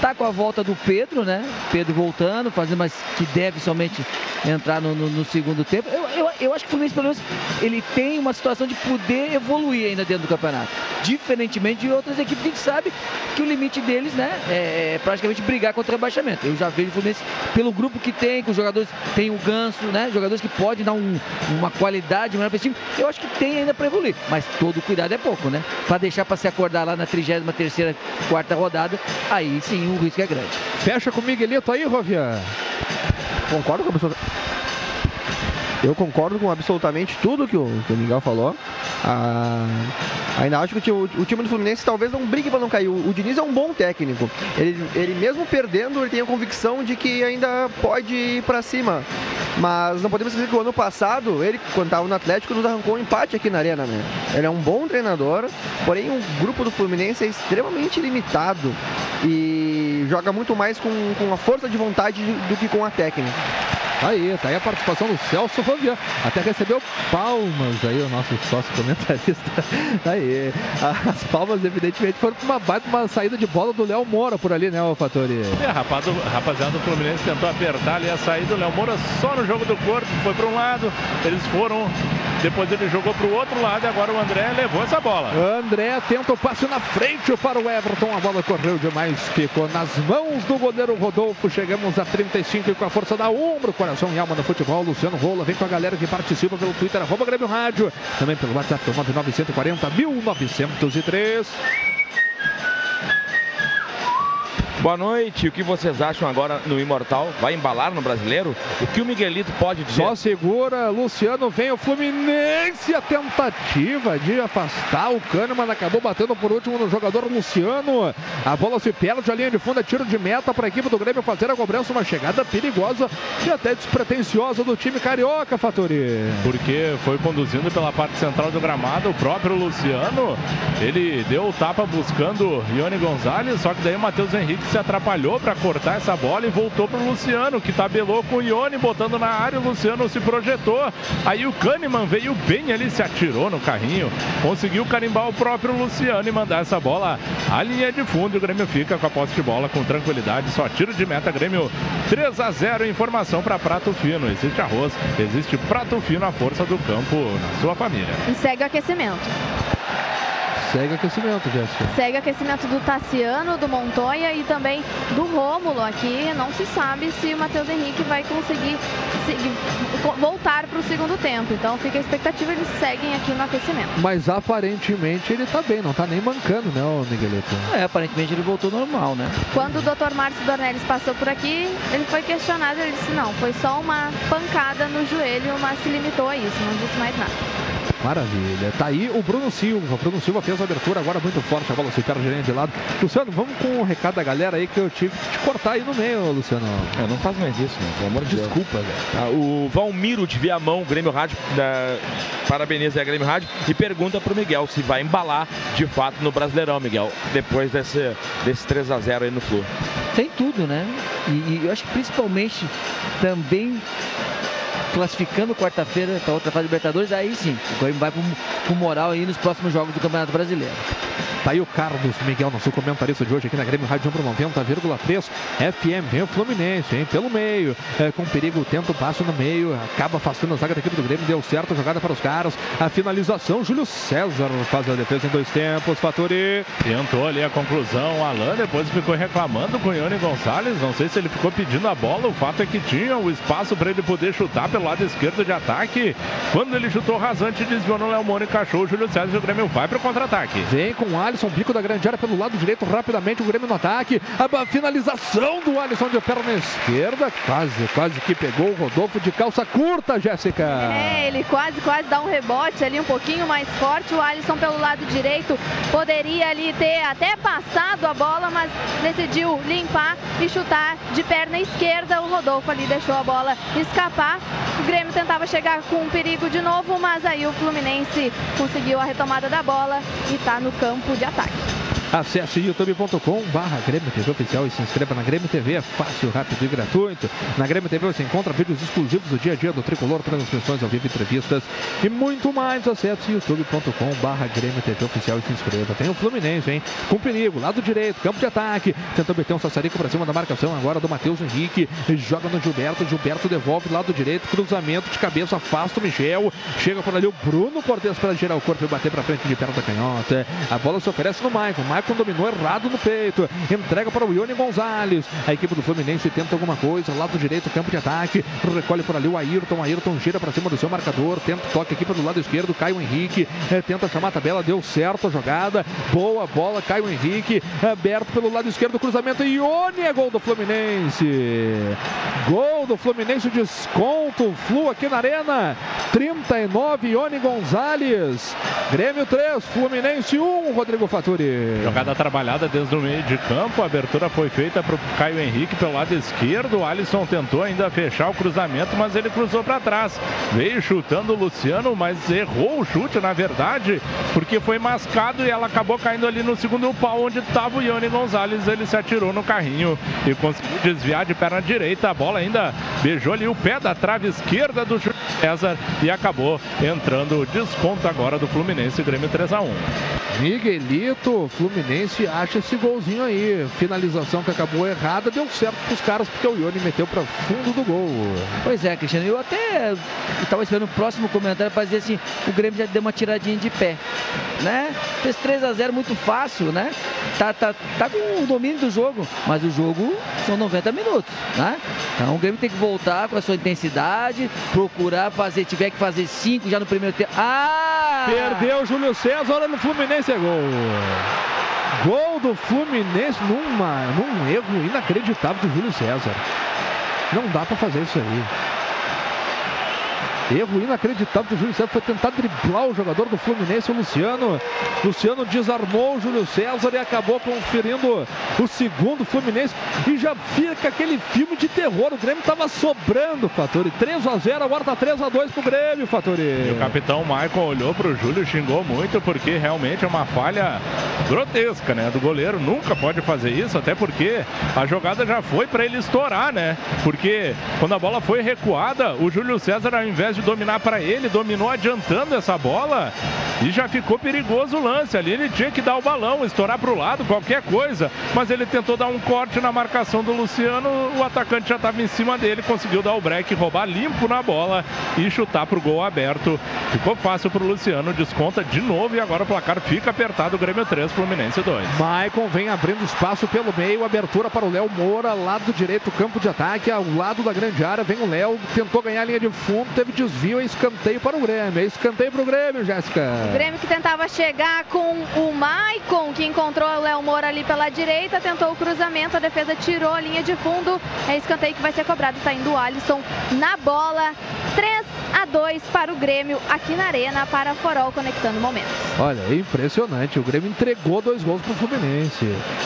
Tá com a volta do Pedro, né? Pedro voltando, fazendo, mas que deve somente entrar no, no- no segundo tempo. Eu, eu, eu acho que o Fluminense, pelo menos, ele tem uma situação de poder evoluir ainda dentro do campeonato. Diferentemente de outras equipes que a gente sabe que o limite deles, né? É é praticamente brigar contra o rebaixamento. Eu já vejo o Fluminense pelo grupo que tem, com os jogadores, tem o Ganso, né? Jogadores que podem dar um- uma qualidade maior para esse time. Eu acho que tem ainda para evoluir, mas todo cuidado é pouco, né? Para deixar para se acordar lá na 33ª, quarta rodada, aí sim o risco é grande. Fecha com o aí, Rovian. Concordo com absolut- Eu concordo com absolutamente tudo que o, que o Miguel falou. Ah, ainda acho que o, o time do Fluminense talvez não brigue para não cair. O, o Diniz é um bom técnico. Ele, ele mesmo perdendo, ele tem a convicção de que ainda pode ir para cima. Mas não podemos esquecer que o ano passado, ele, quando estava no Atlético, nos arrancou um empate aqui na Arena. Né? Ele é um bom treinador, porém o grupo do Fluminense é extremamente limitado e joga muito mais com, com a força de vontade do que com a técnica. Aí, tá aí a participação do Celso Rovian. Até recebeu palmas aí, o nosso sócio comentarista. Tá aí. As palmas, evidentemente, foram uma baita uma saída de bola do Léo Moura por ali, né, ô Fatori? A rapaz- rapaziada do Fluminense tentou apertar ali a saída. O Léo Moura só no jogo do corpo, foi para um lado, eles foram, depois ele jogou para o outro lado e agora o André levou essa bola. André tenta o passe na frente para o Everton. A bola correu demais, ficou nas mãos do goleiro Rodolfo. Chegamos a 35 e com a força da ombro, coração e alma no futebol. Luciano Rola vem com a galera que participa pelo Twitter, arroba Grêmio Rádio. Também pelo WhatsApp, 9940 1903. Boa noite. O que vocês acham agora no Imortal? Vai embalar no brasileiro? O que o Miguelito pode dizer? Só segura, Luciano vem o Fluminense. A tentativa de afastar o Kahneman acabou batendo por último no jogador Luciano. A bola se perde, a linha de fundo é tiro de meta para a equipe do Grêmio fazer a cobrança. Uma chegada perigosa e até despretensiosa do time carioca, Fatori. Porque foi conduzindo pela parte central do gramado o próprio Luciano. Ele deu o tapa buscando Ione Gonzalez, só que daí o Matheus Henrique se atrapalhou para cortar essa bola e voltou pro Luciano, que tabelou com o Ione, botando na área. O Luciano se projetou. Aí o Kahneman veio bem ali, se atirou no carrinho, conseguiu carimbar o próprio Luciano e mandar essa bola à linha de fundo. O Grêmio fica com a posse de bola com tranquilidade, só tiro de meta. Grêmio 3 a 0. Informação para Prato Fino. Existe arroz, existe Prato Fino, a força do campo na sua família. E segue o aquecimento. Segue aquecimento, Jéssica. Segue o aquecimento do Tassiano, do Montoya e também do Rômulo. Aqui não se sabe se o Matheus Henrique vai conseguir seguir- vo- voltar para o segundo tempo. Então fica a expectativa, eles seguem aqui no aquecimento. Mas aparentemente ele tá bem, não tá nem mancando, né, ô Miguelito? É, aparentemente ele voltou normal, né? Quando o Dr. Márcio Dornelles passou por aqui, ele foi questionado. Ele disse: não, foi só uma pancada no joelho, mas se limitou a isso, não disse mais nada. Maravilha. Tá aí o Bruno Silva. O Bruno Silva fez a abertura agora muito forte. A bola se perde de lado. Luciano, vamos com o um recado da galera aí que eu tive que te cortar aí no meio, Luciano. É, não faz mais isso, né? Pelo amor de Deus. Desculpa, velho. Ah, o Valmiro de Viamão, Grêmio Rádio, da... parabeniza a Grêmio Rádio e pergunta pro Miguel se vai embalar de fato no Brasileirão, Miguel, depois desse, desse 3 a 0 aí no Flu. Tem tudo, né? E, e eu acho que principalmente também classificando quarta-feira para outra fase de Libertadores, aí sim, o Grêmio vai pro moral aí nos próximos jogos do Campeonato Brasileiro. Tá aí o Carlos Miguel, nosso comentarista de hoje aqui na Grêmio Rádio Umbro 90,3 FM. Vem o Fluminense, hein? Pelo meio, é, com perigo, tenta o passo no meio, acaba afastando a zaga da equipe do Grêmio, deu certo a jogada para os caras. A finalização, Júlio César faz a defesa em dois tempos, Faturi. Tentou ali a conclusão, o Alan depois ficou reclamando com o Ione Gonçalves. Não sei se ele ficou pedindo a bola, o fato é que tinha o espaço para ele poder chutar pelo lado esquerdo de ataque. Quando ele chutou rasante, desviou no Léo Moura, encaixou o Júlio César e o Grêmio vai para o contra-ataque. Vem com o Alisson, bico da grande área pelo lado direito, rapidamente o Grêmio no ataque. A finalização do Alisson de perna esquerda, quase, quase que pegou o Rodolfo de calça curta, Jéssica. É, ele quase, quase dá um rebote ali um pouquinho mais forte. O Alisson pelo lado direito poderia ali ter até passado a bola, mas decidiu limpar e chutar de perna esquerda. O Rodolfo ali deixou a bola escapar. O Grêmio tentava chegar com um perigo de novo, mas aí o Fluminense conseguiu a retomada da bola e está no campo de ataque. Acesse youtube.com barra Grêmio TV Oficial e se inscreva na Grêmio TV, é fácil, rápido e gratuito. Na Grêmio TV você encontra vídeos exclusivos do dia a dia do Tricolor, transmissões ao vivo, entrevistas e muito mais. Acesse youtube.com barra Grêmio TV Oficial e se inscreva. Tem o Fluminense, hein? Com perigo, lado direito, campo de ataque. Tentou meter um sassarico pra cima da marcação agora do Matheus Henrique. Joga no Gilberto, Gilberto devolve lado direito, cruzamento de cabeça, afasta o Michel. Chega por ali o Bruno Cortes para girar o corpo e bater pra frente de perto da canhota. A bola se oferece no Maicon. Maicon dominou errado no peito. Entrega para o Ione Gonzalez. A equipe do Fluminense tenta alguma coisa. Lado direito, campo de ataque. Recolhe por ali o Ayrton. Ayrton gira para cima do seu marcador. Tenta toque aqui pelo lado esquerdo. Caio Henrique. É, tenta chamar a tabela. Deu certo a jogada. Boa bola. Caio Henrique. Aberto pelo lado esquerdo. Cruzamento. Ione é gol do Fluminense. Gol do Fluminense. Desconto. Flu aqui na Arena. 39. Ione Gonzalez. Grêmio 3. Fluminense 1. Rodrigo Faturi. Jogada trabalhada desde o meio de campo. A abertura foi feita para o Caio Henrique pelo lado esquerdo. O Alisson tentou ainda fechar o cruzamento, mas ele cruzou para trás. Veio chutando o Luciano, mas errou o chute, na verdade, porque foi mascado e ela acabou caindo ali no segundo pau, onde estava o Ione Gonzalez. Ele se atirou no carrinho e conseguiu desviar de perna direita. A bola ainda beijou ali o pé da trave esquerda do Júlio César e acabou entrando o desconto agora do Fluminense Grêmio 3 a 1 Miguelito, Fluminense acha esse golzinho aí. Finalização que acabou errada, deu certo pros caras porque o Ione meteu para fundo do gol. Pois é, Cristiano, eu até estava esperando o próximo comentário para dizer assim, o Grêmio já deu uma tiradinha de pé, né? Fez 3 a 0 muito fácil, né? Tá, tá, tá com o domínio do jogo, mas o jogo são 90 minutos, né? Então o Grêmio tem que voltar com a sua intensidade, procurar fazer, tiver que fazer 5 já no primeiro tempo. Ah! Perdeu o Júlio César, olha no Fluminense é gol. Gol do Fluminense numa, num erro inacreditável do Júlio César. Não dá para fazer isso aí. Erro inacreditável do Júlio César. Foi tentar driblar o jogador do Fluminense, o Luciano. Luciano desarmou o Júlio César e acabou conferindo o segundo Fluminense. E já fica aquele filme de terror. O Grêmio estava sobrando, Fatori. 3 a 0 agora tá 3 a 2 pro Grêmio, Fatori. E o capitão Michael olhou pro Júlio, xingou muito, porque realmente é uma falha grotesca, né? Do goleiro. Nunca pode fazer isso, até porque a jogada já foi para ele estourar, né? Porque quando a bola foi recuada, o Júlio César, ao invés de dominar para ele, dominou adiantando essa bola e já ficou perigoso o lance. Ali ele tinha que dar o balão, estourar para o lado, qualquer coisa, mas ele tentou dar um corte na marcação do Luciano. O atacante já estava em cima dele, conseguiu dar o break, roubar limpo na bola e chutar para o gol aberto. Ficou fácil para o Luciano, desconta de novo e agora o placar fica apertado. Grêmio 3, Fluminense 2. Maicon vem abrindo espaço pelo meio, abertura para o Léo Moura, lado direito, campo de ataque, ao lado da grande área, vem o Léo, tentou ganhar a linha de fundo, teve desvio, é escanteio para o Grêmio, é escanteio para o Grêmio, Jéssica. O Grêmio que tentava chegar com o Maicon, que encontrou o Léo Moura ali pela direita, tentou o cruzamento, a defesa tirou a linha de fundo, é escanteio que vai ser cobrado, saindo o Alisson na bola, 3 a 2 para o Grêmio aqui na Arena para Forol Conectando Momentos. Olha, é impressionante. O Grêmio entregou dois gols pro Fluminense.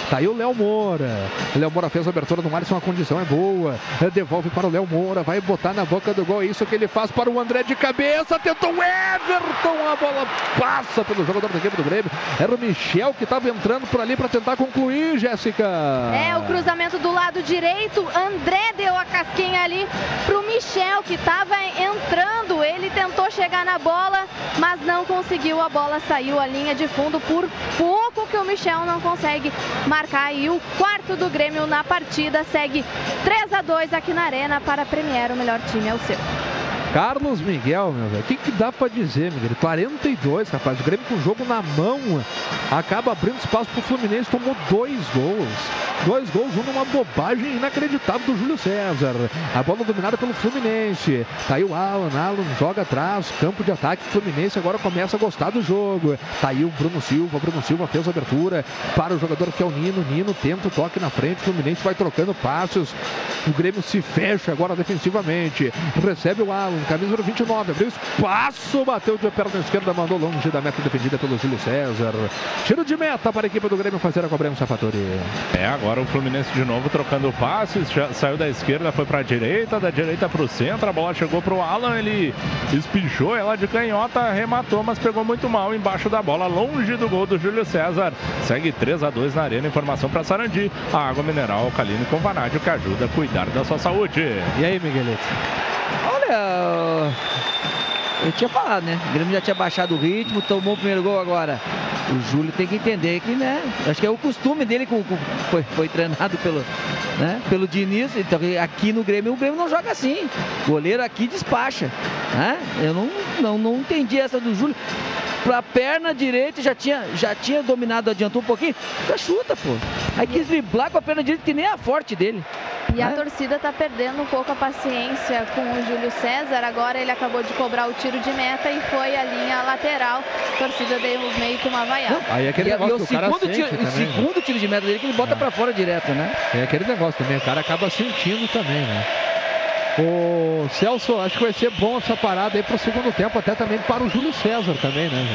Tá aí o Léo Moura. O Léo Moura fez a abertura do Alisson, a condição é boa. Devolve para o Léo Moura, vai botar na boca do gol. É isso que ele faz para o André de cabeça. Tentou o Everton. A bola passa pelo jogador da equipe do Grêmio. Era o Michel que estava entrando por ali para tentar concluir, Jéssica. É, o cruzamento do lado direito. André deu a casquinha ali pro Michel, que estava entrando. Ele tentou chegar na bola, mas não conseguiu. A bola saiu a linha de fundo por pouco que o Michel não consegue marcar. E o quarto do Grêmio na partida segue 3 a 2 aqui na Arena para premiar o melhor time é o seu. Carlos Miguel, meu velho. O que, que dá pra dizer, Miguel? 42, rapaz. O Grêmio com o jogo na mão. Acaba abrindo espaço pro Fluminense. Tomou dois gols. Dois gols, um numa bobagem inacreditável do Júlio César. A bola dominada pelo Fluminense. Tá aí o Alan. Alan joga atrás. Campo de ataque. Fluminense agora começa a gostar do jogo. Tá aí o Bruno Silva. Bruno Silva fez a abertura para o jogador que é o Nino. Nino tenta o toque na frente. O Fluminense vai trocando passos. O Grêmio se fecha agora defensivamente. Recebe o Alan. Camisa número 29. Abriu espaço. Bateu de perna esquerda. Mandou longe da meta defendida pelo Júlio César. Tiro de meta para a equipe do Grêmio fazer a cobrança, Fatori. É, agora o Fluminense de novo trocando passes. Já saiu da esquerda, foi para a direita. Da direita para o centro. A bola chegou para o Alan. Ele espichou ela de canhota. Arrematou, mas pegou muito mal embaixo da bola. Longe do gol do Júlio César. Segue 3 a 2 na arena. Informação para Sarandi. A água mineral alcalina com vanádio que ajuda a cuidar da sua saúde. E aí, Miguelito? Olha, eu tinha falado, né? O Grêmio já tinha baixado o ritmo, tomou o primeiro gol agora. O Júlio tem que entender que, né? Acho que é o costume dele, com, com- foi, foi treinado pelo, né? pelo Diniz. Então, aqui no Grêmio, o Grêmio não joga assim. Goleiro aqui despacha. Né? Eu não, não, não entendi essa do Júlio. Pra perna direita já tinha, já tinha dominado, adiantou um pouquinho. Já chuta, pô. Aí quis driblar com a perna direita, que nem é a forte dele. E a torcida está perdendo um pouco a paciência com o Júlio César. Agora ele acabou de cobrar o tiro de meta e foi a linha lateral. A torcida deu meio que uma vaiada. Aí é aquele e, negócio e o que o cara segundo, sente tiro, o também, né? segundo tiro de meta dele que ele bota pra fora direto, né? É aquele negócio também, o cara acaba sentindo também, né? O Celso, acho que vai ser bom essa parada aí pro segundo tempo, até também para o Júlio César também, né?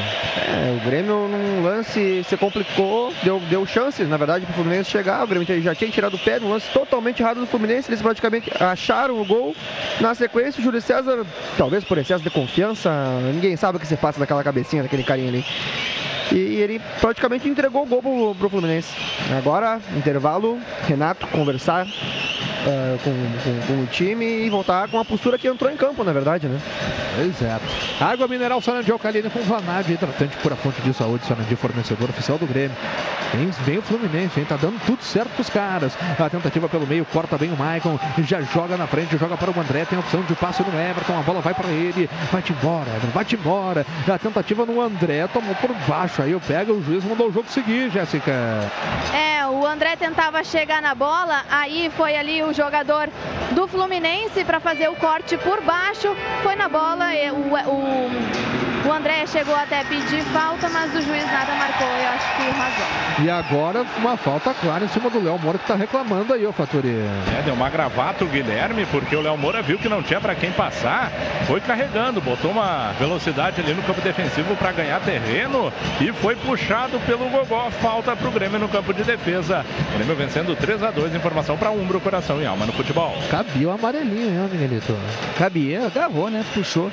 É, o Grêmio num lance se complicou, deu, deu chances, na verdade, pro Fluminense chegar. O Grêmio já tinha tirado o pé num lance totalmente errado do Fluminense. Eles praticamente acharam o gol. Na sequência, o Júlio César, talvez por excesso de confiança, ninguém sabe o que se passa naquela cabecinha daquele carinha ali. E ele praticamente entregou o gol pro, pro Fluminense. Agora, intervalo, Renato conversar eh, com, com- com o time e voltar com a postura que entrou em campo, na verdade, né? Pois é. Água mineral Sarandi alcalina com vanádio hidratante pura fonte de saúde. Sarandi, fornecedor oficial do Grêmio. Vem, vem o Fluminense, hein? Tá dando tudo certo pros caras. A tentativa pelo meio, corta bem o Maicon. Já joga na frente, joga para o André. Tem a opção de passe no Everton. A bola vai para ele. Vai-te embora, Everton. Vai-te embora. A tentativa no André. Tomou por baixo. Aí o pega, o juiz mandou o jogo seguir, Jéssica. É, o André tentava chegar na bola, aí foi ali o jogador do Fluminense para fazer o corte por baixo, foi na bola, o, o, o André chegou até a pedir falta, mas o juiz nada marcou, eu acho que razão. E agora uma falta clara em cima do Léo Moura que tá reclamando aí, ô Faturi. É, deu uma gravata o Guilherme, porque o Léo Moura viu que não tinha para quem passar, foi carregando, botou uma velocidade ali no campo defensivo para ganhar terreno e foi puxado pelo Gogó. Falta pro Grêmio no campo de defesa. Grêmio vencendo 3 a 2 Informação para Umbro, coração e alma no futebol. Cabia o amarelinho, hein, Miguelito? Cabia, gravou, né? Puxou.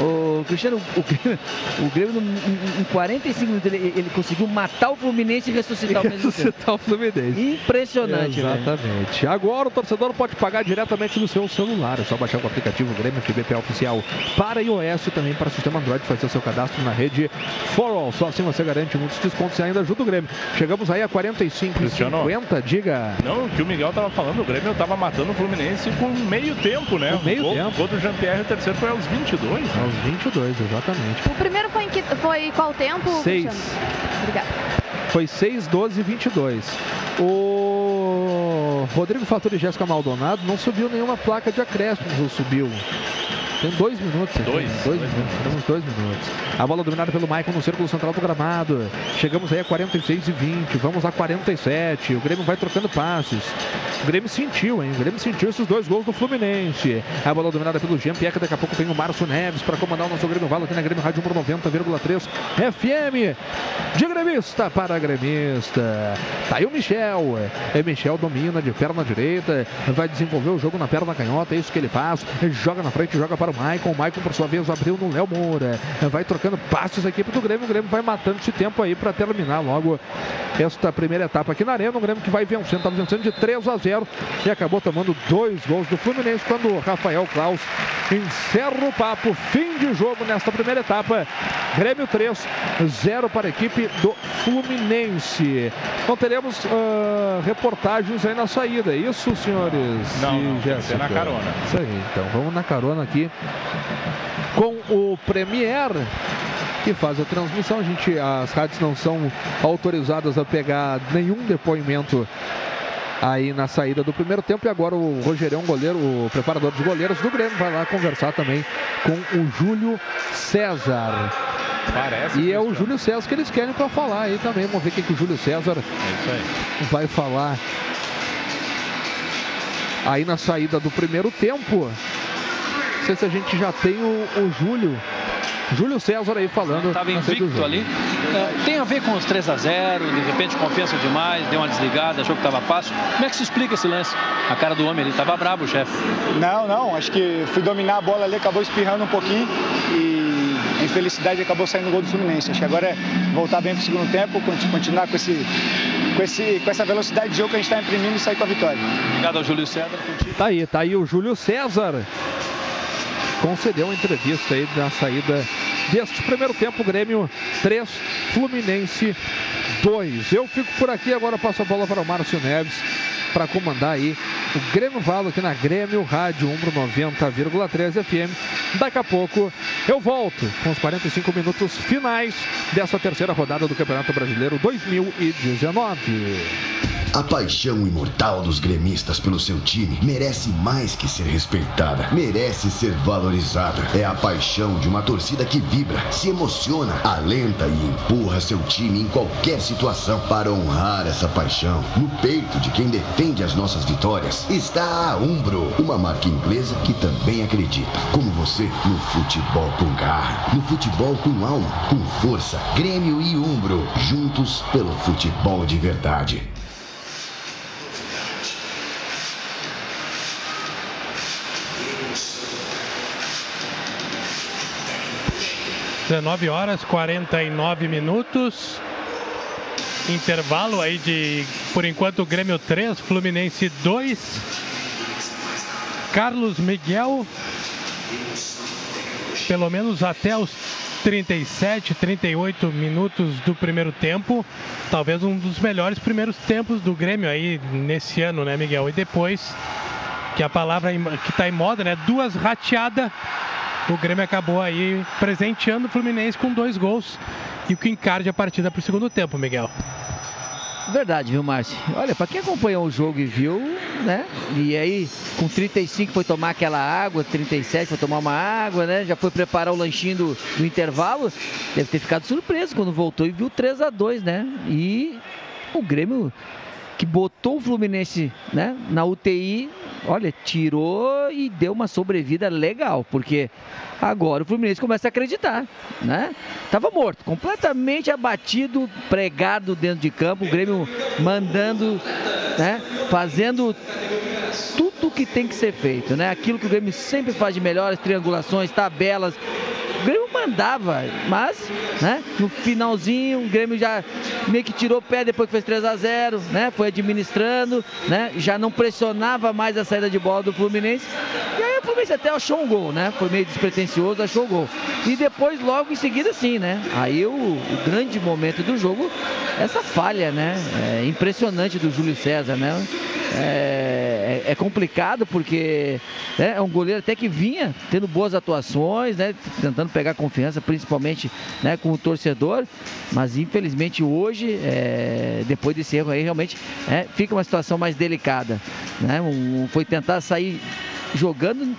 O Cristiano, o Grêmio, o Grêmio em, em 45 minutos, ele, ele conseguiu matar o Fluminense e ressuscitar o mesmo tempo. Ressuscitar o Fluminense. Impressionante. Exatamente. Agora o torcedor pode pagar diretamente no seu celular. É só baixar o aplicativo Grêmio FBP Oficial para iOS e também para sistema Android. Fazer o seu cadastro na rede For All. Só assim você garante muitos descontos e ainda ajuda o Grêmio. Chegamos aí a 45 Cristiano. 50, diga. Não, o que o Miguel tava falando, o Grêmio tava matando o Fluminense com meio tempo, né? Com meio o gol, tempo. O gol do Jean-Pierre, o terceiro foi aos 22. Aos 22, exatamente. O primeiro foi que, foi qual tempo? Seis. Cristiano? Obrigada. Foi 6, 12 22. O Rodrigo Faturi e Jéssica Maldonado não subiu nenhuma placa de acréscimos, ou subiu? Tem dois minutos. aqui. Dois? Dois minutos. Temos dois minutos. A bola dominada pelo Maicon no círculo central do gramado. Chegamos aí a 46 e 20. Vamos a 47. O Grêmio vai trocando passes. O Grêmio sentiu, hein? O Grêmio sentiu esses dois gols do Fluminense. A bola dominada pelo Jean Pierre. Daqui a pouco tem o Márcio Neves para comandar o nosso Grêmio Valo aqui na Grêmio Rádio número 90,3 FM. De gremista para gremista. Tá aí o Michel. É Michel domina de perna direita. Vai desenvolver o jogo na perna canhota. É isso que ele faz. Joga na frente, joga para o Maicon. O Maicon, por sua vez, abriu no Léo Moura. Vai trocando passes a equipe do Grêmio. O Grêmio vai matando esse tempo aí para terminar logo esta primeira etapa aqui na Arena. O Grêmio que vai vencendo. Estava vencendo de 3 a 0 e acabou tomando dois gols do Fluminense quando o Rafael Klaus encerra o papo. Fim de jogo nesta primeira etapa. Grêmio 3, 0 para a equipe do Fluminense. Então teremos ah, reportagens aí na saída, é isso, senhores? Não, não, tem que ser na carona. Isso aí, então vamos na carona aqui com o Premier que faz a transmissão. A gente, as rádios não são autorizadas a pegar nenhum depoimento aí na saída do primeiro tempo. E agora o Rogerão, goleiro, o preparador de goleiros do Grêmio, vai lá conversar também com o Júlio César. Parece. E é o Júlio César que eles querem para falar aí também. Vamos ver o que, que o Júlio César vai falar aí na saída do primeiro tempo. Não sei se a gente já tem o, o Júlio. Júlio César aí falando. Estava invicto ali. É, tem a ver com os 3 a 0 de repente confiança demais, deu uma desligada, achou que estava fácil. Como é que se explica esse lance? A cara do homem ali estava brabo, o chefe. Não, não, acho que fui dominar a bola ali, acabou espirrando um pouquinho e a infelicidade acabou saindo o gol do Fluminense. Acho que agora é voltar bem pro segundo tempo, conti- continuar com, esse, com, esse, com essa velocidade de jogo que a gente está imprimindo e sair com a vitória. Obrigado ao Júlio César. Tá aí, tá aí o Júlio César. Concedeu uma entrevista aí na saída deste primeiro tempo. Grêmio 3, Fluminense 2. Eu fico por aqui, agora passo a bola para o Márcio Neves para comandar aí o Grêmio Valo aqui na Grêmio Rádio Umbro 90,3 FM. Daqui a pouco eu volto com os 45 minutos finais dessa terceira rodada do Campeonato Brasileiro 2019. A paixão imortal dos gremistas pelo seu time merece mais que ser respeitada, merece ser valorizada. É a paixão de uma torcida que vibra, se emociona, alenta e empurra seu time em qualquer situação. Para honrar essa paixão, no peito de quem defende as nossas vitórias, está a Umbro, uma marca inglesa que também acredita, como você, no futebol com garra, no futebol com alma, com força. Grêmio e Umbro, juntos pelo futebol de verdade. 19 horas 49 minutos. Intervalo aí de, por enquanto, Grêmio 3, Fluminense 2. Carlos Miguel, pelo menos até os 37, 38 minutos do primeiro tempo. Talvez um dos melhores primeiros tempos do Grêmio aí nesse ano, né, Miguel? E depois, que a palavra que está em moda, né? Duas rateadas. O Grêmio acabou aí presenteando o Fluminense com dois gols e o que encarde a partida para o segundo tempo, Miguel. Verdade, viu, Márcio? Olha, pra quem acompanhou o jogo e viu, né? E aí, com 35 foi tomar aquela água, 37 foi tomar uma água, né? Já foi preparar o lanchinho do, do intervalo. Deve ter ficado surpreso quando voltou e viu 3 a 2 né? E o Grêmio que botou o Fluminense né, na UTI, olha, tirou e deu uma sobrevida legal, porque agora o Fluminense começa a acreditar, né? Tava morto, completamente abatido, pregado dentro de campo, o Grêmio mandando, né, fazendo tudo o que tem que ser feito, né? Aquilo que o Grêmio sempre faz de melhor, as triangulações, tabelas. O Grêmio mandava, mas, né, no finalzinho, o Grêmio já meio que tirou o pé depois que fez 3 a 0 né? Foi administrando, né? Já não pressionava mais a saída de bola do Fluminense. E aí o Fluminense até achou um gol, né? Foi meio despretensioso, achou o gol. E depois, logo em seguida, sim, né? Aí o, o grande momento do jogo, essa falha, né? É impressionante do Júlio César, né? É, é- complicado porque né, é um goleiro até que vinha tendo boas atuações, né? Tentando pegar confiança, principalmente né, com o torcedor. Mas infelizmente hoje, é, depois desse erro aí, realmente é, fica uma situação mais delicada. Né? Um- foi tentar sair jogando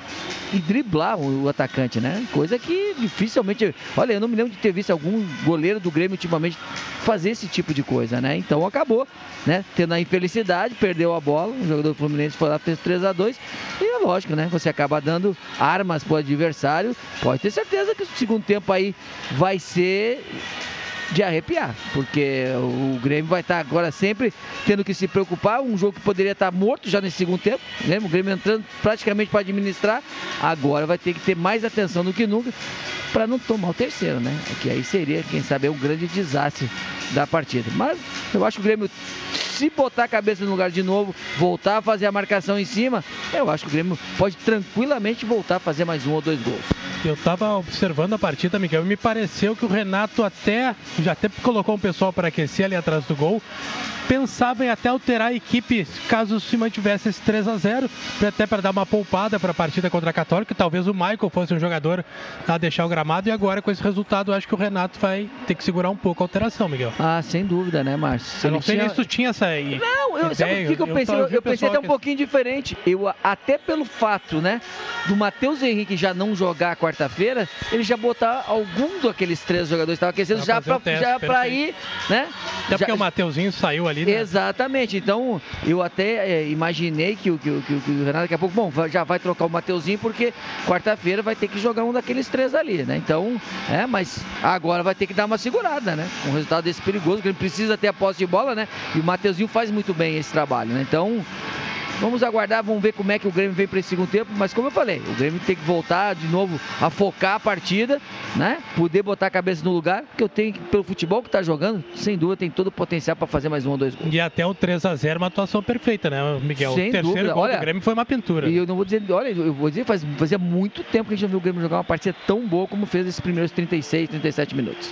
e driblar o, o atacante, né? Coisa que dificilmente. Olha, eu não me lembro de ter visto algum goleiro do Grêmio ultimamente fazer esse tipo de coisa, né? Então acabou, né? Tendo a infelicidade, perdeu a bola, o jogador do Fluminense foi lá, fez 3 a 2 e é lógico, né? Você acaba dando armas pro adversário, pode ter certeza que o segundo tempo aí vai ser de arrepiar, porque o Grêmio vai estar agora sempre tendo que se preocupar, um jogo que poderia estar morto já nesse segundo tempo, né? o Grêmio entrando praticamente para administrar, agora vai ter que ter mais atenção do que nunca para não tomar o terceiro, né? Que aí seria, quem sabe, um grande desastre da partida. Mas eu acho que o Grêmio, se botar a cabeça no lugar de novo, voltar a fazer a marcação em cima, eu acho que o Grêmio pode tranquilamente voltar a fazer mais um ou dois gols. Eu tava observando a partida, Miguel, e me pareceu que o Renato até já até colocou um pessoal para aquecer ali atrás do gol. Pensava em até alterar a equipe caso se mantivesse esse 3 a 0 até para dar uma poupada para a partida contra a Católica. Talvez o Michael fosse um jogador a deixar o gramado. E agora, com esse resultado, eu acho que o Renato vai ter que segurar um pouco a alteração, Miguel. Ah, sem dúvida, né, Márcio? Eu não sei nem se tu tinha essa aí. Não, eu, sabe o que, que eu, pensei? Eu, eu pensei até um pouquinho diferente. Eu, até pelo fato, né, do Matheus Henrique já não jogar quarta-feira, ele já botar algum daqueles três jogadores que estavam aquecendo já para ir, né? Até já, porque o Mateuzinho saiu ali, né? Exatamente. Então, eu até é, imaginei que, que, que, que o Renato daqui a pouco, bom, já vai trocar o Mateuzinho, porque quarta-feira vai ter que jogar um daqueles três ali, né? Então, é, mas agora vai ter que dar uma segurada, né? Um resultado desse perigoso, que ele precisa ter a posse de bola, né? E o Mateuzinho faz muito bem esse trabalho, né? Então, Vamos aguardar, vamos ver como é que o Grêmio vem para esse segundo tempo. Mas como eu falei, o Grêmio tem que voltar de novo a focar a partida, né? Poder botar a cabeça no lugar, que eu tenho, pelo futebol que está jogando, sem dúvida tem todo o potencial para fazer mais um ou dois gols. E até o 3 a 0 uma atuação perfeita, né, Miguel? Sem o terceiro dúvida. gol Olha, do Grêmio foi uma pintura. E eu não vou dizer, olha, eu vou dizer, faz, fazia muito tempo que a gente não viu o Grêmio jogar uma partida tão boa como fez esses primeiros 36, 37 minutos.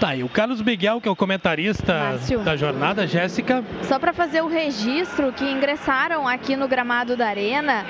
Tá, e o Carlos Miguel, que é o comentarista Márcio. da jornada, Jéssica. Só para fazer o registro que ingressaram aqui no gramado da Arena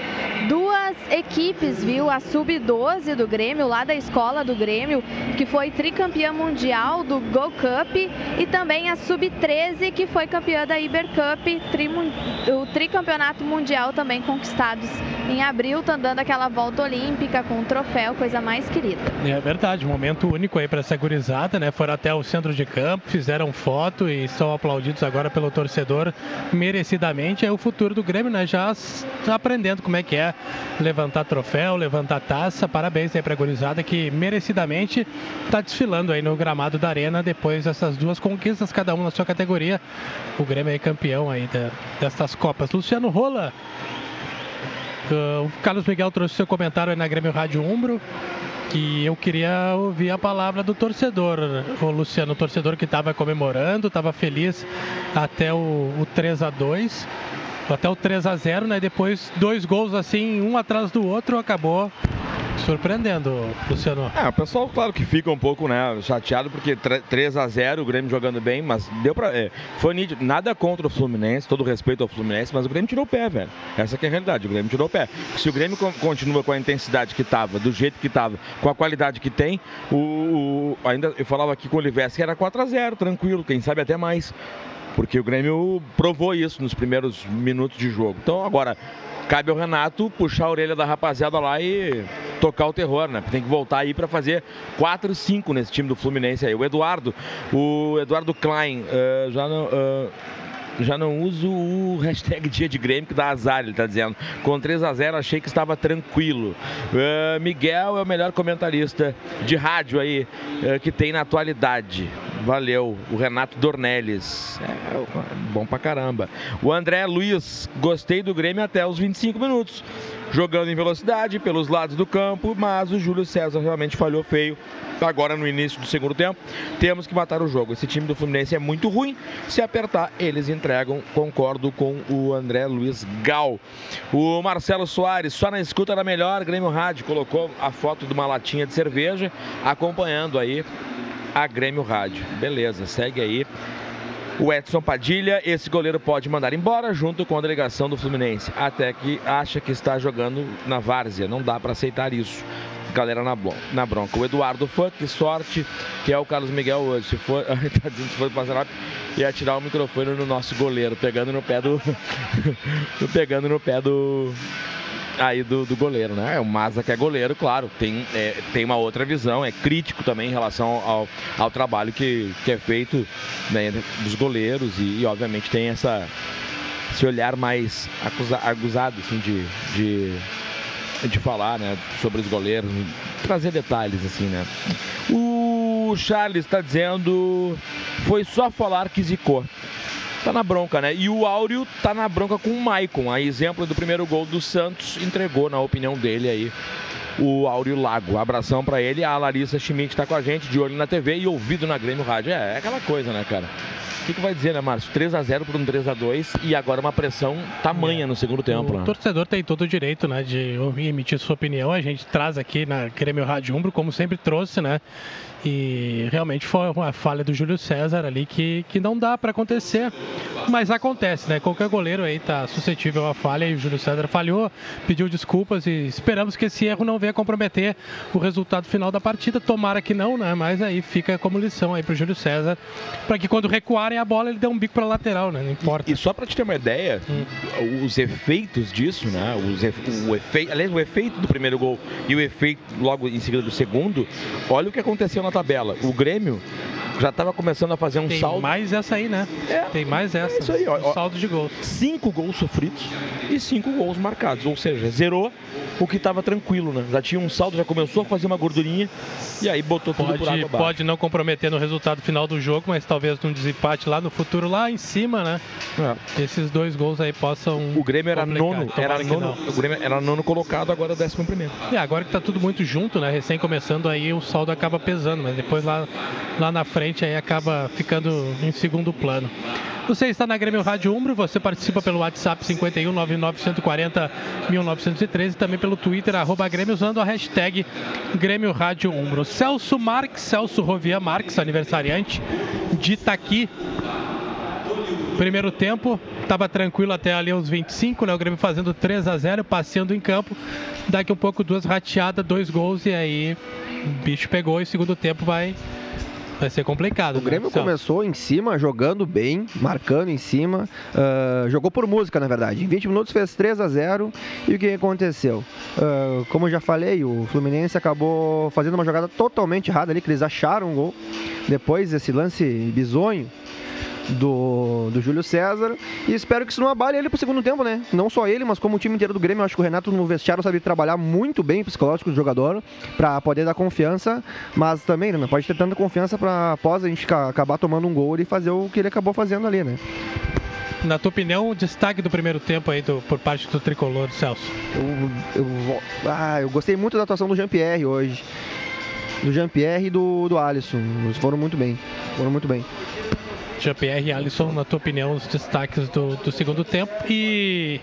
duas equipes, viu? A Sub-12 do Grêmio, lá da escola do Grêmio, que foi tricampeã mundial do Go Cup, e também a Sub-13, que foi campeã da Iber Cup, trimun- o tricampeonato mundial também conquistados em abril, tá dando aquela volta olímpica com um troféu, coisa mais querida. É verdade, momento único aí para essa gurizada, né? Foram até o centro de campo, fizeram foto e são aplaudidos agora pelo torcedor merecidamente. É o futuro do Grêmio, né? Já s- aprendendo como é que é levantar troféu, levantar taça. Parabéns aí pra gurizada que merecidamente tá desfilando aí no gramado da arena depois dessas duas conquistas, cada um na sua categoria. O Grêmio é campeão aí da- destas Copas. Luciano Rola. Uh, o Carlos Miguel trouxe seu comentário aí na Grêmio Rádio Umbro. E eu queria ouvir a palavra do torcedor, o Luciano, o torcedor que estava comemorando, estava feliz até o, o 3 a 2 até o 3 a 0 né? Depois dois gols assim, um atrás do outro, acabou surpreendendo, Luciano. É, o pessoal, claro que fica um pouco, né, chateado porque 3 a 0 o Grêmio jogando bem, mas deu pra. é, foi nítido. Nada contra o Fluminense, todo respeito ao Fluminense, mas o Grêmio tirou o pé, velho. Essa é a realidade, o Grêmio tirou o pé. Se o Grêmio con- continua com a intensidade que tava, do jeito que tava, com a qualidade que tem, o, o- ainda eu falava aqui com o Olivesse que era 4 a 0 tranquilo, quem sabe até mais. Porque o Grêmio provou isso nos primeiros minutos de jogo. Então agora cabe ao Renato puxar a orelha da rapaziada lá e tocar o terror, né? Tem que voltar aí para fazer 4 5 nesse time do Fluminense aí. O Eduardo, o Eduardo Klein, eh, já não. eh, já não uso o hashtag dia de Grêmio que dá azar, ele tá dizendo. Com 3 a 0 achei que estava tranquilo. Eh, Miguel é o melhor comentarista de rádio aí eh, que tem na atualidade. Valeu. O Renato Dornelles. É, é bom pra caramba. O André Luiz, gostei do Grêmio até os 25 minutos. Jogando em velocidade pelos lados do campo, mas o Júlio César realmente falhou feio. Agora no início do segundo tempo, temos que matar o jogo. Esse time do Fluminense é muito ruim. Se apertar, eles entregam. Concordo com o André Luiz Gal. O Marcelo Soares, só na escuta da melhor. Grêmio Rádio colocou a foto de uma latinha de cerveja, acompanhando aí a Grêmio Rádio. Beleza, segue aí. O Edson Padilha, esse goleiro pode mandar embora junto com a delegação do Fluminense. Até que acha que está jogando na várzea. Não dá para aceitar isso. Galera na, na bronca. O Eduardo Fã, que sorte, que é o Carlos Miguel hoje. Se for, tá dizendo se for passar rápido, ia tirar o microfone no nosso goleiro, pegando no pé do. pegando no pé do. Aí do, do goleiro, né? O Maza que é goleiro, claro, tem, é, tem uma outra visão, é crítico também em relação ao, ao trabalho que, que é feito né, dos goleiros e, e, obviamente tem essa esse olhar mais acusa, acusado assim, de, de, de falar né, sobre os goleiros, trazer detalhes assim, né? O Charles está dizendo foi só falar que zicou tá na bronca, né? E o Áureo tá na bronca com o Maicon. A exemplo do primeiro gol do Santos, entregou, na opinião dele aí, o Áureo Lago. Abração para ele. A Larissa Schmidt tá com a gente, de olho na TV e ouvido na Grêmio Rádio. É, é aquela coisa, né, cara? O que, que vai dizer, né, Márcio? 3x0 por um 3x2 e agora uma pressão tamanha no segundo tempo. O né? torcedor tem todo o direito, né, de ouvir, emitir sua opinião. A gente traz aqui na Grêmio Rádio Umbro, como sempre trouxe, né? E realmente foi uma falha do Júlio César ali que, que não dá para acontecer. Mas acontece, né? Qualquer goleiro aí tá suscetível a falha e o Júlio César falhou, pediu desculpas e esperamos que esse erro não venha comprometer o resultado final da partida. Tomara que não, né? Mas aí fica como lição aí pro Júlio César, para que quando recuarem a bola ele dê um bico para lateral, né? Não importa. E, e só para te ter uma ideia, hum. os efeitos disso, né? Os efe, o efeito, aliás, o efeito do primeiro gol e o efeito logo em seguida do segundo, olha o que aconteceu na tabela. O Grêmio já estava começando a fazer um Tem saldo. mais essa aí, né? É. Tem mais essa. É isso aí, ó, o saldo de gols. Cinco gols sofridos e cinco gols marcados. Ou seja, zerou o que estava tranquilo, né? Já tinha um saldo, já começou a fazer uma gordurinha e aí botou tudo pode, por água abaixo. Pode não comprometer no resultado final do jogo, mas talvez num desempate lá no futuro, lá em cima, né? É. Esses dois gols aí possam. O Grêmio era complicar. nono, era nono, o Grêmio era nono colocado, agora é décimo primeiro. É, agora que tá tudo muito junto, né? Recém começando aí o saldo acaba pesando, mas depois lá, lá na frente aí acaba ficando em segundo plano. Você está na Grêmio Rádio Umbro, você participa pelo WhatsApp 51 140 1913 e também pelo Twitter, arroba Grêmio, usando a hashtag Grêmio Rádio Umbro. Celso Marques, Celso Rovia Marques, aniversariante de Itaqui. Primeiro tempo, estava tranquilo até ali aos 25, né? O Grêmio fazendo 3 a 0 passeando em campo. Daqui um pouco, duas rateadas, dois gols e aí o bicho pegou e segundo tempo vai Vai ser complicado. O Grêmio né? começou em cima, jogando bem, marcando em cima. Uh, jogou por música, na verdade. Em 20 minutos fez 3 a 0 E o que aconteceu? Uh, como eu já falei, o Fluminense acabou fazendo uma jogada totalmente errada ali, que eles acharam um gol. Depois desse lance bizonho do, do Júlio César. E espero que isso não abale ele pro segundo tempo, né? Não só ele, mas como o time inteiro do Grêmio. Eu acho que o Renato no vestiário sabe trabalhar muito bem o psicológico do jogador para poder dar confiança. Mas também, né? Não pode ter tanta confiança para após a gente acabar tomando um gol e fazer o que ele acabou fazendo ali, né? Na tua opinião, o destaque do primeiro tempo aí do, por parte do tricolor, Celso? Eu, eu, ah, eu gostei muito da atuação do Jean-Pierre hoje. Do Jean-Pierre e do, do Alisson. Eles foram muito bem. Foram muito bem. Jean-Pierre Alisson, na tua opinião, os destaques do, do segundo tempo. E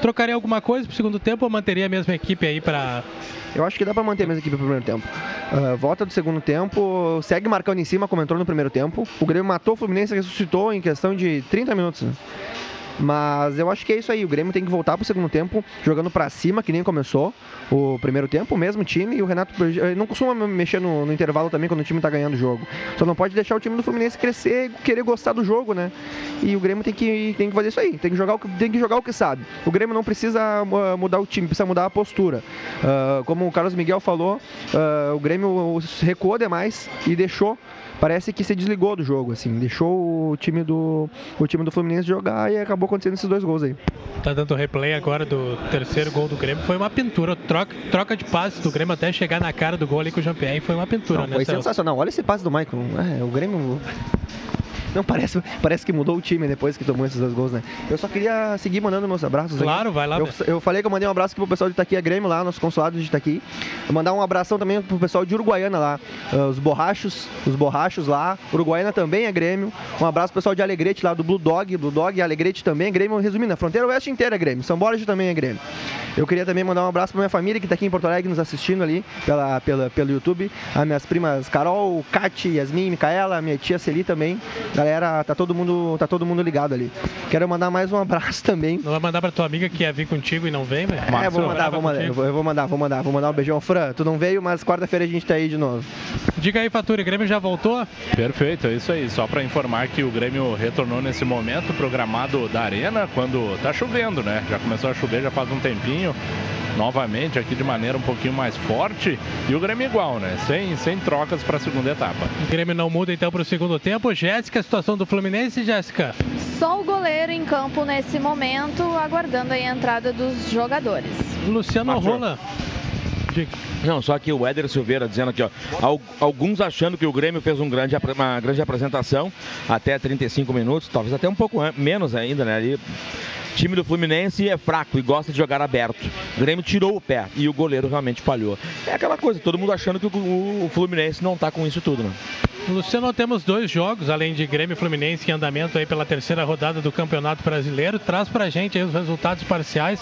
trocaria alguma coisa pro segundo tempo ou manteria a mesma equipe aí para eu acho que dá para manter a mesma equipe pro primeiro tempo. Uh, volta do segundo tempo, segue marcando em cima, como entrou no primeiro tempo. O Grêmio matou o Fluminense ressuscitou em questão de 30 minutos. Mas eu acho que é isso aí. O Grêmio tem que voltar pro segundo tempo jogando para cima, que nem começou o primeiro tempo, o mesmo time. E o Renato não costuma mexer no, no, intervalo também quando o time tá ganhando o jogo. Só não pode deixar o time do Fluminense crescer e querer gostar do jogo, né? E o Grêmio tem que, tem que fazer isso aí. Tem que, jogar o que, tem que jogar o que sabe. O Grêmio não precisa uh, mudar o time, precisa mudar a postura. Uh, como o Carlos Miguel falou, uh, o Grêmio recuou demais e deixou parece que se desligou do jogo, assim, deixou o time do o time do Fluminense jogar e acabou acontecendo esses dois gols aí. Tá dando replay agora do terceiro gol do Grêmio, foi uma pintura, troca, troca de passes do Grêmio até chegar na cara do gol ali com o Jean-Pierre, foi uma pintura, Não, né? Foi sensacional. Olha esse passe do Michael. É, o Grêmio não, parece, parece que mudou o time depois que tomou esses dois gols, né? Eu só queria seguir mandando meus abraços. Claro, aqui. vai lá. Eu, eu, falei que eu mandei um abraço aqui pro pessoal de Itaqui, a Grêmio lá, nosso consulado de Itaqui. Mandar um abração também pro pessoal de Uruguaiana lá, uh, os borrachos, os borrachos lá. Uruguaiana também é Grêmio. Um abraço pro pessoal de Alegrete lá, do Blue Dog, Blue Dog e Alegrete também é Grêmio. Resumindo, a fronteira oeste inteira é Grêmio. São Borges também é Grêmio. Eu queria também mandar um abraço pra minha família que tá aqui em Porto Alegre nos assistindo ali pela, pela, pelo YouTube. As minhas primas Carol, Kati, Yasmin, Micaela, minha tia Celi também. Galera, tá todo mundo tá todo mundo ligado ali. Quero mandar mais um abraço também. Não vai mandar pra tua amiga que ia vir contigo e não vem, velho? É, vou mandar, vou mandar, eu vou mandar, vou mandar, vou mandar um beijão. Fran Fran, tu não veio, mas quarta-feira a gente tá aí de novo. Diga aí, Faturi, o Grêmio já voltou? Perfeito, é isso aí. Só para informar que o Grêmio retornou nesse momento programado da Arena, quando tá chovendo, né? Já começou a chover já faz um tempinho. Novamente aqui de maneira um pouquinho mais forte. E o Grêmio igual, né? Sem, sem trocas para a segunda etapa. O Grêmio não muda então para o segundo tempo. Jéssica, a situação do Fluminense, Jéssica? Só o goleiro em campo nesse momento, aguardando aí a entrada dos jogadores. Luciano Marcou. Rola. Não, só que o Éder Silveira dizendo aqui, ó. al- Alguns achando que o Grêmio fez um grande, uma grande apresentação até 35 minutos, talvez até um pouco menos ainda, né? Ali, o time do Fluminense é fraco e gosta de jogar aberto. O Grêmio tirou o pé e o goleiro realmente falhou. É aquela coisa, todo mundo achando que o, o Fluminense não tá com isso tudo, né? Luciano, temos dois jogos, além de Grêmio e Fluminense em andamento aí pela terceira rodada do Campeonato Brasileiro. Traz pra gente aí os resultados parciais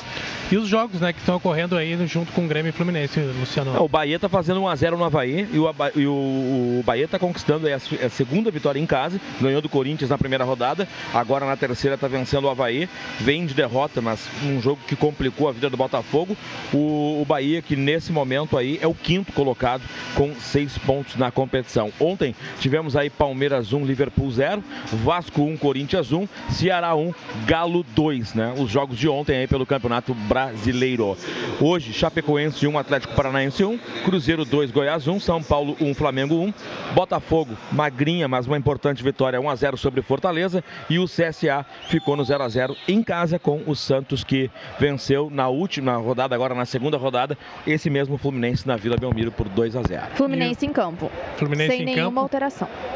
e os jogos, né, que estão ocorrendo aí junto com o Grêmio e Fluminense, Luciano. É, o Bahia tá fazendo 1x0 no Havaí e o, e o- o Bahia tá conquistando a, a segunda vitória em casa. Ganhou do Corinthians na primeira rodada, agora na terceira tá vencendo o Havaí. Vem de derrota, mas um jogo que complicou a vida do Botafogo. O, o Bahia, que nesse momento aí é o quinto colocado com seis pontos na competição. Ontem tivemos aí Palmeiras 1, Liverpool 0, Vasco 1, Corinthians 1, Ceará 1, Galo 2, né? Os jogos de ontem aí pelo Campeonato Brasileiro. Hoje, Chapecoense 1, Atlético Paranaense 1, Cruzeiro 2, Goiás 1, São Paulo 1, Flamengo 1, Botafogo, magrinha, mas uma importante vitória 1 a 0 sobre Fortaleza e o CSA ficou no 0 a 0 em casa com o Santos que venceu na última rodada, agora na segunda rodada, esse mesmo Fluminense na Vila Belmiro por 2 a 0. Fluminense em campo. Fluminense sem em nenhuma campo. alteração.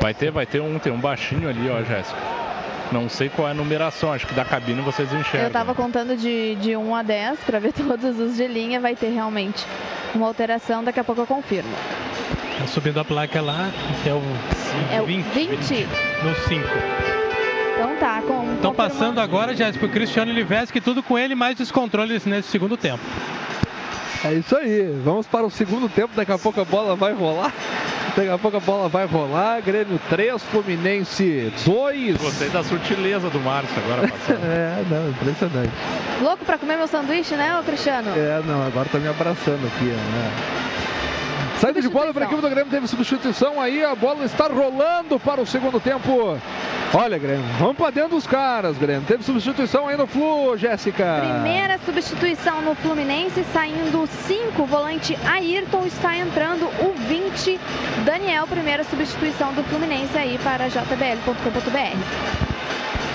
Vai ter, vai ter um, tem um baixinho ali, ó, Jéssica. Não sei qual é a numeração, acho que da cabine vocês enxergam. Eu tava contando de, de 1 a 10 para ver todos os de linha. Vai ter realmente uma alteração. Daqui a pouco eu confirmo. Tá subindo a placa lá, que é o É o 20, 20. no 5. Então tá, com. Estão passando agora, Jéssica, o Cristiano Liveski, tudo com ele, mais descontroles nesse segundo tempo. É isso aí. Vamos para o segundo tempo. Daqui a pouco a bola vai rolar. Daqui a pouco a bola vai rolar. Grêmio 3, Fluminense 2. Gostei da sutileza do Márcio agora passando. é, não, impressionante. Louco pra comer meu sanduíche, né, ô Cristiano? É, não, agora tá me abraçando aqui, né? Saída de bola para a equipe do Grêmio, teve substituição aí, a bola está rolando para o segundo tempo. Olha, Grêmio, vamos para dentro dos caras, Grêmio. Teve substituição aí no Flu, Jéssica. Primeira substituição no Fluminense, saindo 5, volante Ayrton, está entrando o 20, Daniel, primeira substituição do Fluminense aí para jbl.com.br.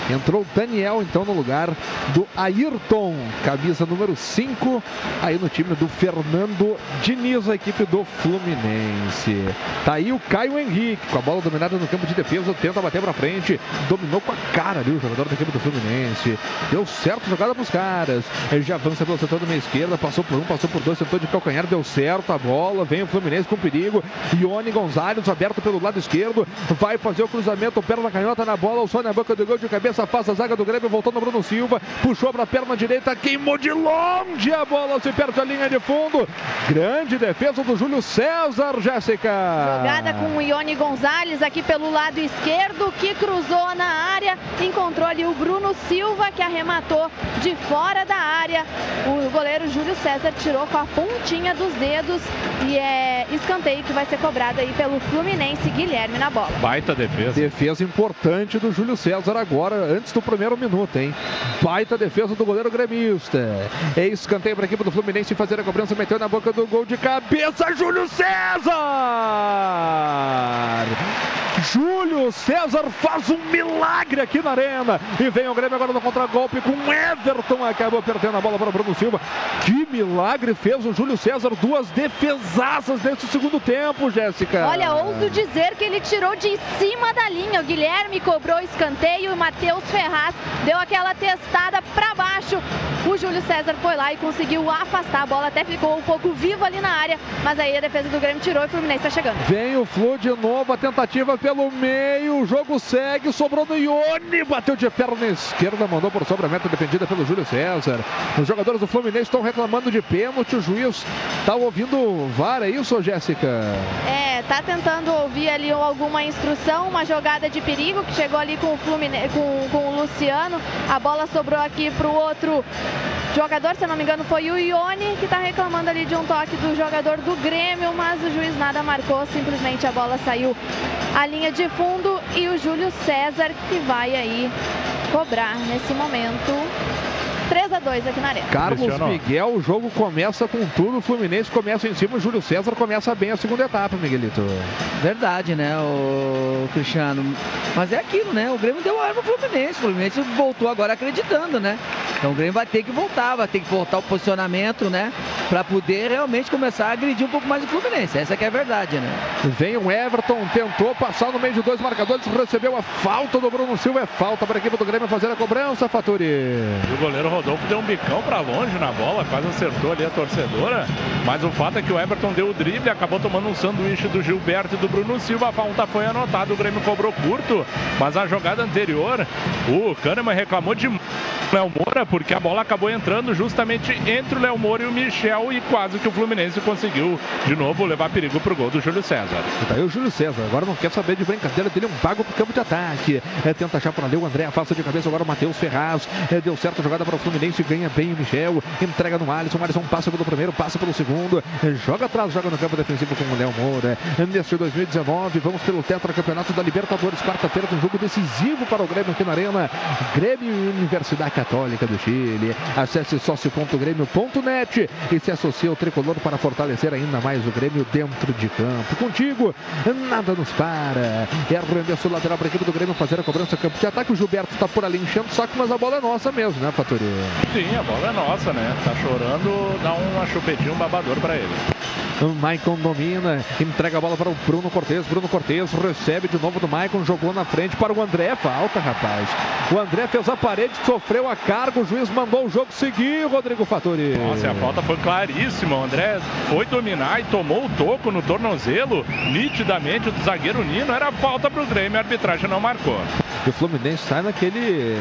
Entrou Daniel, então, no lugar do Ayrton, camisa número 5, aí no time do Fernando Diniz, a equipe do Fluminense. Tá aí o Caio Henrique, com a bola dominada no campo de defesa, tenta bater pra frente, dominou com a cara ali o jogador da equipe do Fluminense. Deu certo jogada pros caras. Ele já avança pelo setor da meia esquerda, passou por um, passou por dois, tentou de calcanhar, deu certo a bola, vem o Fluminense com perigo. Ione Gonzalez, aberto pelo lado esquerdo, vai fazer o cruzamento, perna canhota na bola, o na boca do gol de cabeça, passa a zaga do Grêmio, voltou no Bruno Silva, puxou pra perna direita, queimou de longe a bola, se perde a linha de fundo. Grande defesa do Júlio César, Jéssica. Jogada com o Ione Gonzalez aqui pelo lado esquerdo, que cruzou na área, encontrou ali o Bruno Silva, que arrematou de fora da área. O goleiro Júlio César tirou com a pontinha dos dedos e é escanteio que vai ser cobrado aí pelo Fluminense, Guilherme na bola. Baita defesa. Defesa importante do Júlio César agora, antes do primeiro minuto, hein? Baita defesa do goleiro gremista. É escanteio para a equipe do Fluminense fazer a cobrança, meteu na boca do gol de cabeça, Júlio César! Júlio César faz um milagre aqui na arena. E vem o Grêmio agora no contragolpe com Everton. Acabou perdendo a bola para o Bruno Silva. Que milagre fez o Júlio César. Duas defesaças nesse segundo tempo, Jéssica. Olha, ouso dizer que ele tirou de cima da linha. O Guilherme cobrou escanteio e o Matheus Ferraz deu aquela testada para baixo. O Júlio César foi lá e conseguiu afastar a bola, até ficou um pouco vivo ali na área, mas aí a defesa do Grêmio tirou e o Fluminense está chegando. Vem o Flu de novo, a tentativa pelo meio, o jogo segue, sobrou do Ione, bateu de perna esquerda, mandou por sobre a meta defendida pelo Júlio César. Os jogadores do Fluminense estão reclamando de pênalti, o juiz está ouvindo o VAR, é isso, Jéssica? É, tá tentando ouvir ali alguma instrução, uma jogada de perigo que chegou ali com o Fluminense, com, com o Luciano. A bola sobrou aqui pro outro jogador, se não me engano, foi o Ione, que está reclamando ali de um toque do jogador do Grêmio, mas o juiz nada marcou, simplesmente a bola saiu à linha de fundo e o Júlio César que vai aí cobrar nesse momento 3 a 2 aqui na arena. Carlos Cristiano. Miguel, o jogo começa com tudo, o Fluminense começa em cima, o Júlio César começa bem a segunda etapa, Miguelito. Verdade, né, o Cristiano? Mas é aquilo, né? O Grêmio deu arma pro Fluminense. O Fluminense voltou agora acreditando, né? Então o Grêmio vai ter que voltar, vai ter que voltar o posicionamento, né? Pra poder realmente começar a agredir um pouco mais o Fluminense. Essa que é a verdade, né? Vem o Everton, tentou passar no meio de dois marcadores, recebeu a falta do Bruno Silva, é falta para a equipe do Grêmio fazer a cobrança, Faturi. E o goleiro Rodolfo deu um bicão pra longe na bola, quase acertou ali a torcedora. Mas o fato é que o Everton deu o drible, acabou tomando um sanduíche do Gilberto e do Bruno Silva. A falta foi anotada, o Grêmio cobrou curto. Mas a jogada anterior, o Kahneman reclamou de Léo Moura, porque a bola acabou entrando justamente entre o Léo Moura e o Michel. E quase que o Fluminense conseguiu de novo levar perigo pro gol do Júlio César. Tá aí o Júlio César, agora não quer saber de brincadeira dele, um pago pro campo de ataque. É, tenta achar para ali o André, passa de cabeça agora o Matheus Ferraz. É, deu certo a jogada para o Fluminense, ganha bem o Michel. Entrega no Alisson, Alisson passa pelo primeiro, passa pelo segundo. Joga atrás, joga no campo defensivo com o Léo Moura. Neste 2019, vamos pelo tetracampeonato da Libertadores. Quarta-feira um jogo decisivo para o Grêmio aqui na Arena. Grêmio e Universidade Católica do Chile. Acesse sócio.grêmio.net e se associe ao tricolor para fortalecer ainda mais o Grêmio dentro de campo. Contigo, nada nos para. É arremesso lateral para a equipe do Grêmio fazer a cobrança campo de ataque. O Gilberto está por ali enchendo o saco, mas a bola é nossa mesmo, né, Fatori? Sim, a bola é nossa, né? Tá chorando, dá uma chupetinha, um babador pra ele. O Maicon domina, entrega a bola para o Bruno Cortes. Bruno Cortes recebe de novo do Maicon, jogou na frente para o André. Falta, rapaz. O André fez a parede, sofreu a carga. O juiz mandou o jogo seguir, Rodrigo Fattori. Nossa, a falta foi claríssima. O André foi dominar e tomou o toco no tornozelo. Nitidamente, o do zagueiro Nino era falta pro Grêmio. A arbitragem não marcou. E o Fluminense sai naquele,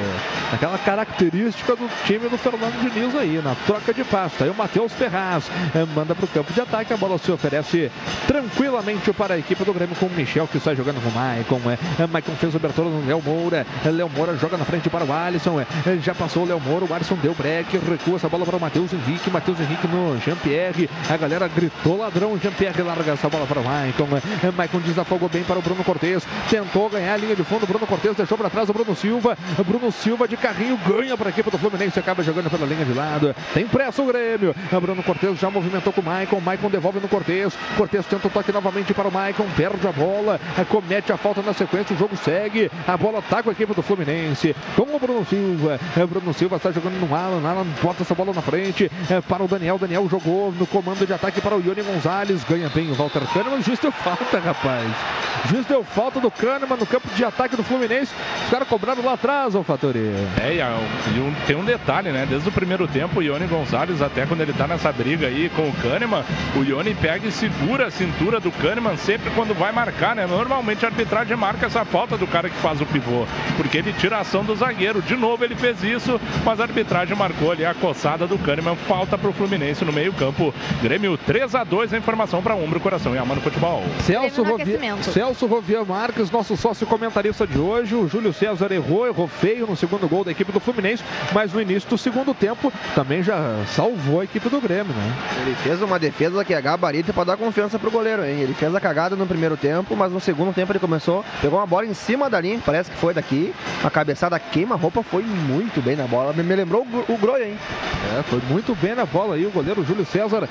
naquela característica do time do Fernando Diniz aí, na troca de passo. Aí o Matheus Ferraz eh, manda para o campo de ataque. A bola se oferece tranquilamente para a equipe do Grêmio com o Michel que sai jogando com o Maicon. É, Maicon fez o abertura no Léo Moura. Léo Moura joga na frente para o Alisson. É, já passou o Léo Moura. O Alisson deu break. Recua essa bola para o Matheus Henrique. Matheus Henrique no Jean-Pierre. A galera gritou ladrão. Jean-Pierre larga essa bola para o Maicon. É, Maicon desafogou bem para o Bruno Cortes. Tentou ganhar a linha de fundo. Bruno Cortes deixou para trás o Bruno Silva. Bruno Silva de carrinho ganha para a equipe do Fluminense. Acaba jogando pela linha de lado. Tem pressa o Grêmio. O Bruno Cortes já movimentou com o Maicon. Maicon devolve no Cortes. Cortes tenta o toque novamente para o Maicon. Perde a bola. Comete a falta na sequência. O jogo segue. A bola está com a equipe do Fluminense. Com o Bruno Silva. O Bruno Silva está jogando no Alan. Alan bota essa bola na frente. É, para o Daniel. Daniel jogou no comando de ataque para o Ione Gonzalez. Ganha bem o Walter Kahneman. O deu falta, rapaz. O juiz deu falta do Kahneman no campo de ataque do Fluminense. Os caras cobraram lá atrás, ô Fatori. É, e um- tem um detalhe, né? Desde o primeiro tempo, o Ione Gonzalez, até quando ele tá nessa briga aí com o Kahneman, o Ione pega e segura a cintura do Kahneman sempre quando vai marcar, né? Normalmente a arbitragem marca essa falta do cara que faz o pivô, porque ele tira a ação do zagueiro. De novo ele fez isso, mas a arbitragem marcou ali a coçada do Kahneman. Falta pro Fluminense no meio-campo. Grêmio 3 a 2 a informação para Umbro, Coração e Amano Futebol. Celso, Grêmio no Rovi... aquecimento. Celso Rovier Marques, nosso sócio comentarista de hoje. O Júlio César errou, errou feio no segundo gol da equipe do Fluminense, mas no início do segundo tempo também já salvou a equipe do Grêmio, né? Ele fez uma defesa que é gabarito para dar confiança pro goleiro, hein? Ele fez a cagada no primeiro tempo, mas no segundo tempo ele começou, pegou uma bola em cima da linha, parece que foi daqui. A cabeçada queima-roupa foi muito bem na bola. Me lembrou o Groia, hein? É, foi muito bem na bola aí o goleiro Júlio César.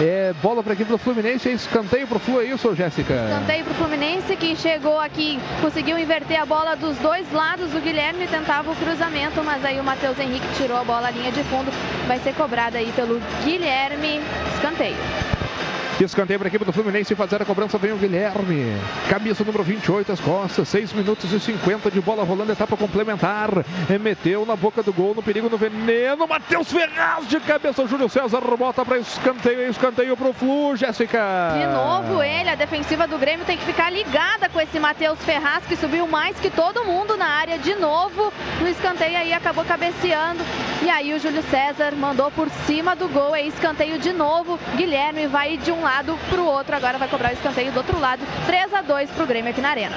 É, bola para a equipe do Fluminense, é escanteio pro Flu, é isso, Jéssica? Escanteio pro Fluminense que chegou aqui, conseguiu inverter a bola dos dois lados. O Guilherme tentava o cruzamento, mas aí o Matheus Henrique tirou a bola à linha de fundo. Vai ser cobrada aí pelo Guilherme. Escanteio. Escanteio para a equipe do Fluminense fazer a cobrança vem o Guilherme. Camisa número 28, as costas. 6 minutos e 50 de bola rolando, etapa complementar. Meteu na boca do gol, no perigo, no veneno. Matheus Ferraz de cabeça. Júlio César bota para escanteio. Escanteio para o Flu, Jéssica. De novo ele, a defensiva do Grêmio tem que ficar ligada com esse Matheus Ferraz que subiu mais que todo mundo na área de novo. No escanteio aí acabou cabeceando. E aí o Júlio César mandou por cima do gol. É escanteio de novo. Guilherme vai de um lado pro outro. Agora vai cobrar o escanteio do outro lado. 3 a 2 pro Grêmio aqui na Arena.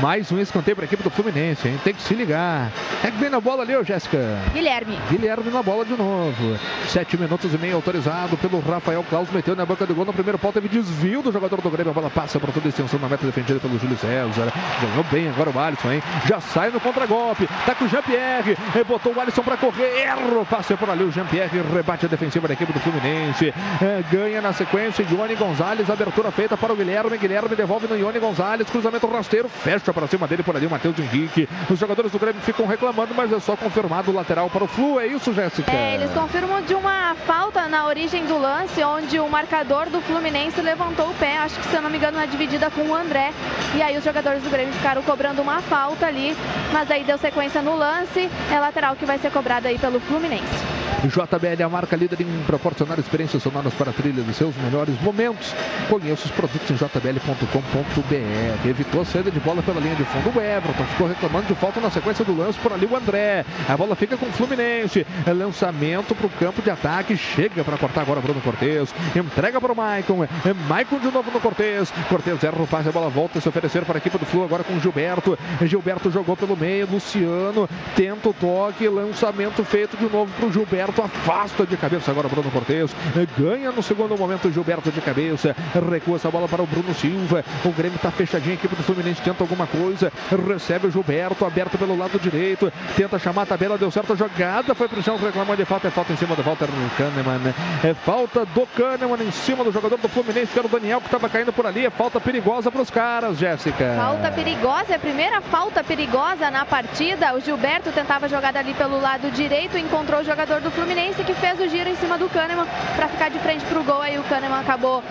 Mais um escanteio para a equipe do Fluminense, hein? Tem que se ligar. É que vem na bola ali, ô Jéssica. Guilherme. Guilherme na bola de novo. Sete minutos e meio autorizado pelo Rafael Claus. Meteu na boca do gol no primeiro pau. Teve desvio do jogador do Grêmio. A bola passa por toda a extensão na meta defendida pelo Júlio César. Ganhou bem agora o Alisson, hein? Já sai no contragolpe. Tá com o Jean-Pierre. Botou o Alisson para correr. Erra o passe por ali. O Jean-Pierre rebate a defensiva da equipe do Fluminense. É, ganha na sequência. Ione Gonzalez. Abertura feita para o Guilherme. Guilherme devolve no Ione Gonzalez. Cruzamento rasteiro. Fecha para cima dele por ali o Matheus Henrique. Os jogadores do Grêmio ficam reclamando, mas é só confirmado o lateral para o Flu. É isso, Jéssica? É, eles confirmam de uma falta na origem do lance, onde o marcador do Fluminense levantou o pé, acho que se eu não me engano na dividida com o André. E aí os jogadores do Grêmio ficaram cobrando uma falta ali, mas aí deu sequência no lance, é lateral que vai ser cobrado aí pelo Fluminense. JBL, a marca líder em proporcionar experiências sonoras para a trilha dos seus melhores momentos. Conheça os produtos em jbl.com.br. Evitou a saída de bola pela linha de fundo. O Everton ficou reclamando de falta na sequência do lance por ali o André. A bola fica com o Fluminense. É lançamento para o campo de ataque. Chega para cortar agora Bruno Cortes. Entrega para o Maicon. É Maicon de novo no Cortes. Cortes erra o passe. A bola volta a se oferecer para a equipe do Flu agora com o Gilberto. Gilberto jogou pelo meio. Luciano tenta o toque. Lançamento feito de novo para o Gilberto. Afasta de cabeça agora Bruno Cortes. Ganha no segundo momento o Gilberto de cabeça. Recua essa bola para o Bruno Silva. O Grêmio está fechadinho. A equipe do Fluminense tenta alguma coisa. Recebe o Gilberto aberto pelo lado direito. Tenta chamar a tabela. Deu certo a jogada. Foi pro chão reclamando de falta. É falta em cima do Walter Kahneman. É falta do Kahneman em cima do jogador do Fluminense, que era o Daniel, que estava caindo por ali. É falta perigosa para os caras, Jéssica. Falta perigosa, é a primeira falta perigosa na partida. O Gilberto tentava jogada ali pelo lado direito, encontrou o jogador do Fluminense que fez o giro em cima do Kahneman para ficar de frente para o gol. Aí o Kahneman acabou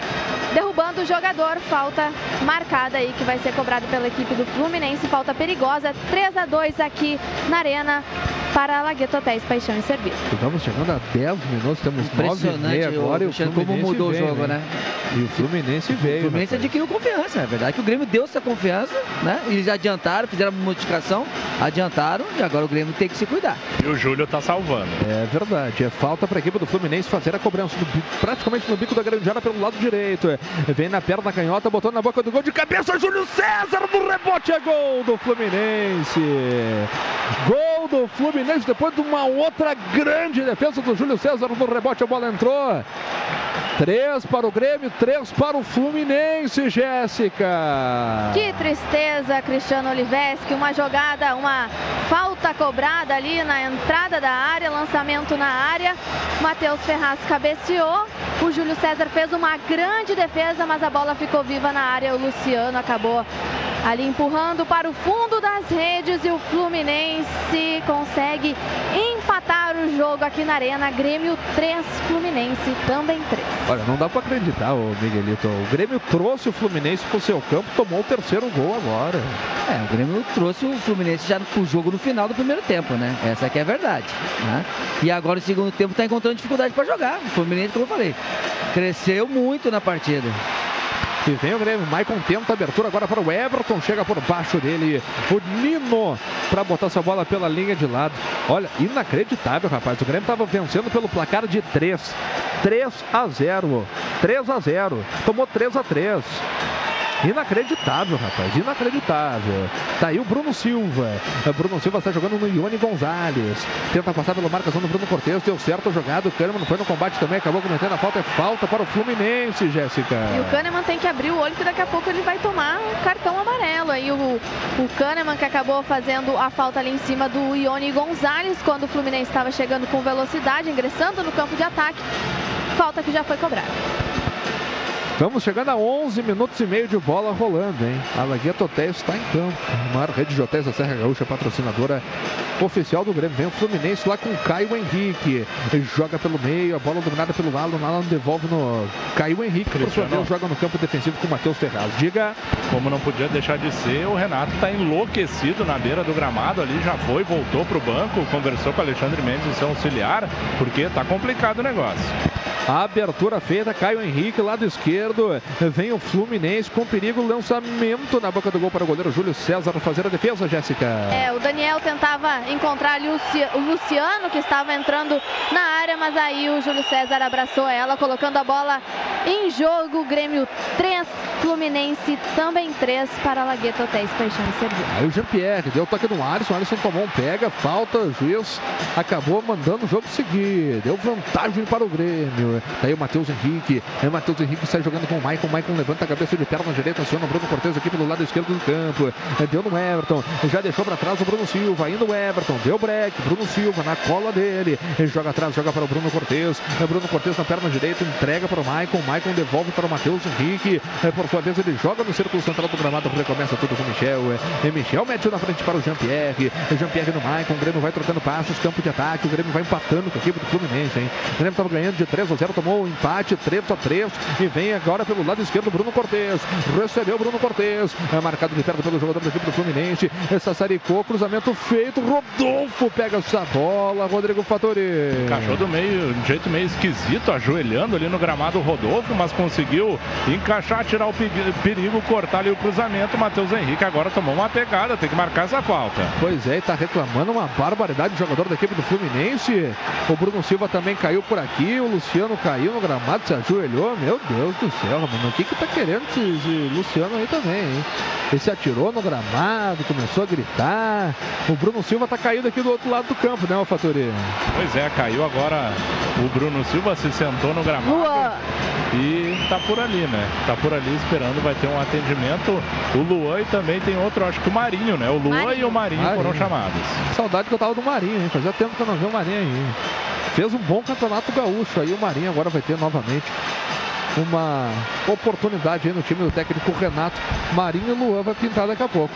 derrubando o jogador. Falta marcada aí que vai ser cobrado pela equipe do Fluminense. Falta perigosa, 3 a 2 aqui na Arena para a Lagueto Hotéis Paixão e Serviço. Estamos chegando a 10 minutos, temos 9 e meia agora. E o como Fluminense mudou o jogo, né? E o Fluminense veio. O Fluminense rapaz. adquiriu confiança, é verdade que o Grêmio deu essa confiança, né? Eles adiantaram, fizeram uma modificação, adiantaram e agora o Grêmio tem que se cuidar. E o Júlio tá salvando. É verdade, é falta para a equipe do Fluminense fazer a cobrança do praticamente no bico da grande área pelo lado direito. É, Vem na perna canhota, botou na boca do gol de cabeça, Júlio César no rebote, é gol do Fluminense. Gol do Fluminense depois de uma outra grande defesa do Júlio César no rebote, a bola entrou. Três para o Grêmio, três para o Fluminense, Jéssica. Que tristeza, Cristiano Oliveski. Uma jogada, uma falta cobrada ali na entrada da área, lançamento na área. Matheus Ferraz cabeceou. O Júlio César fez uma grande defesa, mas a bola ficou viva na área. O Luciano acabou ali empurrando para o fundo das redes e o Fluminense consegue empatar o jogo aqui na Arena. Grêmio 3, Fluminense também 3. Olha, não dá para acreditar, ô Miguelito. O Grêmio trouxe o Fluminense pro seu campo, tomou o terceiro gol agora. É, o Grêmio trouxe o Fluminense já pro jogo no final do primeiro tempo, né? Essa aqui é a verdade. Né? E agora no segundo tempo tá encontrando dificuldade para jogar. O Fluminense, como eu falei, cresceu muito na partida. E vem o Grêmio, Maicon tenta abertura agora para o Everton, chega por baixo dele o Nino para botar essa bola pela linha de lado. Olha, inacreditável, rapaz. O Grêmio estava vencendo pelo placar de 3. 3 a 0. 3 a 0. Tomou 3 a 3. Inacreditável, rapaz, inacreditável. Tá aí o Bruno Silva. O Bruno Silva está jogando no Ione Gonzalez. Tenta passar pela marcação do Bruno Cortes. Deu certo a jogada. O Kahneman foi no combate também. Acabou cometendo a falta. É falta para o Fluminense, Jéssica. E o Kahneman tem que abrir o olho que daqui a pouco ele vai tomar um cartão amarelo. Aí o, o Kahneman que acabou fazendo a falta ali em cima do Ione Gonzalez quando o Fluminense estava chegando com velocidade, ingressando no campo de ataque. Falta que já foi cobrada. Estamos chegando a 11 minutos e meio de bola rolando, hein? A Lagueta Hotéis está em campo. A maior rede de hotéis da Serra Gaúcha, patrocinadora oficial do Grêmio. Vem o Fluminense lá com Caio Henrique. Ele joga pelo meio, a bola dominada pelo Alan. Alan devolve no Caio Henrique. Por sua vez, joga no campo defensivo com o Matheus Ferraz. Diga. Como não podia deixar de ser, o Renato está enlouquecido na beira do gramado ali, já foi, voltou para o banco, conversou com o Alexandre Mendes, seu auxiliar, porque tá complicado o negócio. A abertura feita, Caio Henrique, lado esquerdo. Esquerdo. Vem o Fluminense com perigo, lançamento na boca do gol para o goleiro Júlio César fazer a defesa, Jéssica. É, o Daniel tentava encontrar ali o Luci- o Luciano, que estava entrando na área, mas aí o Júlio César abraçou ela, colocando a bola em jogo. Grêmio 3, Fluminense também 3 para Lagueto Hotéis Paixão e Serviço. Aí o Jean-Pierre deu toque no Alisson, o Alisson tomou um pega, falta, o juiz acabou mandando o jogo seguir, deu vantagem para o Grêmio. Daí o Matheus Henrique, aí o Matheus Henrique sai jogando com o Maicon, o Maicon levanta a cabeça de perna direita, aciona o Bruno Cortez aqui pelo lado esquerdo do campo, É, deu no Everton, já deixou para trás o Bruno Silva, indo o Everton, deu break, Bruno Silva na cola dele, ele joga atrás, joga para o Bruno Cortez, É, Bruno Cortez na perna direita, entrega para o Maicon, Maicon devolve para o Matheus Henrique, É, por sua vez ele joga no círculo central do gramado, recomeça tudo com o Michel, Michel mete na frente para o Jean-Pierre, Jean-Pierre no Maicon, o Grêmio vai trocando passos, campo de ataque, o Grêmio vai empatando com a equipe do Fluminense, hein? O Grêmio estava ganhando de 3 a 0, tomou um empate, 3 a 3 e vem agora pelo lado esquerdo Bruno Cortez, recebeu Bruno Cortez, é marcado de perto pelo jogador da equipe do Fluminense, Sassaricou, cruzamento feito, Rodolfo pega essa bola, Rodrigo Fattori. Encaixou do meio, de um jeito meio esquisito, ajoelhando ali no gramado o Rodolfo, mas conseguiu encaixar, tirar o pe- perigo, cortar ali o cruzamento. Matheus Henrique agora tomou uma pegada, tem que marcar essa falta. Pois é, e tá reclamando uma barbaridade o jogador da equipe do Fluminense. O Bruno Silva também caiu por aqui, o Luciano caiu no gramado, se ajoelhou. Meu Deus do céu, mano, o que que tá querendo esse, esse Luciano aí também, hein? Ele se atirou no gramado, começou a gritar. O Bruno Silva tá caído aqui do outro lado do campo, né, Alfatori? Pois é, caiu agora o Bruno Silva, se sentou no gramado. E tá por ali, né? Tá por ali esperando, vai ter um atendimento. O Luan e também tem outro, acho que o Marinho, né? O Luan e o Marinho, foram Marinho. chamados. Saudade que eu tava do Marinho, hein? Fazia tempo que eu não vi o Marinho aí. Fez um bom campeonato gaúcho aí, o Marinho agora vai ter novamente uma oportunidade aí no time do técnico Renato. Marinho e Luan vai pintar daqui a pouco.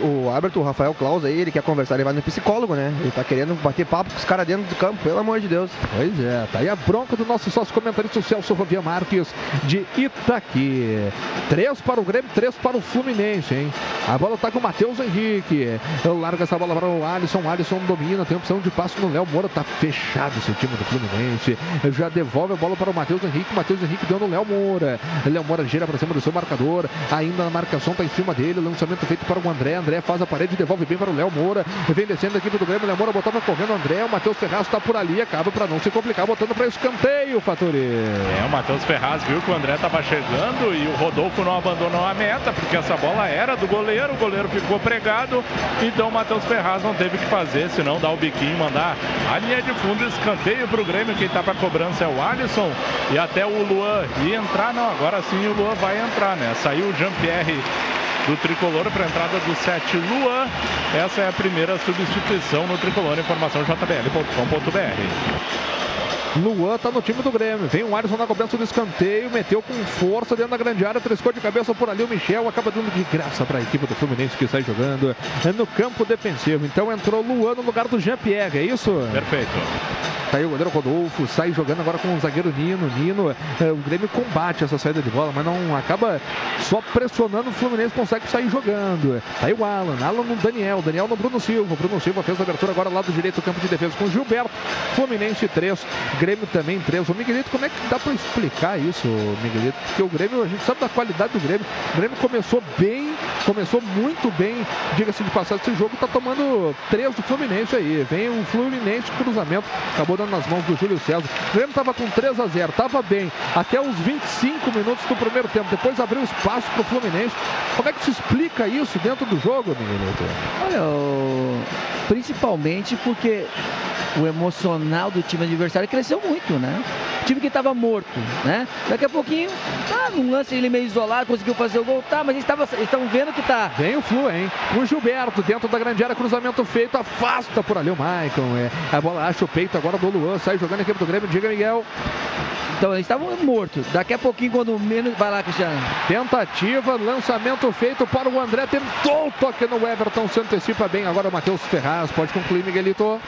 O árbitro, o Rafael Claus aí, ele quer conversar, ele vai no psicólogo, né? Ele tá querendo bater papo com os caras dentro do campo, pelo amor de Deus. Pois é, tá aí a bronca do nosso sócio comentarista o Celso Rovia Marques de Itaqui. Três para o Grêmio, três para o Fluminense, hein? A bola tá com o Matheus Henrique. Larga essa bola para o Alisson. O Alisson domina, tem opção de passo no Léo Moura. Tá fechado esse time do Fluminense. Já devolve a bola para o Matheus Henrique. Matheus Henrique deu no Léo Moura. Léo Moura gira para cima do seu marcador. Ainda na marcação, tá em cima dele. Lançamento feito para o André. André faz a parede, devolve bem para o Léo Moura. Vem descendo a equipe do Grêmio. Léo Moura botou pra correndo o André. O Matheus Ferraz tá por ali. Acaba para não se complicar, botando para escanteio, Faturi. É, o Matheus Ferraz viu que o André estava chegando e o Rodolfo não abandonou a meta, porque essa bola era do goleiro, o goleiro ficou pregado, então o Matheus Ferraz não teve que fazer, senão dar o biquinho, mandar a linha de fundo, escanteio para o Grêmio, quem está para cobrança é o Alisson, e até o Luan ia entrar, não, agora sim o Luan vai entrar, né? Saiu o Jean-Pierre do Tricolor para a entrada do 7 Luan, essa é a primeira substituição no Tricolor, informação jbl.com.br. Luan tá no time do Grêmio. Vem o Alisson na cobrança do escanteio, meteu com força dentro da grande área, triscou de cabeça por ali o Michel, acaba dando de graça para a equipe do Fluminense que sai jogando no campo defensivo. Então entrou Luan no lugar do Jean-Pierre, é isso? Perfeito. Tá aí o goleiro Rodolfo, sai jogando agora com o zagueiro Nino. Nino, é, o Grêmio combate essa saída de bola, mas não acaba só pressionando. O Fluminense consegue sair jogando. Tá aí o Alan, Alan no Daniel, Daniel no Bruno Silva. Bruno Silva fez a abertura agora lado direito do campo de defesa com o Gilberto. Fluminense 3, Grêmio também 3. O Miguelito, como é que dá pra explicar isso, Miguelito? Porque o Grêmio, a gente sabe da qualidade do Grêmio. O Grêmio começou bem, começou muito bem. Diga-se de passagem, esse jogo tá tomando 3 do Fluminense aí. Vem um Fluminense cruzamento, acabou dando nas mãos do Júlio César. O Grêmio tava com 3 a 0, tava bem até os 25 minutos do primeiro tempo. Depois abriu espaço pro Fluminense. Como é que se explica isso dentro do jogo, Miguelito? Olha, o- principalmente porque o emocional do time adversário cresceu muito, né? O time que estava morto, né? Daqui a pouquinho, tá, num lance ele meio isolado, conseguiu fazer o gol, tá, mas eles estão vendo que tá. Vem o Flu, hein? O Gilberto dentro da grande área, cruzamento feito, afasta por ali o Maicon. É. A bola acha o peito agora do Luan, sai jogando a equipe do Grêmio, diga Miguel. Então eles estavam mortos. Daqui a pouquinho, quando menos. Vai lá, Cristiano. Tentativa, lançamento feito para o André, tentou o toque no Everton, se antecipa bem. Agora o Matheus Ferraz, pode concluir, Miguelito.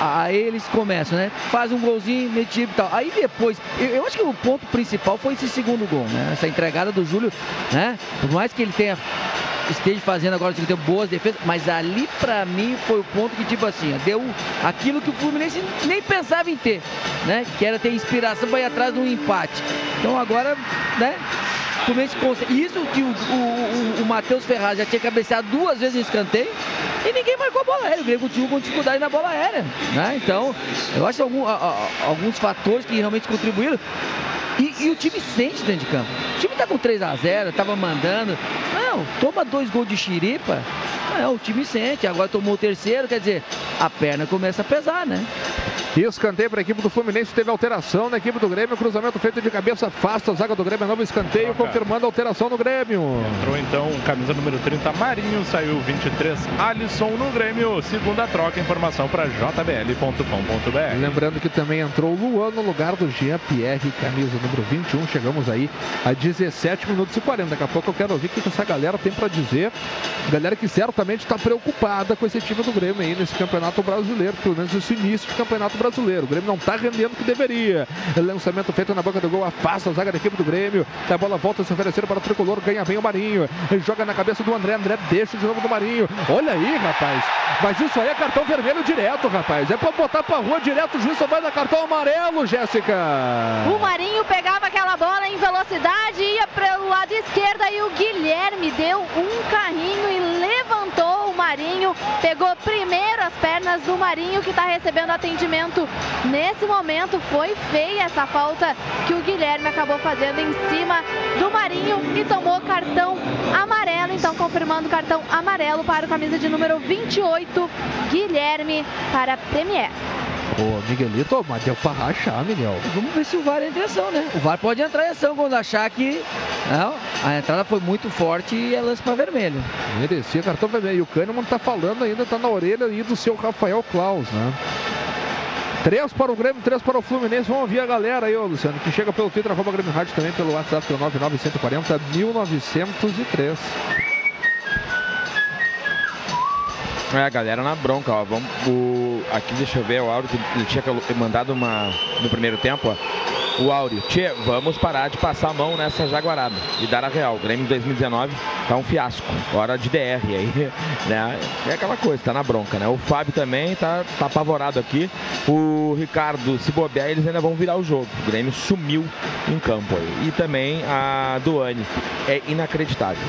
Aí eles começam, né? Faz um golzinho, metido e tal. Aí depois, eu, eu acho que o ponto principal foi esse segundo gol, né? Essa entregada do Júlio, né? Por mais que ele tenha esteja fazendo agora tem boas defesas, mas ali pra mim foi o ponto que tipo assim, deu aquilo que o Fluminense nem pensava em ter, né? Que era ter inspiração para ir atrás de um empate. Então agora, né? Isso que o, o, o, o Matheus Ferraz já tinha cabeceado duas vezes em escanteio e ninguém marcou a bola aérea. O Grêmio continua com dificuldade na bola aérea. Né? Então, eu acho algum, a, a, alguns fatores que realmente contribuíram. E, e, o time sente dentro de campo. O time tá com 3x0, tava mandando. Não, toma dois gols de xiripa. Não, o time sente. Agora tomou o terceiro, quer dizer, a perna começa a pesar, né? Escanteio para a equipe do Fluminense, teve alteração na equipe do Grêmio, cruzamento feito de cabeça, afasta a zaga do Grêmio, novo escanteio, confirmando a alteração no Grêmio. Entrou então camisa número 30, Marinho, saiu 23, Alisson no Grêmio, segunda troca, informação para jbl.com.br. Lembrando que também entrou o Luan no lugar do Jean Pierre, camisa número 21, chegamos aí a 17 minutos e 40, daqui a pouco eu quero ouvir o que essa galera tem para dizer, galera que certamente está preocupada com esse time do Grêmio aí nesse campeonato brasileiro, pelo menos esse início de campeonato brasileiro. O Grêmio não está rendendo o que deveria. Lançamento feito na boca do gol, afasta a zaga da equipe do Grêmio. A bola volta a se oferecer para o tricolor, ganha bem o Marinho. Joga na cabeça do André, André deixa de novo do Marinho. Olha aí, rapaz. Mas isso aí é cartão vermelho direto, rapaz. É para botar para rua direto, o juiz só vai dar cartão amarelo, Jéssica. O Marinho pegava aquela bola em velocidade, ia para o lado esquerdo e o Guilherme deu um carrinho e levantou o Marinho, pegou primeiro as pernas do Marinho que está recebendo atendimento nesse momento. Foi feia essa falta que o Guilherme acabou fazendo em cima do Marinho e tomou cartão amarelo. Então, confirmando cartão amarelo para o camisa de número 28, Guilherme, para a Premier. Ô, Miguelito, mas deu pra rachar, Miguel. Vamos ver se o VAR entra em ação, né? O VAR pode entrar em ação quando achar que não, a entrada foi muito forte e é lance para vermelho. Merecia cartão vermelho. E o Kahneman tá falando ainda, tá na orelha aí do seu Rafael Klaus, né? Três para o Grêmio, três para o Fluminense. Vamos ouvir a galera aí, ô Luciano, que chega pelo Twitter, arroba Grêmio Rádio também, pelo WhatsApp, pelo 99140 1903. É, a galera na bronca, ó. Vamos, o, aqui deixa eu ver o Áureo ele tinha mandado uma no primeiro tempo, ó. O Áureo, tchê, vamos parar de passar a mão nessa jaguarada e dar a real. O Grêmio 2019 tá um fiasco. Hora de DR aí, né? É aquela coisa, tá na bronca, né? O Fábio também tá, tá apavorado aqui. O Ricardo, se bobear, eles ainda vão virar o jogo. O Grêmio sumiu em campo aí. E também a Duane. É inacreditável.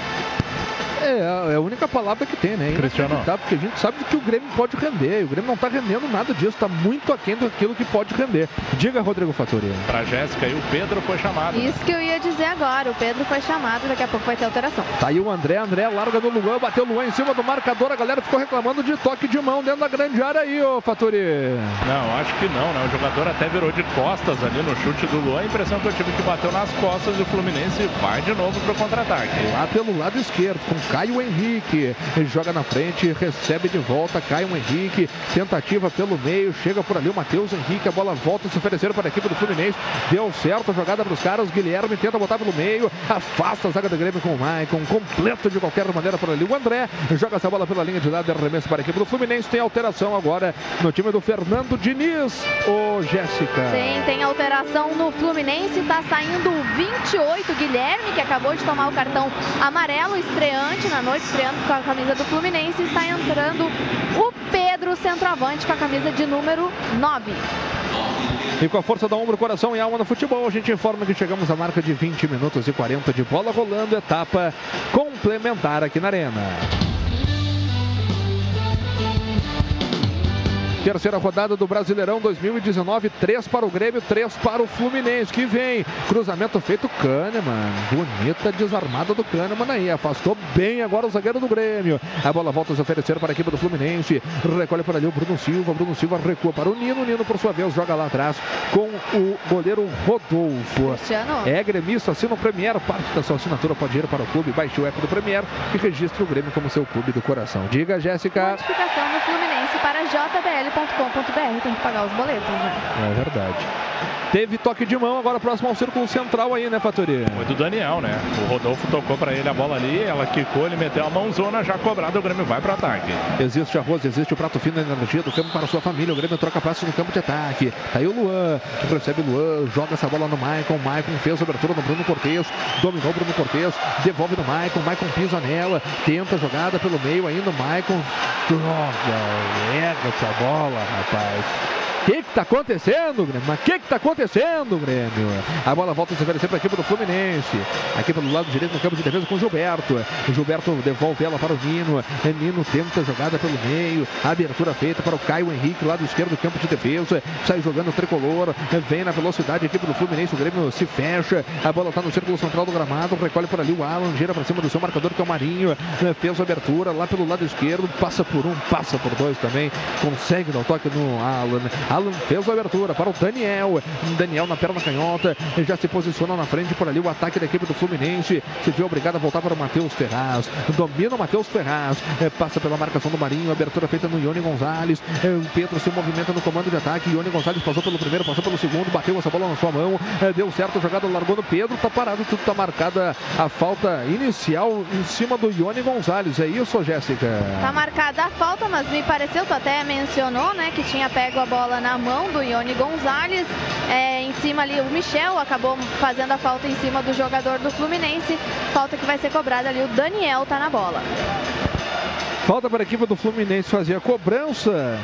É, é a única palavra que tem, né? Cristiano. Tá, porque a gente sabe que o Grêmio pode render. E o Grêmio não tá rendendo nada disso, tá muito aquém daquilo que pode render. Diga, Rodrigo Fattori. Pra Jéssica e o Pedro foi chamado. Isso que eu ia dizer agora. O Pedro foi chamado, daqui a pouco vai ter alteração. Tá aí o André, André larga no Luan, bateu o Luan em cima do marcador. A galera ficou reclamando de toque de mão dentro da grande área aí, ô Fattori. Não, acho que não, né? O jogador até virou de costas ali no chute do Luan. A impressão que eu tive que bateu nas costas e o Fluminense vai de novo pro contra-ataque. Lá pelo lado esquerdo, com Caio Henrique. Joga na frente, recebe de volta, Caio Henrique. Tentativa pelo meio, chega por ali o Matheus Henrique. A bola volta a se oferecer para a equipe do Fluminense. Deu certo a jogada para os caras. Guilherme tenta botar pelo meio, afasta a zaga do Grêmio com o Maicon. Completo de qualquer maneira por ali. O André joga essa bola pela linha de lado, arremesso para a equipe do Fluminense. Tem alteração agora no time do Fernando Diniz. Ô, Jéssica. Sim, tem alteração no Fluminense. Tá saindo o 28, Guilherme, que acabou de tomar o cartão amarelo, estreante na noite, estreando com a camisa do Fluminense. Está entrando o Pedro, centroavante, com a camisa de número 9. E com a força da ombro, coração e alma no futebol, a gente informa que chegamos à marca de 20 minutos e 40 de bola rolando, etapa complementar aqui na Arena. Terceira rodada do Brasileirão 2019, 3 para o Grêmio, 3 para o Fluminense, que vem. Cruzamento feito Kahneman. Bonita desarmada do Kahneman aí. Afastou bem agora o zagueiro do Grêmio. A bola volta a se oferecer para a equipe do Fluminense. Recolhe para ali o Bruno Silva. Bruno Silva recua para o Nino. Nino, por sua vez, joga lá atrás com o goleiro Rodolfo. É gremista, assina o Premier. Parte da sua assinatura pode ir para o clube. Baixe o app do Premier e registre o Grêmio como seu clube do coração. Diga, Jéssica. Notificação no Fluminense para jbl.com.br. Tem que pagar os boletos, né? É verdade. Teve toque de mão, agora próximo ao círculo central aí, né, Fatori? Foi do Daniel, né? O Rodolfo tocou para ele a bola ali, ela quicou, ele meteu a mãozona, já cobrado, o Grêmio vai para ataque. Existe arroz, existe o prato fino da energia do campo para sua família. O Grêmio troca passos no campo de ataque. Tá aí o Luan, recebe o Luan, joga essa bola no Maicon. Maicon fez a abertura no Bruno Cortes, dominou o Bruno Cortes, devolve no Maicon. Maicon pisa nela, tenta a jogada pelo meio ainda. O Maicon, droga, erra essa bola, rapaz. O que que tá acontecendo, Grêmio? Mas o que que tá acontecendo, Grêmio? A bola volta a se oferecer para a equipe do Fluminense. Aqui pelo lado direito no campo de defesa com o Gilberto. O Gilberto devolve ela para o Nino. Nino tenta a jogada pelo meio. Abertura feita para o Caio Henrique, lado esquerdo do campo de defesa. Sai jogando o tricolor. Vem na velocidade a equipe do Fluminense. O Grêmio se fecha. A bola está no círculo central do gramado. Recolhe por ali o Alan. Gira para cima do seu marcador, que é o Marinho. Fez a abertura lá pelo lado esquerdo. Passa por um, passa por dois também. Consegue dar o toque no Alan. Alan fez a abertura para o Daniel. Daniel na perna canhota. Já se posiciona na frente por ali o ataque da equipe do Fluminense. Se viu obrigado a voltar para o Matheus Ferraz. Domina o Matheus Ferraz. É, passa pela marcação do Marinho. Abertura feita no Ione Gonzalez. É, Pedro se movimenta no comando de ataque. Ione Gonzalez passou pelo primeiro, passou pelo segundo. Bateu essa bola na sua mão. É, deu certo a jogada, largou no Pedro. Tá parado, tudo tá marcada a falta inicial em cima do Ione Gonzalez. É isso, Jéssica? Tá marcada a falta, mas me pareceu, tu até mencionou, né, que tinha pego a bola na mão do Ione Gonzalez. É, em cima ali, o Michel acabou fazendo a falta em cima do jogador do Fluminense. Falta que vai ser cobrada ali, o Daniel tá na bola. Falta para a equipe do Fluminense fazer a cobrança.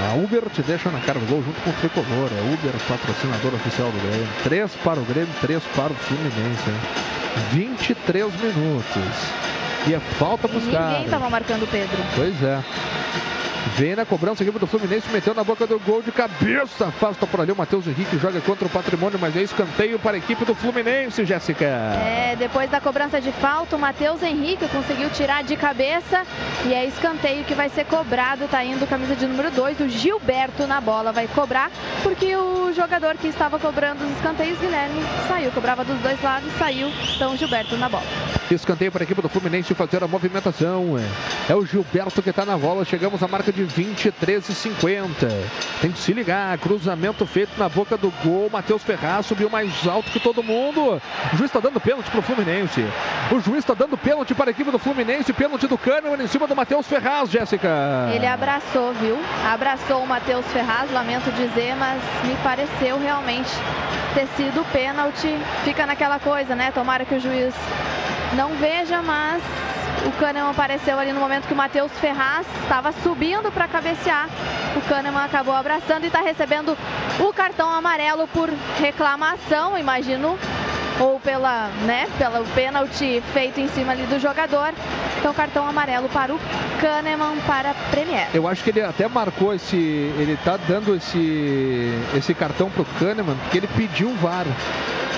A Uber te deixa na cara do gol junto com o Tricolor. É Uber, patrocinador oficial do Grêmio. Três para o Grêmio, três para o Fluminense. Hein? 23 minutos. E é falta buscar. Ninguém tava marcando o Pedro. Pois é. Vem na cobrança a equipe do Fluminense, meteu na boca do gol de cabeça. Afasta por ali o Matheus Henrique, joga contra o patrimônio, mas é escanteio para a equipe do Fluminense, Jéssica. É, depois da cobrança de falta, o Matheus Henrique conseguiu tirar de cabeça e é escanteio que vai ser cobrado. Tá indo camisa de número 2, o Gilberto na bola vai cobrar, porque o jogador que estava cobrando os escanteios, Guilherme, saiu, cobrava dos dois lados, saiu. Então o Gilberto na bola. Escanteio para a equipe do Fluminense fazer a movimentação. É o Gilberto que está na bola. Chegamos à marca de 23 e 50. Tem que se ligar. Cruzamento feito na boca do gol. Matheus Ferraz subiu mais alto que todo mundo. O juiz está dando pênalti para o Fluminense. O juiz está dando pênalti para a equipe do Fluminense. Pênalti do Kahneman em cima do Matheus Ferraz, Jéssica. Ele abraçou, viu? Abraçou o Matheus Ferraz, lamento dizer, mas me pareceu realmente ter sido pênalti. Fica naquela coisa, né? Tomara que o juiz não veja, mas o Kahneman apareceu ali no momento que o Matheus Ferraz estava subindo para cabecear. O Kahneman acabou abraçando e está recebendo o cartão amarelo por reclamação, imagino, ou pela, né, pelo pênalti feito em cima ali do jogador. Então cartão amarelo para o Kahneman para a Premier. Eu acho que ele até marcou esse, ele tá dando esse esse cartão pro Kahneman porque ele pediu o VAR.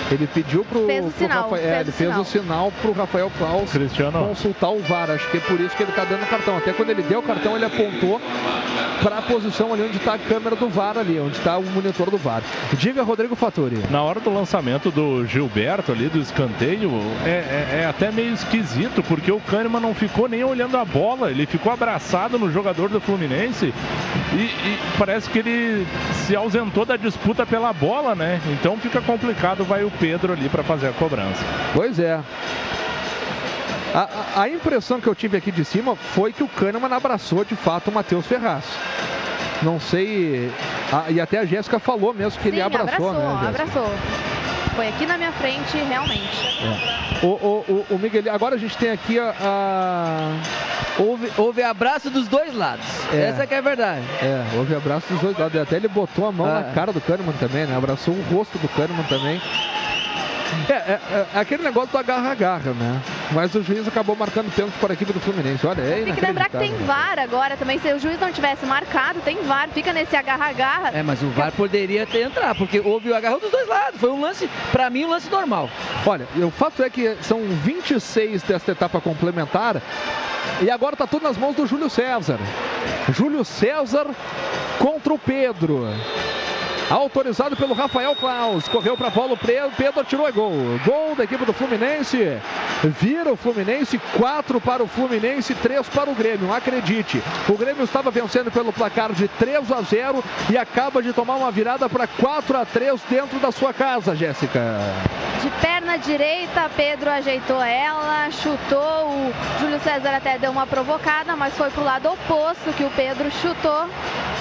Ele pediu pro, Fez o pro sinal, Rafael, fez é, ele o fez sinal. o sinal pro Rafael Klaus Cristiano. consultar o VAR. Acho que é por isso que ele tá dando o cartão. Até quando ele deu o cartão, ele apontou para a posição ali onde está a câmera do VAR ali, onde está o monitor do VAR. Diga, Rodrigo Fattori. Na hora do lançamento do Gilberto ali, do escanteio, é, é- é até meio esquisito, porque o Kahneman não ficou nem olhando a bola, ele ficou abraçado no jogador do Fluminense e, e parece que ele se ausentou da disputa pela bola, né? Então fica complicado, vai o Pedro ali para fazer a cobrança. Pois é. A, a- impressão que eu tive aqui de cima foi que o Kahneman abraçou de fato o Matheus Ferraz. Não sei. a- e até a Jéssica falou mesmo que ele Sim, abraçou, abraçou, né, Jéssica? abraçou. Foi aqui na minha frente, realmente. É. O, o, o, o Miguel, agora a gente tem aqui a. a- Houve, houve abraço dos dois lados. É. Essa que é a verdade. É, houve abraço dos dois lados. Até ele botou a mão Ah. na cara do Kahneman também, né? Abraçou o rosto do Kahneman também. É, é, é aquele negócio do agarra-agarra, né? Mas o juiz acabou marcando pênalti para a equipe do Fluminense. Olha, é Tem que lembrar que tem. VAR agora também. Se o juiz não tivesse marcado, tem VAR. Fica nesse agarra-agarra. É, mas o VAR poderia ter entrado, porque houve o agarrão dos dois lados. Foi um lance, pra mim, um lance normal. Olha, o fato é que são 26 desta etapa complementar e agora está tudo nas mãos do Júlio César. Júlio César contra o Pedro. Autorizado pelo Rafael Klaus. Correu para Paulo Pedro. Pedro tirou e gol. Gol da equipe do Fluminense. Vira o Fluminense. 4 para o Fluminense, 3 para o Grêmio. Acredite, o Grêmio estava vencendo pelo placar de 3 a 0 e acaba de tomar uma virada para 4 a 3 dentro da sua casa, Jéssica. De perna na direita, Pedro ajeitou ela, chutou, o Júlio César até deu uma provocada, mas foi pro lado oposto que o Pedro chutou.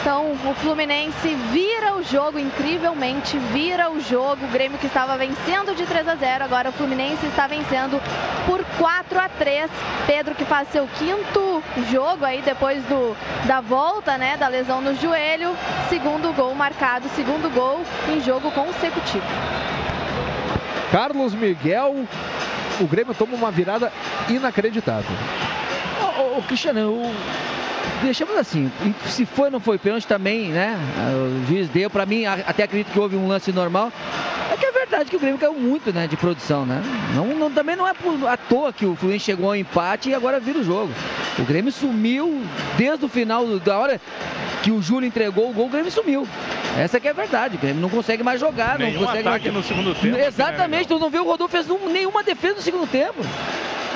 Então o Fluminense vira o jogo, incrivelmente vira o jogo. O Grêmio que estava vencendo de 3 a 0, agora o Fluminense está vencendo por 4 a 3. Pedro que faz seu quinto jogo aí depois do, da volta, né, da lesão no joelho. Segundo gol marcado, segundo gol em jogo consecutivo. Carlos Miguel, o Grêmio toma uma virada inacreditável. Ô, Cristiano, o- deixamos assim, se foi ou não foi pênalti também, né? O juiz deu, pra mim, até acredito que houve um lance normal. É que é verdade que o Grêmio caiu muito, né, de produção, né? Não, não- também não é por, à toa que o Fluminense chegou ao empate e agora vira o jogo. O Grêmio sumiu desde o final, da hora que o Júlio entregou o gol, o Grêmio sumiu. Essa que é a verdade, o Grêmio não consegue mais jogar, Nenhum não consegue ataque mais... no segundo tempo, né, Exatamente, tu não viu o Rodolfo fez nenhuma defesa no segundo tempo.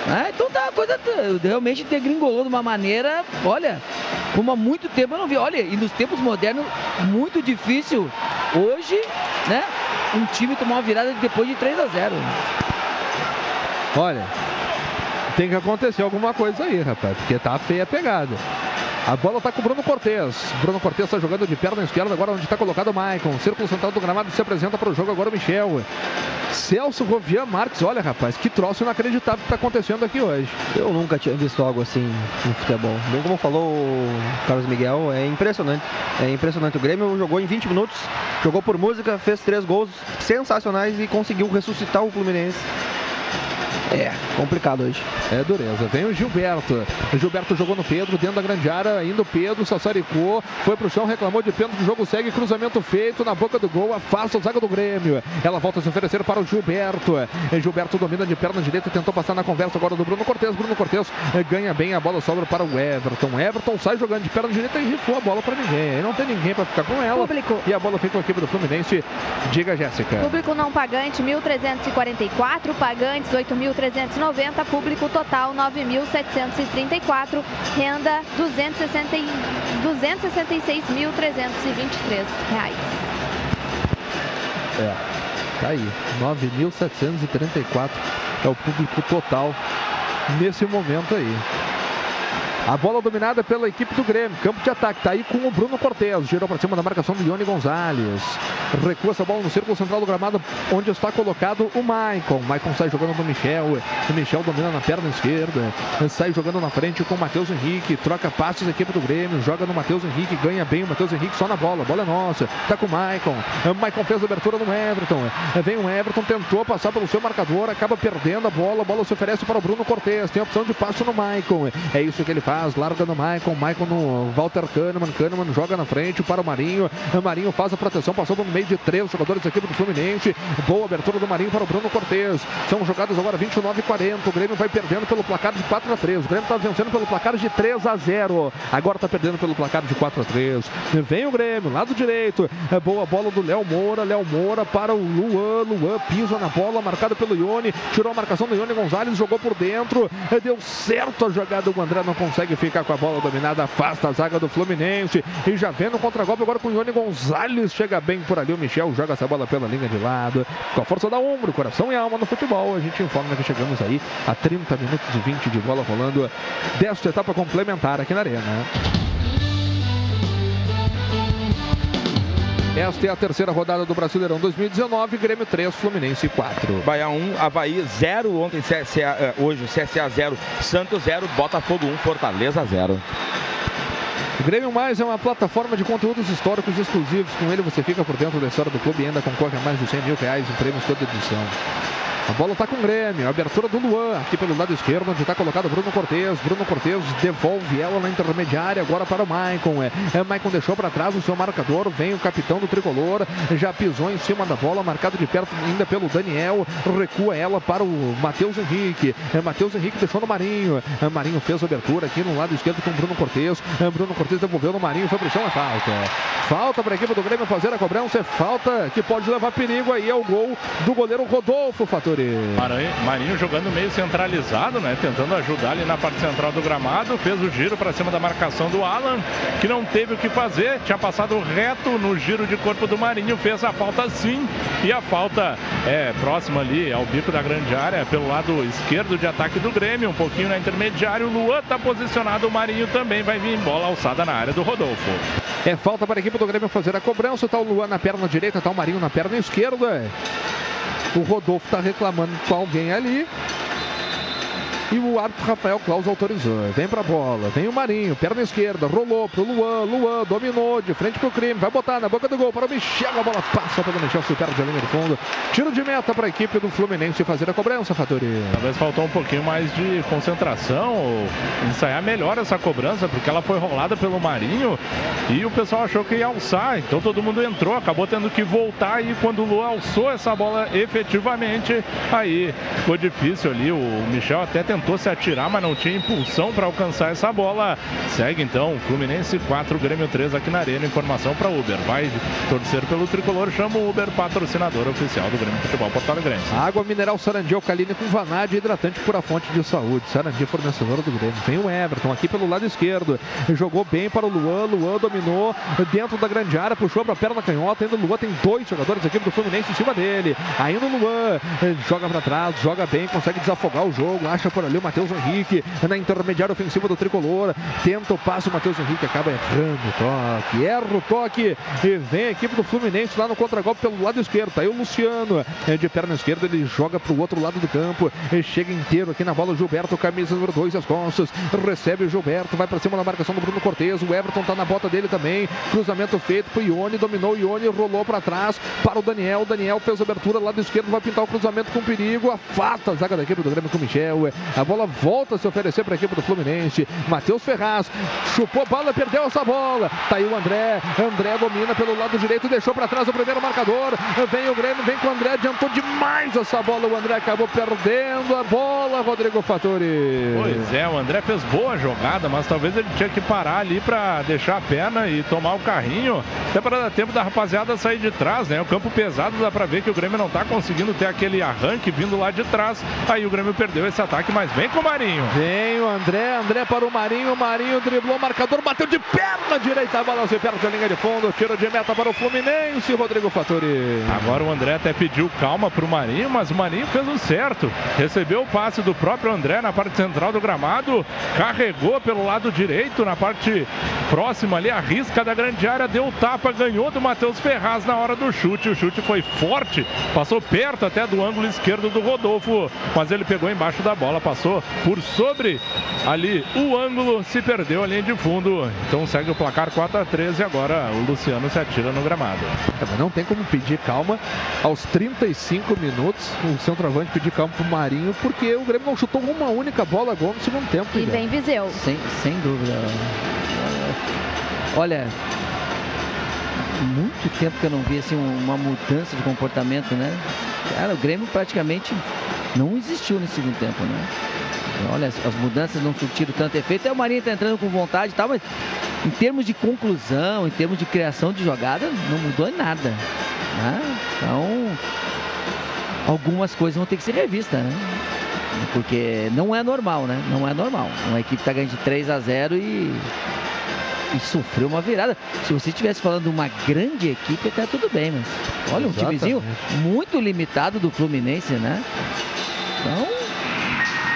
Ah, então tá, a coisa tá- realmente degringolou de uma maneira, olha, como há muito tempo eu não vi. Olha, e nos tempos modernos, muito difícil hoje, né? Um time tomar uma virada depois de 3 a 0 Olha, tem que acontecer alguma coisa aí, rapaz, porque tá feia a pegada. A bola tá com o Bruno Cortes. Bruno Cortes está jogando de perna esquerda, agora onde está colocado o Maicon. Círculo central do gramado se apresenta para o jogo agora o Michel. Celso Rovian Marques, olha rapaz, que troço inacreditável que está acontecendo aqui hoje. Eu nunca tinha visto algo assim no futebol. Bem como falou o Carlos Miguel, é impressionante. É impressionante. O Grêmio jogou em 20 minutos, jogou por música, fez três gols sensacionais e conseguiu ressuscitar o Fluminense. É, complicado hoje. É dureza. Vem o Gilberto. O Gilberto jogou no Pedro, dentro da grande área. Ainda o Pedro, sassaricou, foi pro chão, reclamou de pênalti. O jogo segue, cruzamento feito na boca do gol. Afasta o zaga do Grêmio. Ela volta a se oferecer para o Gilberto. E Gilberto domina de perna direita, tentou passar na conversa agora do Bruno Cortes. Bruno Cortes eh, ganha bem, a bola sobra para o Everton. Everton sai jogando de perna direita e rifou a bola para ninguém. Aí não tem ninguém para ficar com ela. E a bola fica com a equipe do Fluminense. Diga, Jéssica. Público não pagante 1.344, pagantes 8.390, público total 9.734, renda 260 e- 266.323 reais. É, tá aí. 9.734 é o público total nesse momento aí. A bola dominada pela equipe do Grêmio. Campo de ataque. Tá aí com o Bruno Cortes. Girou para cima da marcação do Ione Gonzalez. Recua essa bola no círculo central do gramado, onde está colocado o Maicon. Maicon sai jogando no Michel. O Michel domina na perna esquerda. Sai jogando na frente com o Matheus Henrique. Troca passes a equipe do Grêmio. Joga no Matheus Henrique. Ganha bem o Matheus Henrique só na bola. A bola é nossa. Tá com o Maicon. O Maicon fez a abertura no Everton. Vem o Everton. Tentou passar pelo seu marcador. Acaba perdendo a bola. A bola se oferece para o Bruno Cortes. Tem a opção de passe no Maicon. É isso que ele faz. Larga no Maicon. Maicon no Walter Kahneman. Kahneman joga na frente para o Marinho. Marinho faz a proteção. Passou no meio de três jogadores da equipe do Fluminense. Boa abertura do Marinho para o Bruno Cortes. São jogadas agora 29 e 40. O Grêmio vai perdendo pelo placar de 4 a 3. O Grêmio está vencendo pelo placar de 3 a 0. Agora está perdendo pelo placar de 4 a 3. Vem o Grêmio, lado direito. É boa bola do Léo Moura. Léo Moura para o Luan. Luan pisa na bola, marcado pelo Ione. Tirou a marcação do Ione Gonzalez, jogou por dentro. Deu certo a jogada. O André não consegue ficar com a bola dominada. Afasta a zaga do Fluminense. E já vem no contra-golpe agora com o Ione Gonzalez. Chega bem por ali. O Michel joga essa bola pela linha de lado. Com a força da ombro, coração e alma no futebol. A gente informa que chegamos aí a 30 minutos e 20 de bola rolando desta etapa complementar aqui na Arena. Esta é a terceira rodada do Brasileirão 2019, Grêmio 3, Fluminense 4. Bahia 1, Havaí 0, ontem CSA, eh, hoje CSA 0, Santos 0, Botafogo 1, Fortaleza 0. O Grêmio Mais é uma plataforma de conteúdos históricos exclusivos. Com ele você fica por dentro da história do clube e ainda concorre a mais de 100 mil reais em prêmios toda edição. A bola está com o Grêmio. Abertura do Luan aqui pelo lado esquerdo, onde está colocado Bruno Cortes. Bruno Cortes devolve ela na intermediária agora para o Maicon. É, é Maicon deixou para trás o seu marcador. Vem o capitão do tricolor. Já pisou em cima da bola, marcado de perto ainda pelo Daniel. Recua ela para o Matheus Henrique. É, Matheus Henrique deixou no Marinho. É, Marinho fez a abertura aqui no lado esquerdo com o Bruno Cortes. É, Bruno Cortes devolveu no Marinho. Foi pro chão, é falta. Falta para a equipe do Grêmio fazer a cobrança. É falta que pode levar perigo aí ao gol do goleiro Rodolfo Fattori. Marinho jogando meio centralizado, né? Tentando ajudar ali na parte central do gramado. Fez o giro para cima da marcação do Alan, que não teve o que fazer. Tinha passado reto no giro de corpo do Marinho. Fez a falta sim. E a falta é próxima ali ao bico da grande área, pelo lado esquerdo de ataque do Grêmio. Um pouquinho na intermediária. O Luan tá posicionado. O Marinho também vai vir em bola alçada na área do Rodolfo. É falta para a equipe do Grêmio fazer a cobrança. Tá o Luan na perna direita, tá o Marinho na perna esquerda. O Rodolfo tá reclamando com alguém ali. E o árbitro Rafael Claus autorizou. Vem pra bola, vem o Marinho, perna esquerda, rolou pro Luan, Luan dominou de frente pro crime, vai botar na boca do gol para o Michel, a bola passa pelo Michel, se perde a linha de fundo. Tiro de meta para a equipe do Fluminense fazer a cobrança, Fatori. Talvez faltou um pouquinho mais de concentração ou ensaiar melhor essa cobrança, porque ela foi rolada pelo Marinho e o pessoal achou que ia alçar, então todo mundo entrou, acabou tendo que voltar e quando o Luan alçou essa bola efetivamente, aí ficou difícil ali. O Michel até tentou se atirar, mas não tinha impulsão para alcançar essa bola. Segue então Fluminense 4, Grêmio 3 aqui na Arena. Informação para Uber. Vai torcer pelo tricolor, chama o Uber, patrocinador oficial do Grêmio Futebol Porto Alegre. Água mineral Sarandi alcalina com vanádio hidratante pura fonte de saúde. Sarandi fornecedora do Grêmio. Vem o Everton aqui pelo lado esquerdo. Jogou bem para o Luan. Luan dominou dentro da grande área, puxou para a perna canhota. Ainda o Luan tem dois jogadores aqui do Fluminense em cima dele. Ainda o Luan eh, joga para trás, joga bem, consegue desafogar o jogo. Acha por ali o Matheus Henrique na intermediária ofensiva do tricolor. Tenta o passe, o Matheus Henrique acaba errando o toque. Erra o toque e vem a equipe do Fluminense lá no contragolpe pelo lado esquerdo. Tá aí o Luciano eh, de perna esquerda, ele joga para o outro lado do campo. E chega inteiro aqui na bola o Gilberto, camisa número 2 as costas. Recebe o Gilberto, vai para cima da marcação do Bruno Cortes. O Everton tá na bota dele também. Cruzamento feito pro Ione, dominou o Ione, rolou para trás para o Daniel. Daniel fez abertura lado esquerdo, vai pintar o cruzamento com perigo. Afasta a zaga da equipe do Grêmio com o Michel. A bola volta a se oferecer para a equipe do Fluminense. Matheus Ferraz chupou bala, perdeu essa bola. Tá aí o André. André domina pelo lado direito, deixou para trás o primeiro marcador. Vem o Grêmio, vem com o André, adiantou demais essa bola. O André acabou perdendo a bola, Rodrigo Fattori. Pois é, o André fez boa jogada, mas talvez ele tinha que parar ali para deixar a perna e tomar o carrinho, até para dar tempo da rapaziada sair de trás, né? O campo pesado dá para ver que o Grêmio não tá conseguindo ter aquele arranque vindo lá de trás. Aí o Grêmio perdeu esse ataque, mas vem com o Marinho. Vem o André, André para o Marinho, Marinho driblou o marcador, bateu de perna direita, a bola se perde a linha de fundo, tiro de meta para o Fluminense, Rodrigo Fattori. Agora o André até pediu calma pro Marinho, mas o Marinho fez o certo. Recebeu o passe do próprio André na parte central do gramado, carregou pelo lado direito, na parte próxima ali, a risca da grande área, deu o tapa, ganhou do Matheus Ferraz na hora do chute. O chute foi forte, passou perto até do ângulo esquerdo do Rodolfo, mas ele pegou embaixo da bola, passou por sobre ali o ângulo, se perdeu a linha de fundo. Então segue o placar 4 a 13 e agora o Luciano se atira no gramado. É, não tem como pedir calma aos 35 minutos. O centroavante pedir calma pro Marinho, porque o Grêmio não chutou uma única bola gol no segundo tempo. E vem Viseu. Sem, sem dúvida. Olha, muito tempo que eu não vi assim, uma mudança de comportamento, né? Cara, o Grêmio praticamente não existiu nesse segundo tempo, né? Olha, as, as mudanças não surtiram tanto efeito. É o Marinho tá entrando com vontade e tal, mas em termos de conclusão, em termos de criação de jogada, não mudou em nada. né? Então, algumas coisas vão ter que ser revistas, né? Porque não é normal, né? Não é normal. Uma equipe tá ganhando de 3 a 0 e e sofreu uma virada. Se você estivesse falando de uma grande equipe, até tudo bem, mas olha, um Exatamente. timezinho muito limitado do Fluminense, né? Então,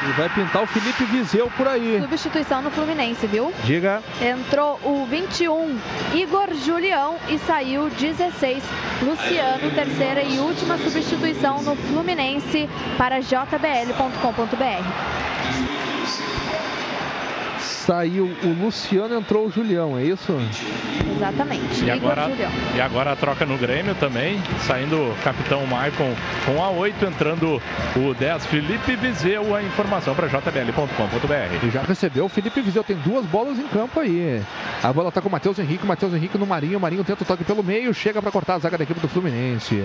E vai pintar o Felipe Viseu por aí. Substituição no Fluminense, viu? Diga. Entrou o 21, Igor Julião, e saiu 16, Luciano, terceira e última substituição no Fluminense para jbl.com.br. Saiu o Luciano, entrou o Julião, é isso? Exatamente, E agora, Julião. e agora a troca no Grêmio também, saindo o capitão Maicon com a 8, entrando o 10 Felipe Viseu, a informação para jbl.com.br. E já recebeu o Felipe Viseu, tem duas bolas em campo aí. A bola tá com o Matheus Henrique, o Matheus Henrique no Marinho, o Marinho tenta o toque pelo meio, chega para cortar a zaga da equipe do Fluminense.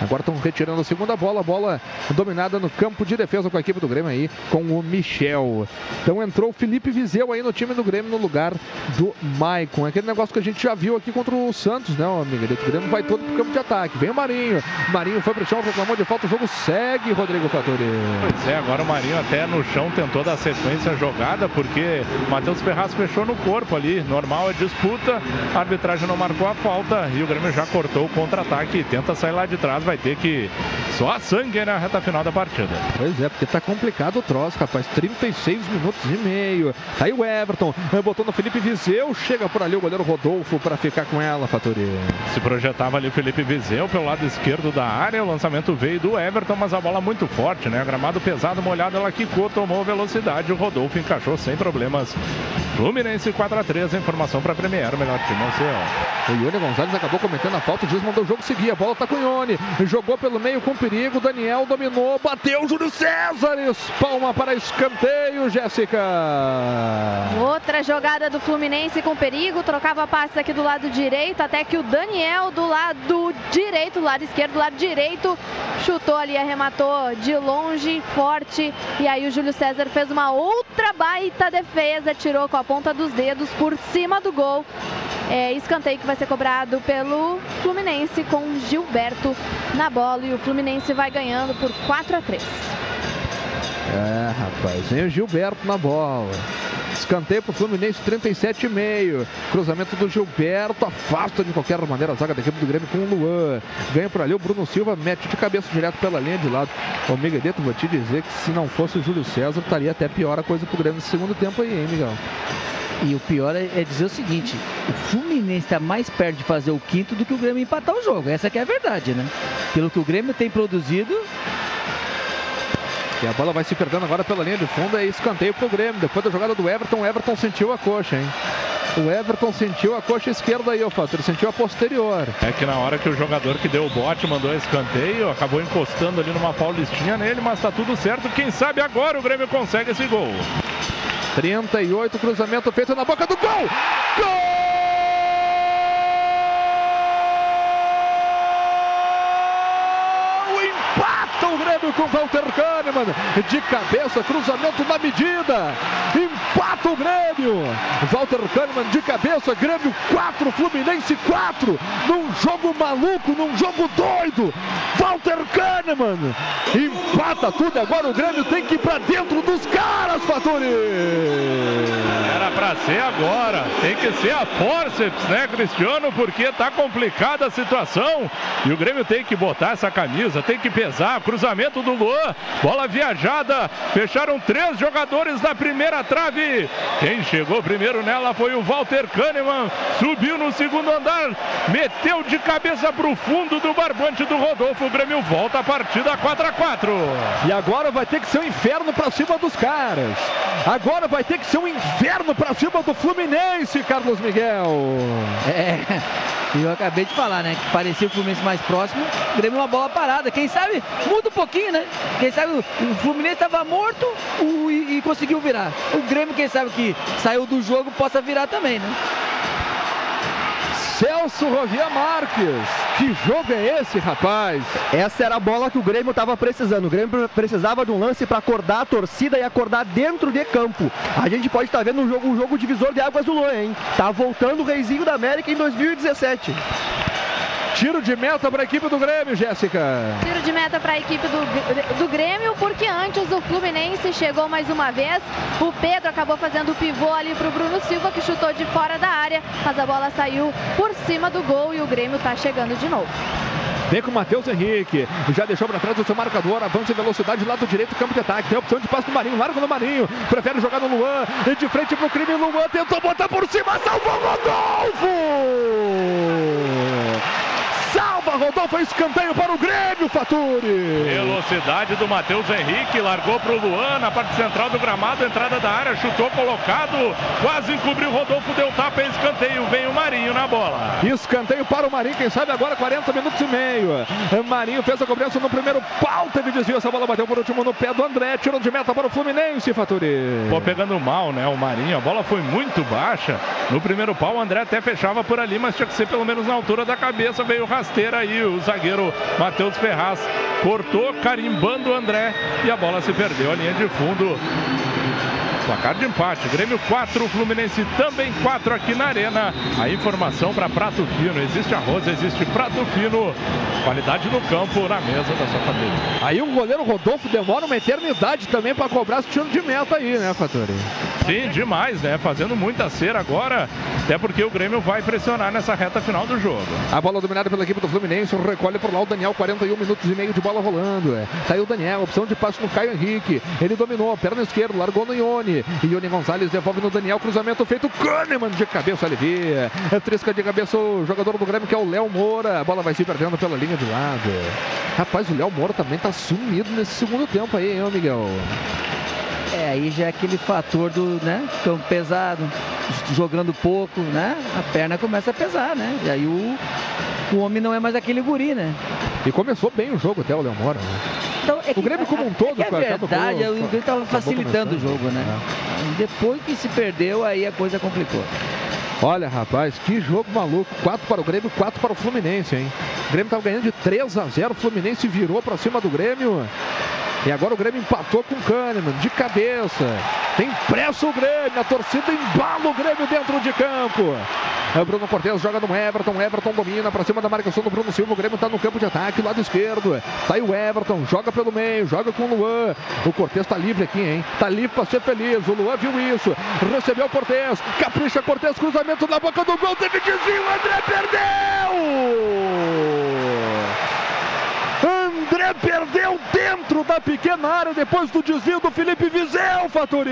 Agora estão retirando a segunda bola, a bola dominada no campo de defesa com a equipe do Grêmio aí, com o Michel. Então entrou o Felipe Viseu aí no time do Grêmio no lugar do Maicon. É aquele negócio que a gente já viu aqui contra o Santos, né, amigo? O Grêmio vai todo pro campo de ataque. Vem o Marinho. Marinho foi pro chão, reclamou de falta. O jogo segue, Rodrigo Fattori. Pois é, agora o Marinho até no chão tentou dar sequência à jogada, porque Matheus Ferraz fechou no corpo ali. Normal é disputa, a arbitragem não marcou a falta e o Grêmio já cortou o contra-ataque. Tenta sair lá de trás, vai ter que só sangue na reta final da partida. Pois é, porque tá complicado o troço, rapaz. 36 minutos e meio. Aí o Everton, botou no Felipe Viseu. Chega por ali o goleiro Rodolfo para ficar com ela, Fattori. Se projetava ali o Felipe Viseu pelo lado esquerdo da área. O lançamento veio do Everton, mas a bola muito forte, né? Gramado pesado, molhado, ela quicou, tomou velocidade. O Rodolfo encaixou sem problemas. Fluminense 4 a 3 informação para Premier, o melhor time ao céu. O Ione Gonzalez acabou cometendo a falta, o juiz mandou o jogo seguir. A bola tá com o Ione. Jogou pelo meio com perigo. Daniel dominou, bateu. Júlio César. Palma para escanteio, Jéssica. Outra jogada do Fluminense com perigo, trocava passes aqui do lado direito, até que o Daniel do lado direito, do lado esquerdo, do lado direito, chutou ali, arrematou de longe, forte, e aí o Júlio César fez uma outra baita defesa, tirou com a ponta dos dedos por cima do gol. É, escanteio que vai ser cobrado pelo Fluminense com Gilberto na bola e o Fluminense vai ganhando por 4 a 3. É, rapaz, vem o Gilberto na bola. Escanteio pro Fluminense, 37,5. Cruzamento do Gilberto, afasta de qualquer maneira a zaga da equipe do Grêmio com o Luan. Ganha por ali o Bruno Silva, mete de cabeça direto pela linha de lado. Ô, Miguelito, vou te dizer que se não fosse o Júlio César, estaria até pior a coisa pro Grêmio no segundo tempo aí, hein, Miguel? E o pior é, é dizer o seguinte: o Fluminense está mais perto de fazer o quinto do que o Grêmio empatar o jogo. Essa que é a verdade, né? Pelo que o Grêmio tem produzido, E a bola vai se perdendo agora pela linha de fundo. É escanteio pro Grêmio. Depois da jogada do Everton, o Everton sentiu a coxa, hein? O Everton sentiu a coxa esquerda aí, ô. Ele sentiu a posterior. É que na hora que o jogador que deu o bote mandou escanteio, acabou encostando ali numa paulistinha nele, mas tá tudo certo. Quem sabe agora o Grêmio consegue esse gol. 38, cruzamento feito na boca do gol! Gol! Empata o Grêmio com Walter Kahneman. De cabeça, cruzamento na medida. Empata o Grêmio. Walter Kahneman de cabeça, Grêmio 4, Fluminense 4. Num jogo maluco, num jogo doido. Walter Kahneman empata tudo. Agora o Grêmio tem que ir pra dentro dos caras, Faturi. Era pra ser agora. Tem que ser a forceps, né, Cristiano? Porque tá complicada a situação. E o Grêmio tem que botar essa camisa, tem que pesar. Cruzamento do Luan. Bola viajada. Fecharam três jogadores na primeira trave. Quem chegou primeiro nela foi o Walter Kahneman. Subiu no segundo andar. Meteu de cabeça pro fundo do barbante do Rodolfo. O Grêmio volta a partida 4 a 4 E agora vai ter que ser um inferno pra cima dos caras. Agora vai ter que ser um inferno pra cima do Fluminense, Carlos Miguel. É, e eu acabei de falar, né? Que parecia o Fluminense mais próximo, o Grêmio uma bola parada. Quem sabe muda um pouquinho, né? Quem sabe o, Fluminense estava morto o- e, e conseguiu virar. O Grêmio, quem sabe que saiu do jogo, possa virar também, né? Celso Rovier Marques. Que jogo é esse, rapaz? Essa era a bola que o Grêmio estava precisando. O Grêmio precisava de um lance para acordar a torcida e acordar dentro de campo. A gente pode estar vendo um jogo, um jogo divisor de águas do Luan, hein? Tá voltando o Reizinho da América em 2017. Tiro de meta para a equipe do Grêmio, Jéssica. Tiro de meta para a equipe do, do Grêmio, porque antes o Fluminense chegou mais uma vez. O Pedro acabou fazendo o pivô ali para o Bruno Silva, que chutou de fora da área, mas a bola saiu por cima do gol e o Grêmio está chegando de novo. Vem com o Matheus Henrique. Já deixou para trás o seu marcador. Avança em velocidade lado direito, campo de ataque. Tem a opção de passe no Marinho. Larga no Marinho. Prefere jogar no Luan. E de frente pro crime. Luan tentou botar por cima. Salvou Rodolfo! Rodolfo. Escanteio para o Grêmio, Faturi. Velocidade do Matheus Henrique, largou pro Luan na parte central do gramado, entrada da área, chutou colocado, quase encobriu o Rodolfo, deu tapa em escanteio, vem o Marinho na bola. Escanteio para o Marinho, quem sabe agora 40 minutos e meio. Marinho fez a cobrança no primeiro pau, teve desvio, essa bola bateu por último no pé do André, tirou de meta para o Fluminense, Faturi. Pô, pegando mal, né, o Marinho, a bola foi muito baixa. No primeiro pau, o André até fechava por ali, mas tinha que ser pelo menos na altura da cabeça, veio rasteira aí, o zagueiro Matheus Ferraz cortou, carimbando o André e a bola se perdeu a linha de fundo. Placar de empate. Grêmio 4, Fluminense também 4 aqui na Arena. A informação para Prato Fino. Existe arroz, existe Prato Fino. Qualidade no campo, na mesa da sua família. Aí o goleiro Rodolfo demora uma eternidade também para cobrar esse tiro de meta aí, né, Fatori? Sim, demais, né? Fazendo muita cera agora. Até porque o Grêmio vai pressionar nessa reta final do jogo. A bola dominada pela equipe do Fluminense, recolhe por lá o Daniel, 41 minutos e meio de bola rolando. É. Aí o Daniel, opção de passe no Caio Henrique. Ele dominou, perna esquerda, largou no Ione. Ione Gonzalez devolve no Daniel, cruzamento feito. Kahneman de cabeça, alivia. É, trisca de cabeça o jogador do Grêmio, que é o Léo Moura. A bola vai se perdendo pela linha de lado. Rapaz, o Léo Moura também tá sumido nesse segundo tempo aí, hein, Miguel? É, aí já é aquele fator do, né, campo pesado, jogando pouco, né? A perna começa a pesar, né? E aí o, o homem não é mais aquele guri, né? E começou bem o jogo até o Léo Moura, né? Então, é o Grêmio como um todo, é que a verdade, com- o Grêmio estava facilitando o jogo, né? Depois que se perdeu, aí a coisa complicou. Olha, rapaz, que jogo maluco. 4 para o Grêmio, 4 para o Fluminense, hein? O Grêmio estava ganhando de 3 a 0. O Fluminense virou para cima do Grêmio. E agora o Grêmio empatou com o Kahneman, de cabeça. Tem pressa o Grêmio, a torcida embala o Grêmio dentro de campo. É o Bruno Cortes joga no Everton, Everton domina para cima da marcação do Bruno Silva. O Grêmio está no campo de ataque, lado esquerdo. Tá aí o Everton, joga pelo meio, joga com o Luan. O Cortes está livre aqui, hein? Tá livre para ser feliz. O Luan viu isso, recebeu o Cortes, capricha Cortes, cruzamento na boca do gol, teve desvio, André perdeu! André perdeu dentro da pequena área depois do desvio do Felipe Vizel, Faturi.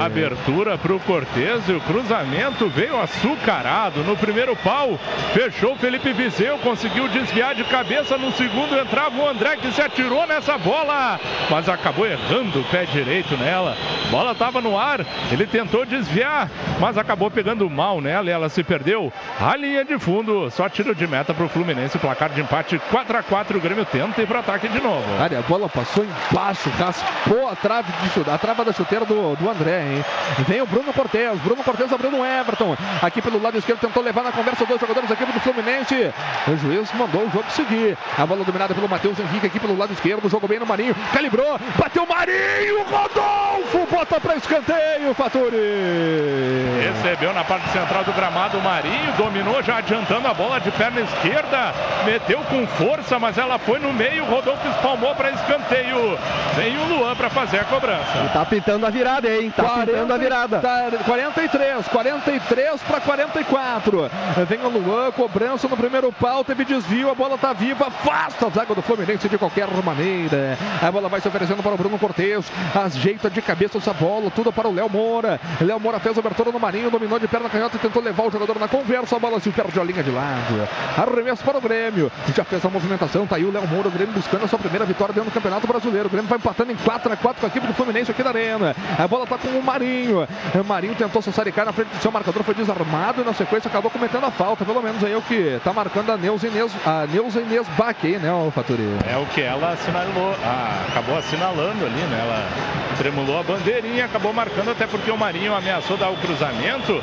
A abertura para o Cortez e o cruzamento veio açucarado. No primeiro pau, fechou o Felipe Viseu, conseguiu desviar de cabeça. No segundo entrava o André que se atirou nessa bola, mas acabou errando o pé direito nela. Bola estava no ar, ele tentou desviar, mas acabou pegando mal nela e ela se perdeu. A linha de fundo, só tiro de meta para o Fluminense. Placar de empate 4 a 4 O Grêmio tenta ir para ataque de novo. Olha, a bola passou embaixo, raspou a trave, de a trava da chuteira do, do André, hein? Vem o Bruno Cortes, Bruno Cortes abriu no Everton. Aqui pelo lado esquerdo tentou levar na conversa dois jogadores da equipe do Fluminense. O juiz mandou o jogo seguir. A bola dominada pelo Matheus Henrique aqui pelo lado esquerdo, jogou bem no Marinho, calibrou, bateu o Marinho, Rodolfo, bota para escanteio, Faturi. Recebeu na parte central do gramado o Marinho, dominou já adiantando a bola de perna esquerda, meteu com força, mas ela foi no meio, Rodolfo espalmou para escanteio. Vem o Luan para fazer a cobrança. E tá pintando a virada, hein? Tá pintando a virada. Tá, 43, 43 para 44. Vem o Luan, cobrança no primeiro pau, teve desvio, a bola tá viva, afasta a zaga do Fluminense de qualquer maneira. A bola vai se oferecendo para o Bruno Cortes, ajeita de cabeça essa bola, tudo para o Léo Moura. Léo Moura fez a abertura no Marinho, dominou de perna canhota e tentou levar o jogador na conversa, a bola se perde a linha de lado. Arremesso para o Grêmio, já fez a movimentação, tá aí o Léo Moura, o Grêmio buscando a sua primeira vitória dentro do Campeonato Brasileiro. O Grêmio vai empatando em 4 a 4 com a equipe do Fluminense aqui da Arena. A bola tá com o Marinho. O Marinho tentou se saricar na frente do seu marcador, foi desarmado e na sequência acabou cometendo a falta. Pelo menos aí é o que tá marcando a Neuza Inês, a Neuza Inês né, o Faturi? É o que ela assinalou, ah, acabou assinalando ali, né? Ela tremulou a bandeirinha, acabou marcando, até porque o Marinho ameaçou dar o cruzamento,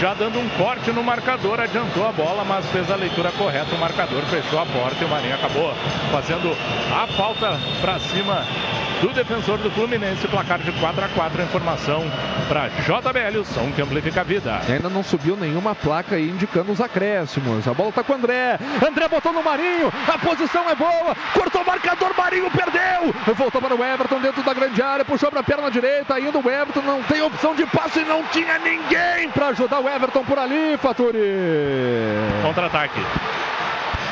já dando um corte no marcador, adiantou a bola, mas fez a leitura correta, o marcador fechou a porta e o Marinho acabou fazendo a falta para cima do defensor do Fluminense, placar de 4 a 4 informação para JBL, o som que amplifica a vida. Ainda não subiu nenhuma placa aí indicando os acréscimos. A bola tá com o André. André botou no Marinho. A posição é boa. Cortou o marcador. Marinho perdeu. Voltou para o Everton dentro da grande área. Puxou para a perna direita. Ainda o Everton não tem opção de passe. Não tinha ninguém para ajudar o Everton por ali, Faturi. Contra-ataque.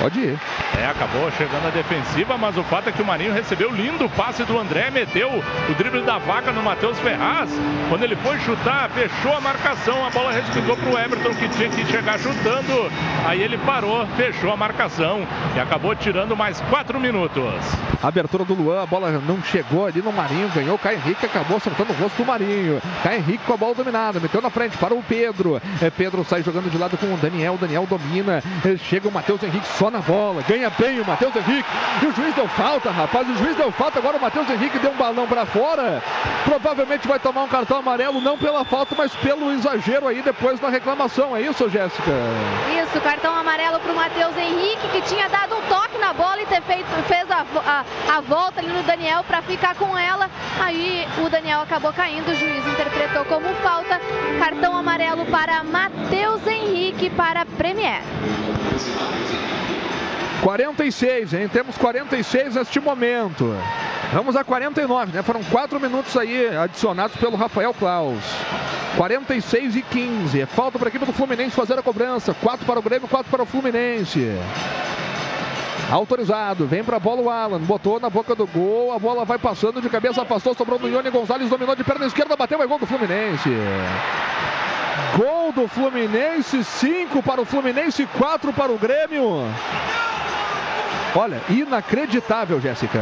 Pode ir. É, acabou chegando a defensiva, mas o fato é que o Marinho recebeu lindo passe do André, meteu o drible da vaca no Matheus Ferraz. Quando ele foi chutar, fechou a marcação, a bola respingou para o Everton que tinha que chegar chutando. Aí ele parou, fechou a marcação e acabou tirando mais quatro minutos. Abertura do Luan, a bola não chegou ali no Marinho, ganhou o Caio Henrique, acabou acertando o rosto do Marinho. Caio Henrique com a bola dominada, meteu na frente para o Pedro. É, Pedro sai jogando de lado com o Daniel, Daniel domina. É, Chega o Matheus Henrique só na bola, ganha bem o Matheus Henrique. E o juiz deu falta, rapaz, o juiz deu falta. Agora o Matheus Henrique deu um balão para fora. Provavelmente vai tomar um cartão amarelo, não pela falta, mas pelo exagero aí depois da reclamação. É isso, Jéssica? Isso, cartão amarelo pro Matheus Henrique, que tinha dado um toque, na bola e ter feito, fez a, a, a volta ali no Daniel para ficar com ela. Aí o Daniel acabou caindo, o juiz interpretou como falta. Cartão amarelo para Matheus Henrique para a Premier. 46, hein? Temos 46 neste momento. Vamos a 49, né? Foram 4 minutos aí adicionados pelo Rafael Klaus. 46 e 15. É falta para a equipe do Fluminense fazer a cobrança. 4 para o Grêmio, 4 para o Fluminense. Autorizado, vem pra bola o Alan, botou na boca do gol, a bola vai passando de cabeça, afastou, sobrou no Ione Gonzalez, dominou de perna esquerda, bateu, é gol do Fluminense. Gol do Fluminense, 5 para o Fluminense, 4 para o Grêmio. Olha, inacreditável, Jéssica.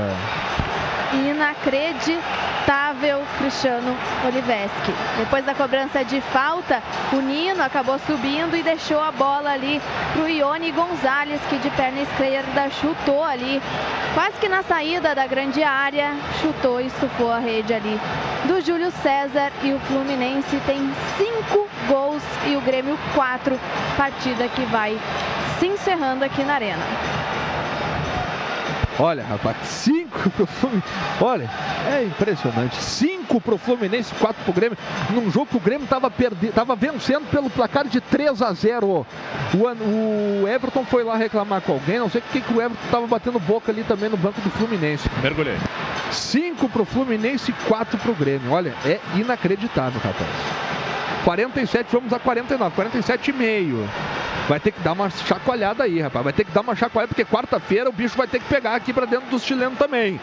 Inacreditável Cristiano Oliveski. Depois da cobrança de falta, o Nino acabou subindo e deixou a bola ali pro Ione Gonzalez, que de perna esquerda chutou ali, quase que na saída da grande área, chutou e estufou a rede ali do Júlio César. E o Fluminense tem cinco gols e o Grêmio quatro. Partida que vai se encerrando aqui na Arena. Olha, rapaz, 5 pro Fluminense. Olha, é impressionante. 5 pro Fluminense, 4 pro Grêmio. Num jogo que o Grêmio tava, perde... tava vencendo pelo placar de 3 a 0. O, o Everton foi lá reclamar com alguém. Não sei o que, que o Everton tava batendo boca ali também no banco do Fluminense. Mergulhei. 5 pro Fluminense 4 pro Grêmio. Olha, é inacreditável, rapaz. 47, vamos a 49, 47 e meio. Vai ter que dar uma chacoalhada aí, rapaz. Vai ter que dar uma chacoalhada, porque quarta-feira o bicho vai ter que pegar aqui pra dentro dos chilenos também.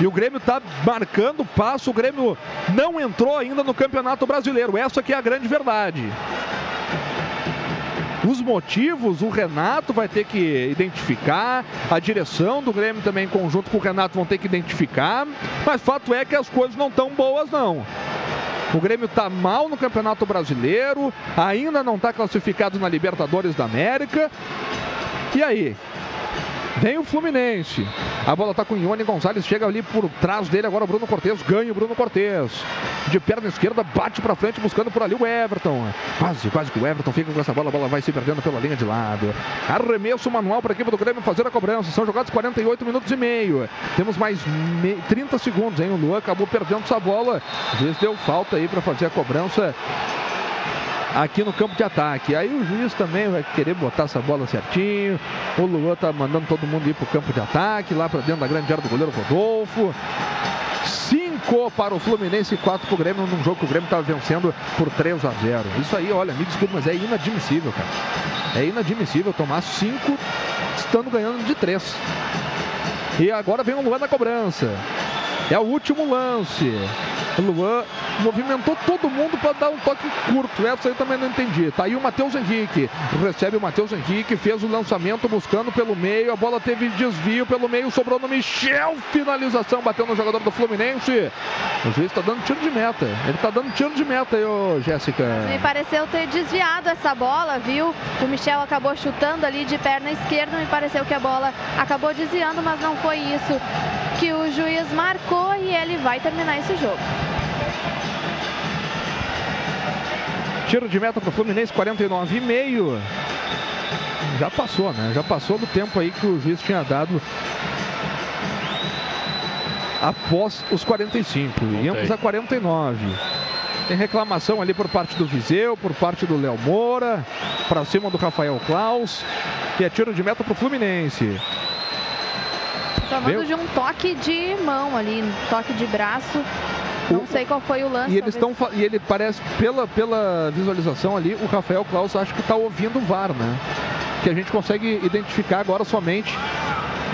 E o Grêmio tá marcando passo. O Grêmio não entrou ainda no Campeonato Brasileiro. Essa que é a grande verdade. Os motivos o Renato vai ter que identificar, a direção do Grêmio também, em conjunto com o Renato, vão ter que identificar. Mas fato é que as coisas não estão boas, não. O Grêmio está mal no Campeonato Brasileiro, ainda não está classificado na Libertadores da América. E aí? Vem o Fluminense. A bola tá com o Ione Gonzalez, chega ali por trás dele agora o Bruno Cortes, ganha o Bruno Cortes. De perna esquerda, bate pra frente, buscando por ali o Everton. Quase, quase que o Everton fica com essa bola, a bola vai se perdendo pela linha de lado. Arremesso manual para a equipe do Grêmio fazer a cobrança. São jogados 48 minutos e meio. Temos mais me- 30 segundos, hein? O Luan acabou perdendo essa bola. O juiz deu falta aí para fazer a cobrança aqui no campo de ataque. Aí o juiz também vai querer botar essa bola certinho. O Luan tá mandando todo mundo ir pro campo de ataque, lá para dentro da grande área do goleiro Rodolfo. 5 para o Fluminense e 4 para o Grêmio num jogo que o Grêmio estava vencendo por 3 a 0. Isso aí, olha, me desculpe, mas é inadmissível, cara. É inadmissível tomar 5 estando ganhando de 3. E agora vem o Luan na cobrança. É o último lance. Luan movimentou todo mundo para dar um toque curto. Essa eu também não entendi. Tá aí o Matheus Henrique. Recebe o Matheus Henrique, fez o lançamento buscando pelo meio. A bola teve desvio pelo meio, sobrou no Michel. Finalização, bateu no jogador do Fluminense. O juiz tá dando tiro de meta. Ele tá dando tiro de meta aí, ô Jéssica. Me pareceu ter desviado essa bola, viu? O Michel acabou chutando ali de perna esquerda. Me pareceu que a bola acabou desviando, mas não foi isso que o juiz marcou e ele vai terminar esse jogo. Tiro de meta pro Fluminense, 49,5. Já passou, né? Já passou do tempo aí que o juiz tinha dado após os 45. Íamos a 49. Tem reclamação ali por parte do Viseu, por parte do Léo Moura, para cima do Rafael Klaus. E é tiro de meta pro Fluminense. Falando Veio- de um toque de mão ali, um toque de braço. Não sei qual foi o lance. E eles estão e ele parece pela pela visualização ali, o Rafael Klaus acho que está ouvindo o VAR, né? Que a gente consegue identificar agora somente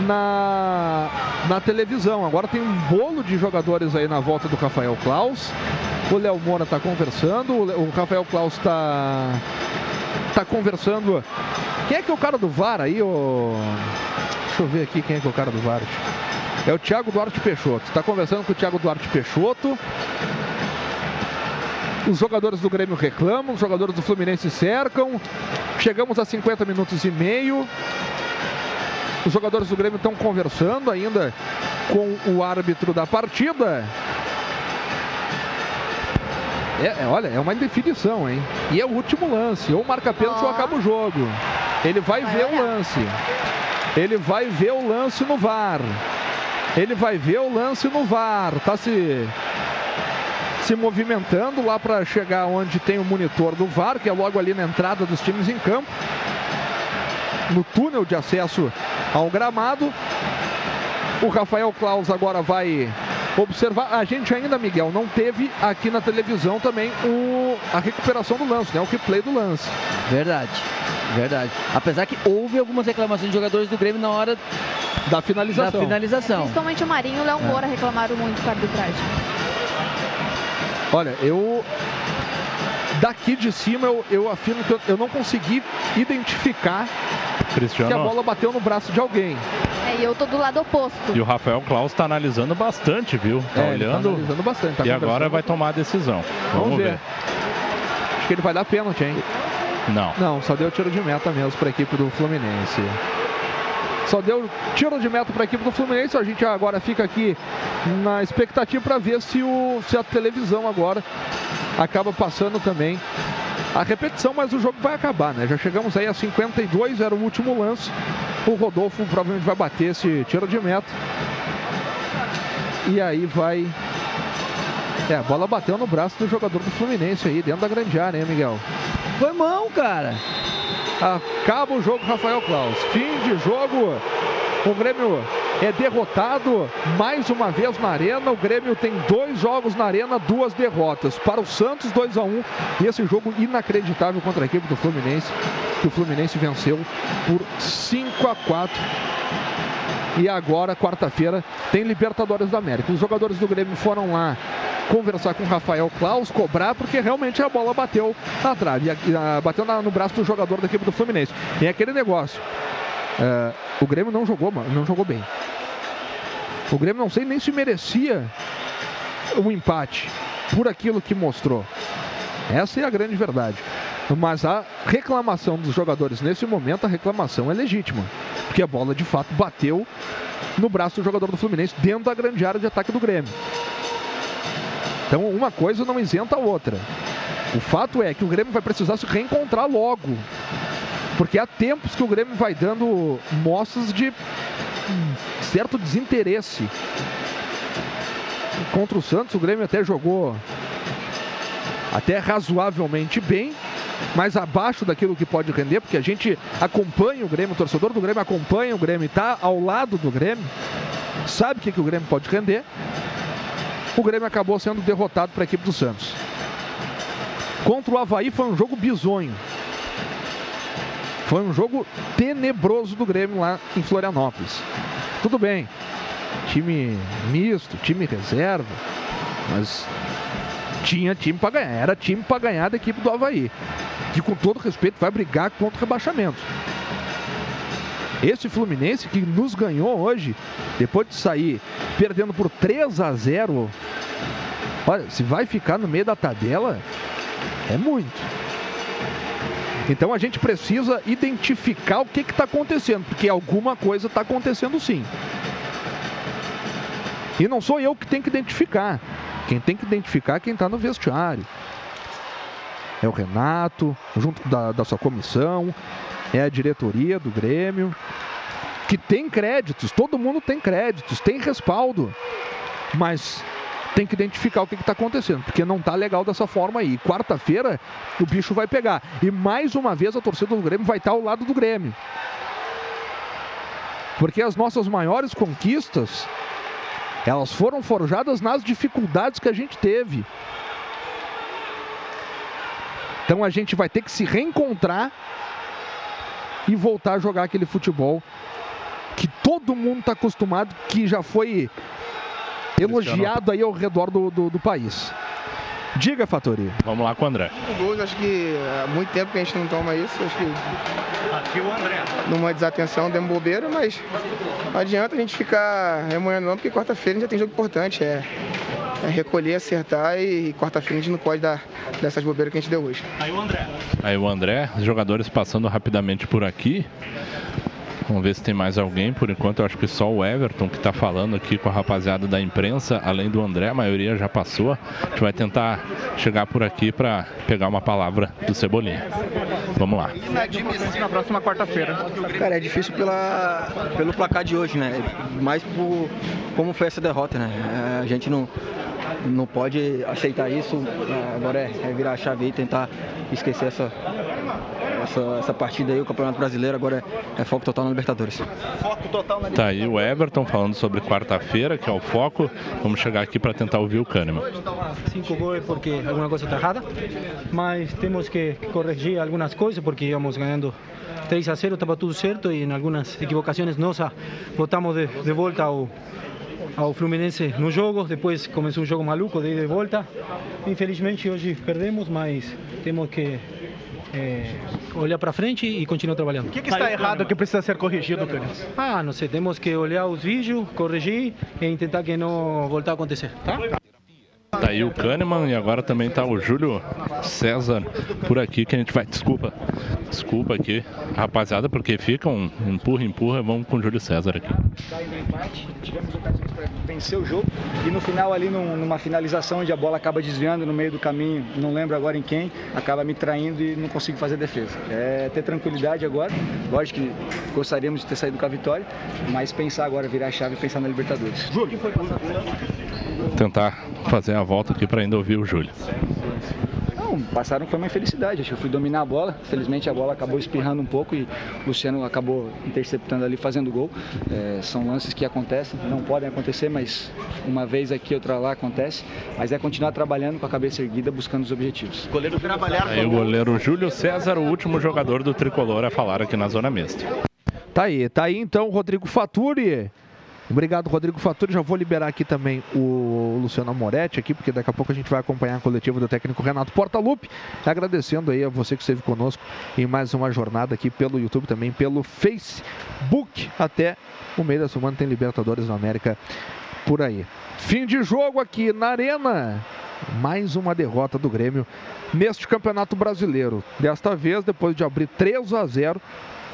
na na televisão. Agora tem um bolo de jogadores aí na volta do Rafael Klaus. O Léo Moura está conversando, o o Rafael Klaus está tá conversando. Quem é que é o cara do VAR aí, ô? Deixa eu ver aqui quem é que é o cara do VAR. É o Thiago Duarte Peixoto. Está conversando com o Thiago Duarte Peixoto. Os jogadores do Grêmio reclamam, os jogadores do Fluminense cercam. Chegamos a 50 minutos e meio. Os jogadores do Grêmio estão conversando ainda com o árbitro da partida. É, é, olha, é uma indefinição, hein? E é o último lance. Ou marca pênalti ou acaba o jogo. Ele vai ver o lance. Ele vai ver o lance no VAR. Ele vai ver o lance no VAR. Tá se se movimentando lá para chegar onde tem o monitor do VAR, que é logo ali na entrada dos times em campo. No túnel de acesso ao gramado. O Rafael Claus agora vai observar. A gente ainda, Miguel, não teve aqui na televisão também o, a recuperação do lance, né? O replay do lance. Verdade, verdade. Apesar que houve algumas reclamações de jogadores do Grêmio na hora da finalização. Da finalização. Principalmente o Marinho e o Léo É. Moura reclamaram muito com a arbitragem. Olha, eu. Daqui de cima eu, eu afirmo que eu, eu não consegui identificar Cristiano. que a bola bateu no braço de alguém. É, e eu tô do lado oposto. E o Rafael Klaus está analisando bastante, viu? Tá É, tá olhando. analisando bastante, tá e agora vai tomar a decisão. Vamos, Vamos, ver. ver. Acho que ele vai dar pênalti, hein? Não. Não, só deu tiro de meta mesmo para a equipe do Fluminense. Só deu tiro de meta para a equipe do Fluminense. A gente agora fica aqui na expectativa para ver se, o, se a televisão agora acaba passando também a repetição, mas o jogo vai acabar, né? Já chegamos aí a 52, era o último lance. O Rodolfo provavelmente vai bater esse tiro de meta. E aí vai. É, a bola bateu no braço do jogador do Fluminense aí, dentro da grande área, hein, Miguel? Foi mão, cara. Acaba o jogo, Rafael Klaus. Fim de jogo. O Grêmio é derrotado mais uma vez na Arena. O Grêmio tem dois jogos na Arena, duas derrotas. Para o Santos, 2 a 1 E esse jogo inacreditável contra a equipe do Fluminense, que o Fluminense venceu por 5 a 4 e agora, quarta-feira, tem Libertadores da América. Os jogadores do Grêmio foram lá conversar com o Rafael Klaus, cobrar, porque realmente a bola bateu na trave, bateu no braço do jogador da equipe do Fluminense. E é aquele negócio. é, o Grêmio não jogou, não jogou bem. O Grêmio não sei nem se merecia um empate por aquilo que mostrou. Essa é a grande verdade. Mas a reclamação dos jogadores nesse momento, a reclamação é legítima. Porque a bola de fato bateu no braço do jogador do Fluminense dentro da grande área de ataque do Grêmio. Então uma coisa não isenta a outra. O fato é que o Grêmio vai precisar se reencontrar logo. Porque há tempos que o Grêmio vai dando mostras de hum, certo desinteresse. Contra o Santos, o Grêmio até jogou até razoavelmente bem, mas abaixo daquilo que pode render, porque a gente acompanha o Grêmio, o torcedor do Grêmio acompanha o Grêmio, está ao lado do Grêmio, sabe o que, que o Grêmio pode render. O Grêmio acabou sendo derrotado para a equipe do Santos. Contra o Havaí foi um jogo bizonho. Foi um jogo tenebroso do Grêmio lá em Florianópolis. Tudo bem, time misto, time reserva, mas tinha time para ganhar, era time para ganhar da equipe do Havaí, que com todo respeito vai brigar contra o rebaixamento. Esse Fluminense que nos ganhou hoje, depois de sair perdendo por 3 a 0, olha, se vai ficar no meio da tabela, é muito. Então a gente precisa identificar o que está acontecendo, porque alguma coisa está acontecendo sim. E não sou eu que tenho que identificar. Quem tem que identificar é quem está no vestiário. É o Renato, junto da, da sua comissão, é a diretoria do Grêmio, que tem créditos, todo mundo tem créditos, tem respaldo. Mas tem que identificar o que está acontecendo, porque não está legal dessa forma aí. Quarta-feira o bicho vai pegar. E mais uma vez a torcida do Grêmio vai estar ao lado do Grêmio. Porque as nossas maiores conquistas, elas foram forjadas nas dificuldades que a gente teve. Então a gente vai ter que se reencontrar e voltar a jogar aquele futebol que todo mundo está acostumado, que já foi elogiado aí ao redor do, do, do país. Diga, Fatori. Vamos lá com o André. gols, acho que há muito tempo que a gente não toma isso. Acho que Aqui o André. numa desatenção, demos bobeira, mas não adianta a gente ficar remoendo não, porque quarta-feira a gente já tem jogo importante. É, é recolher, acertar e quarta-feira a gente não pode dar dessas bobeiras que a gente deu hoje. Aí o André. Aí o André, os jogadores passando rapidamente por aqui. Vamos ver se tem mais alguém. Por enquanto, eu acho que só o Everton que está falando aqui com a rapaziada da imprensa, além do André, a maioria já passou. A gente vai tentar chegar por aqui para pegar uma palavra do Cebolinha. Vamos lá. na próxima quarta-feira. Cara, é difícil pela, pelo placar de hoje, né? Mais por como foi essa derrota, né? A gente não, não pode aceitar isso. É, Agora é, é virar a chave e tentar esquecer essa, essa, essa partida aí, o Campeonato Brasileiro. Agora é, é foco total na Libertadores. Foco total na Tá aí o Everton falando sobre quarta-feira, que é o foco. Vamos chegar aqui para tentar ouvir o Kahneman. cinco goles porque alguma coisa está errada, mas temos que corrigir algumas coisas porque íamos ganhando 3 a 0, estava tudo certo e em algumas equivocações nossas voltamos de, de volta ao, ao Fluminense no jogo, depois começou um jogo maluco de ida e volta. Infelizmente hoje perdemos, mas temos que eh, olhar para frente e continuar trabalhando. O que, que está errado que precisa ser corrigido, Cânion? Ah, não sei, temos que olhar os vídeos, corrigir e tentar que não voltar a acontecer, tá? Tá aí o Kahneman e agora também tá o Júlio César por aqui que a gente vai. Desculpa, desculpa aqui, rapaziada, porque fica um empurra, empurra. Vamos com o Júlio César aqui. No empate, tivemos ocasiões para vencer o jogo e no final ali num- numa finalização onde a bola acaba desviando no meio do caminho, não lembro agora em quem, acaba me traindo e não consigo fazer defesa. É ter tranquilidade agora, lógico que gostaríamos de ter saído com a vitória, mas pensar agora, virar a chave e pensar na Libertadores. Júlio, Tentar fazer a volta aqui para ainda ouvir o Júlio. Não, passaram foi uma infelicidade. Acho que eu fui dominar a bola. Felizmente a bola acabou espirrando um pouco e o Luciano acabou interceptando ali, fazendo gol. É, são lances que acontecem, não podem acontecer, mas uma vez aqui, outra lá acontece. Mas é continuar trabalhando com a cabeça erguida, buscando os objetivos. Goleiro trabalhar Aí o goleiro Júlio César, o último jogador do tricolor a falar aqui na zona mista. Tá aí, tá aí então, Rodrigo Faturi. Obrigado, Rodrigo Faturi. Já vou liberar aqui também o Luciano Moretti aqui, porque daqui a pouco a gente vai acompanhar a coletiva do técnico Renato Portaluppi. Agradecendo aí a você que esteve conosco em mais uma jornada aqui pelo YouTube, também pelo Facebook. Até o meio da semana tem Libertadores da América por aí. Fim de jogo aqui na Arena. Mais uma derrota do Grêmio neste Campeonato Brasileiro. Desta vez, depois de abrir 3 a 0,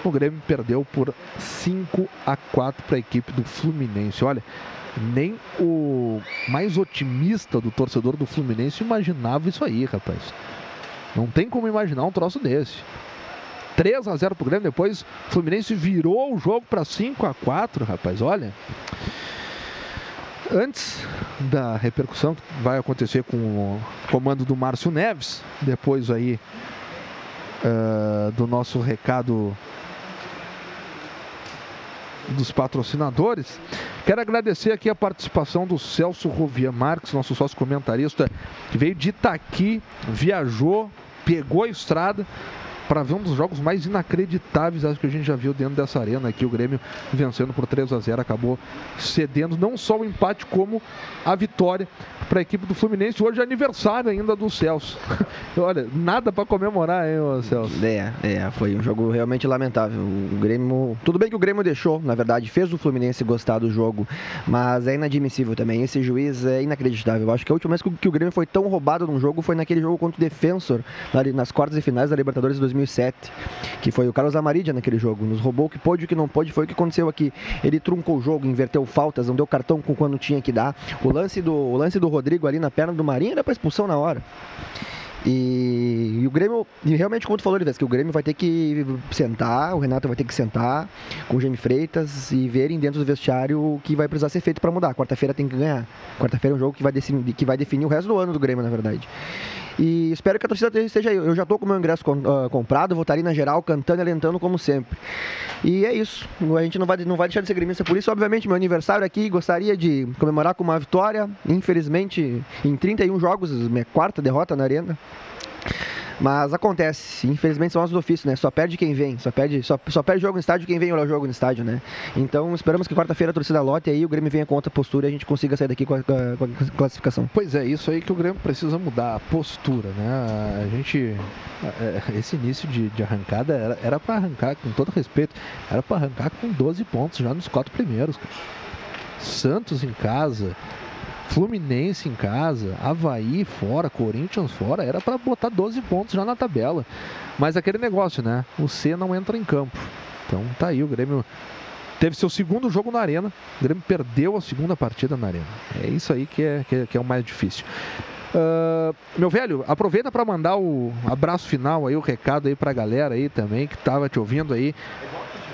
o Grêmio perdeu por 5 a 4 para a equipe do Fluminense. Olha, nem o mais otimista do torcedor do Fluminense imaginava isso aí, rapaz. Não tem como imaginar um troço desse. 3 a 0 pro Grêmio, depois o Fluminense virou o jogo para 5 a 4, rapaz. Olha, antes da repercussão que vai acontecer com o comando do Márcio Neves, depois aí eh, do nosso recado dos patrocinadores. Quero agradecer aqui a participação do Celso Rovia Marques, nosso sócio comentarista, que veio de Itaqui, viajou, pegou a estrada para ver um dos jogos mais inacreditáveis acho que a gente já viu dentro dessa arena aqui, o Grêmio vencendo por 3 a 0 acabou cedendo não só o empate como a vitória para a equipe do Fluminense. Hoje é aniversário ainda do Celso. Olha, nada para comemorar, hein, Celso? É, é, foi um jogo realmente lamentável. O Grêmio. Tudo bem que o Grêmio deixou, na verdade, fez o Fluminense gostar do jogo, mas é inadmissível também. Esse juiz é inacreditável. Acho que a última vez que o- Grêmio foi tão roubado num jogo foi naquele jogo contra o Defensor, na- nas quartas e finais da Libertadores de 2007, que foi o Carlos Amarídia naquele jogo. Nos roubou o que pôde o que não pôde, foi o que aconteceu aqui. Ele truncou o jogo, inverteu faltas, não deu cartão com quando tinha que dar. O lance do, o lance do Rodrigo ali na perna do Marinho era para expulsão na hora. E, e o Grêmio, e realmente, como tu falou, Elias, que o Grêmio vai ter que sentar, o Renato vai ter que sentar com o Jaime Freitas e verem dentro do vestiário o que vai precisar ser feito para mudar. Quarta-feira tem que ganhar. Quarta-feira é um jogo que vai, que vai definir o resto do ano do Grêmio, na verdade. E espero que a torcida esteja aí. Eu já tô com o meu ingresso ah, comprado, estar ali na geral, cantando e alentando como sempre. E é isso. A gente não vai, não vai deixar de ser gremista por isso. Obviamente, meu aniversário aqui, gostaria de comemorar com uma vitória. Infelizmente, em 31 jogos, minha quarta derrota na arena. Mas acontece, infelizmente são os do ofício, né? Só perde quem vem, só perde, só, só perde jogo no estádio quem vem olhar o jogo no estádio, né? Então esperamos que quarta-feira a torcida lote e aí o Grêmio venha com outra postura e a gente consiga sair daqui com a, com a- classificação. Pois é, isso aí que o Grêmio precisa mudar, a postura, né? A gente. é, Esse início de, de arrancada era, era para arrancar, com todo respeito, era para arrancar com 12 pontos já nos quatro primeiros. Santos em casa, Fluminense em casa, Havaí fora, Corinthians fora, era para botar 12 pontos já na tabela. Mas aquele negócio, né? O C não entra em campo. Então tá aí, o Grêmio teve seu segundo jogo na Arena. O Grêmio perdeu a segunda partida na Arena. É isso aí que é, que é, que é o mais difícil. Ah, meu velho, aproveita para mandar o abraço final aí, o recado aí pra galera aí também que tava te ouvindo aí.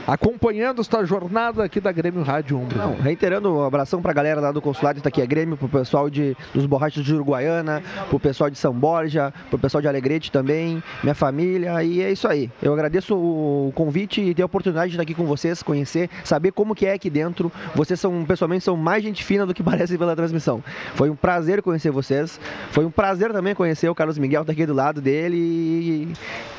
Acompanhando esta jornada aqui da Grêmio Rádio Umbro. Não, reiterando um abração pra galera lá do consulado Itaquia é Grêmio, pro pessoal de, dos borrachos de Uruguaiana, pro pessoal de São Borja, pro pessoal de Alegrete também, minha família, e é isso aí. Eu agradeço o convite e ter a oportunidade de estar aqui com vocês, conhecer, saber como que é aqui dentro. Vocês são, pessoalmente, são mais gente fina do que parece pela transmissão. Foi um prazer conhecer vocês. Foi um prazer também conhecer o Carlos Miguel, tá aqui do lado dele. E,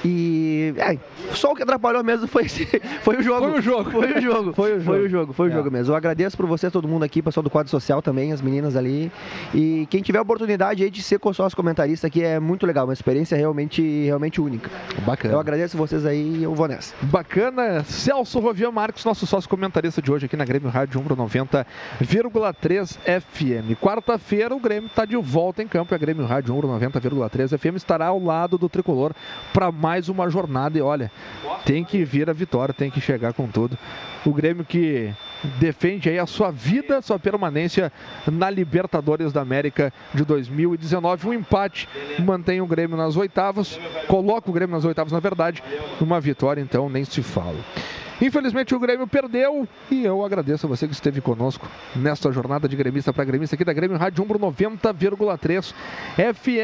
e é, só o que atrapalhou mesmo foi, esse- foi o jogo. Foi o jogo. Foi o jogo. Foi o Foi o jogo. jogo, foi o É. jogo mesmo. Eu agradeço por vocês, todo mundo aqui, pessoal do quadro social também, as meninas ali. E quem tiver oportunidade aí de ser sócio comentarista aqui é muito legal, uma experiência realmente, realmente única. Bacana. Eu agradeço vocês aí e eu vou nessa. Bacana, Celso Rovian Marcos, nosso sócio comentarista de hoje aqui na Grêmio Rádio Umbro 90,3 FM. Quarta-feira o Grêmio está de volta em campo e a Grêmio Rádio Umbro 90,3 FM estará ao lado do Tricolor para mais uma jornada e olha, tem que vir a vitória, tem que chegar com tudo. O Grêmio que defende aí a sua vida, sua permanência na Libertadores da América de 2019. Um empate mantém o Grêmio nas oitavas, coloca o Grêmio nas oitavas, na verdade. Uma vitória, então, nem se fala. Infelizmente o Grêmio perdeu e eu agradeço a você que esteve conosco nesta jornada de gremista para gremista aqui da Grêmio Rádio Umbro 90,3 FM.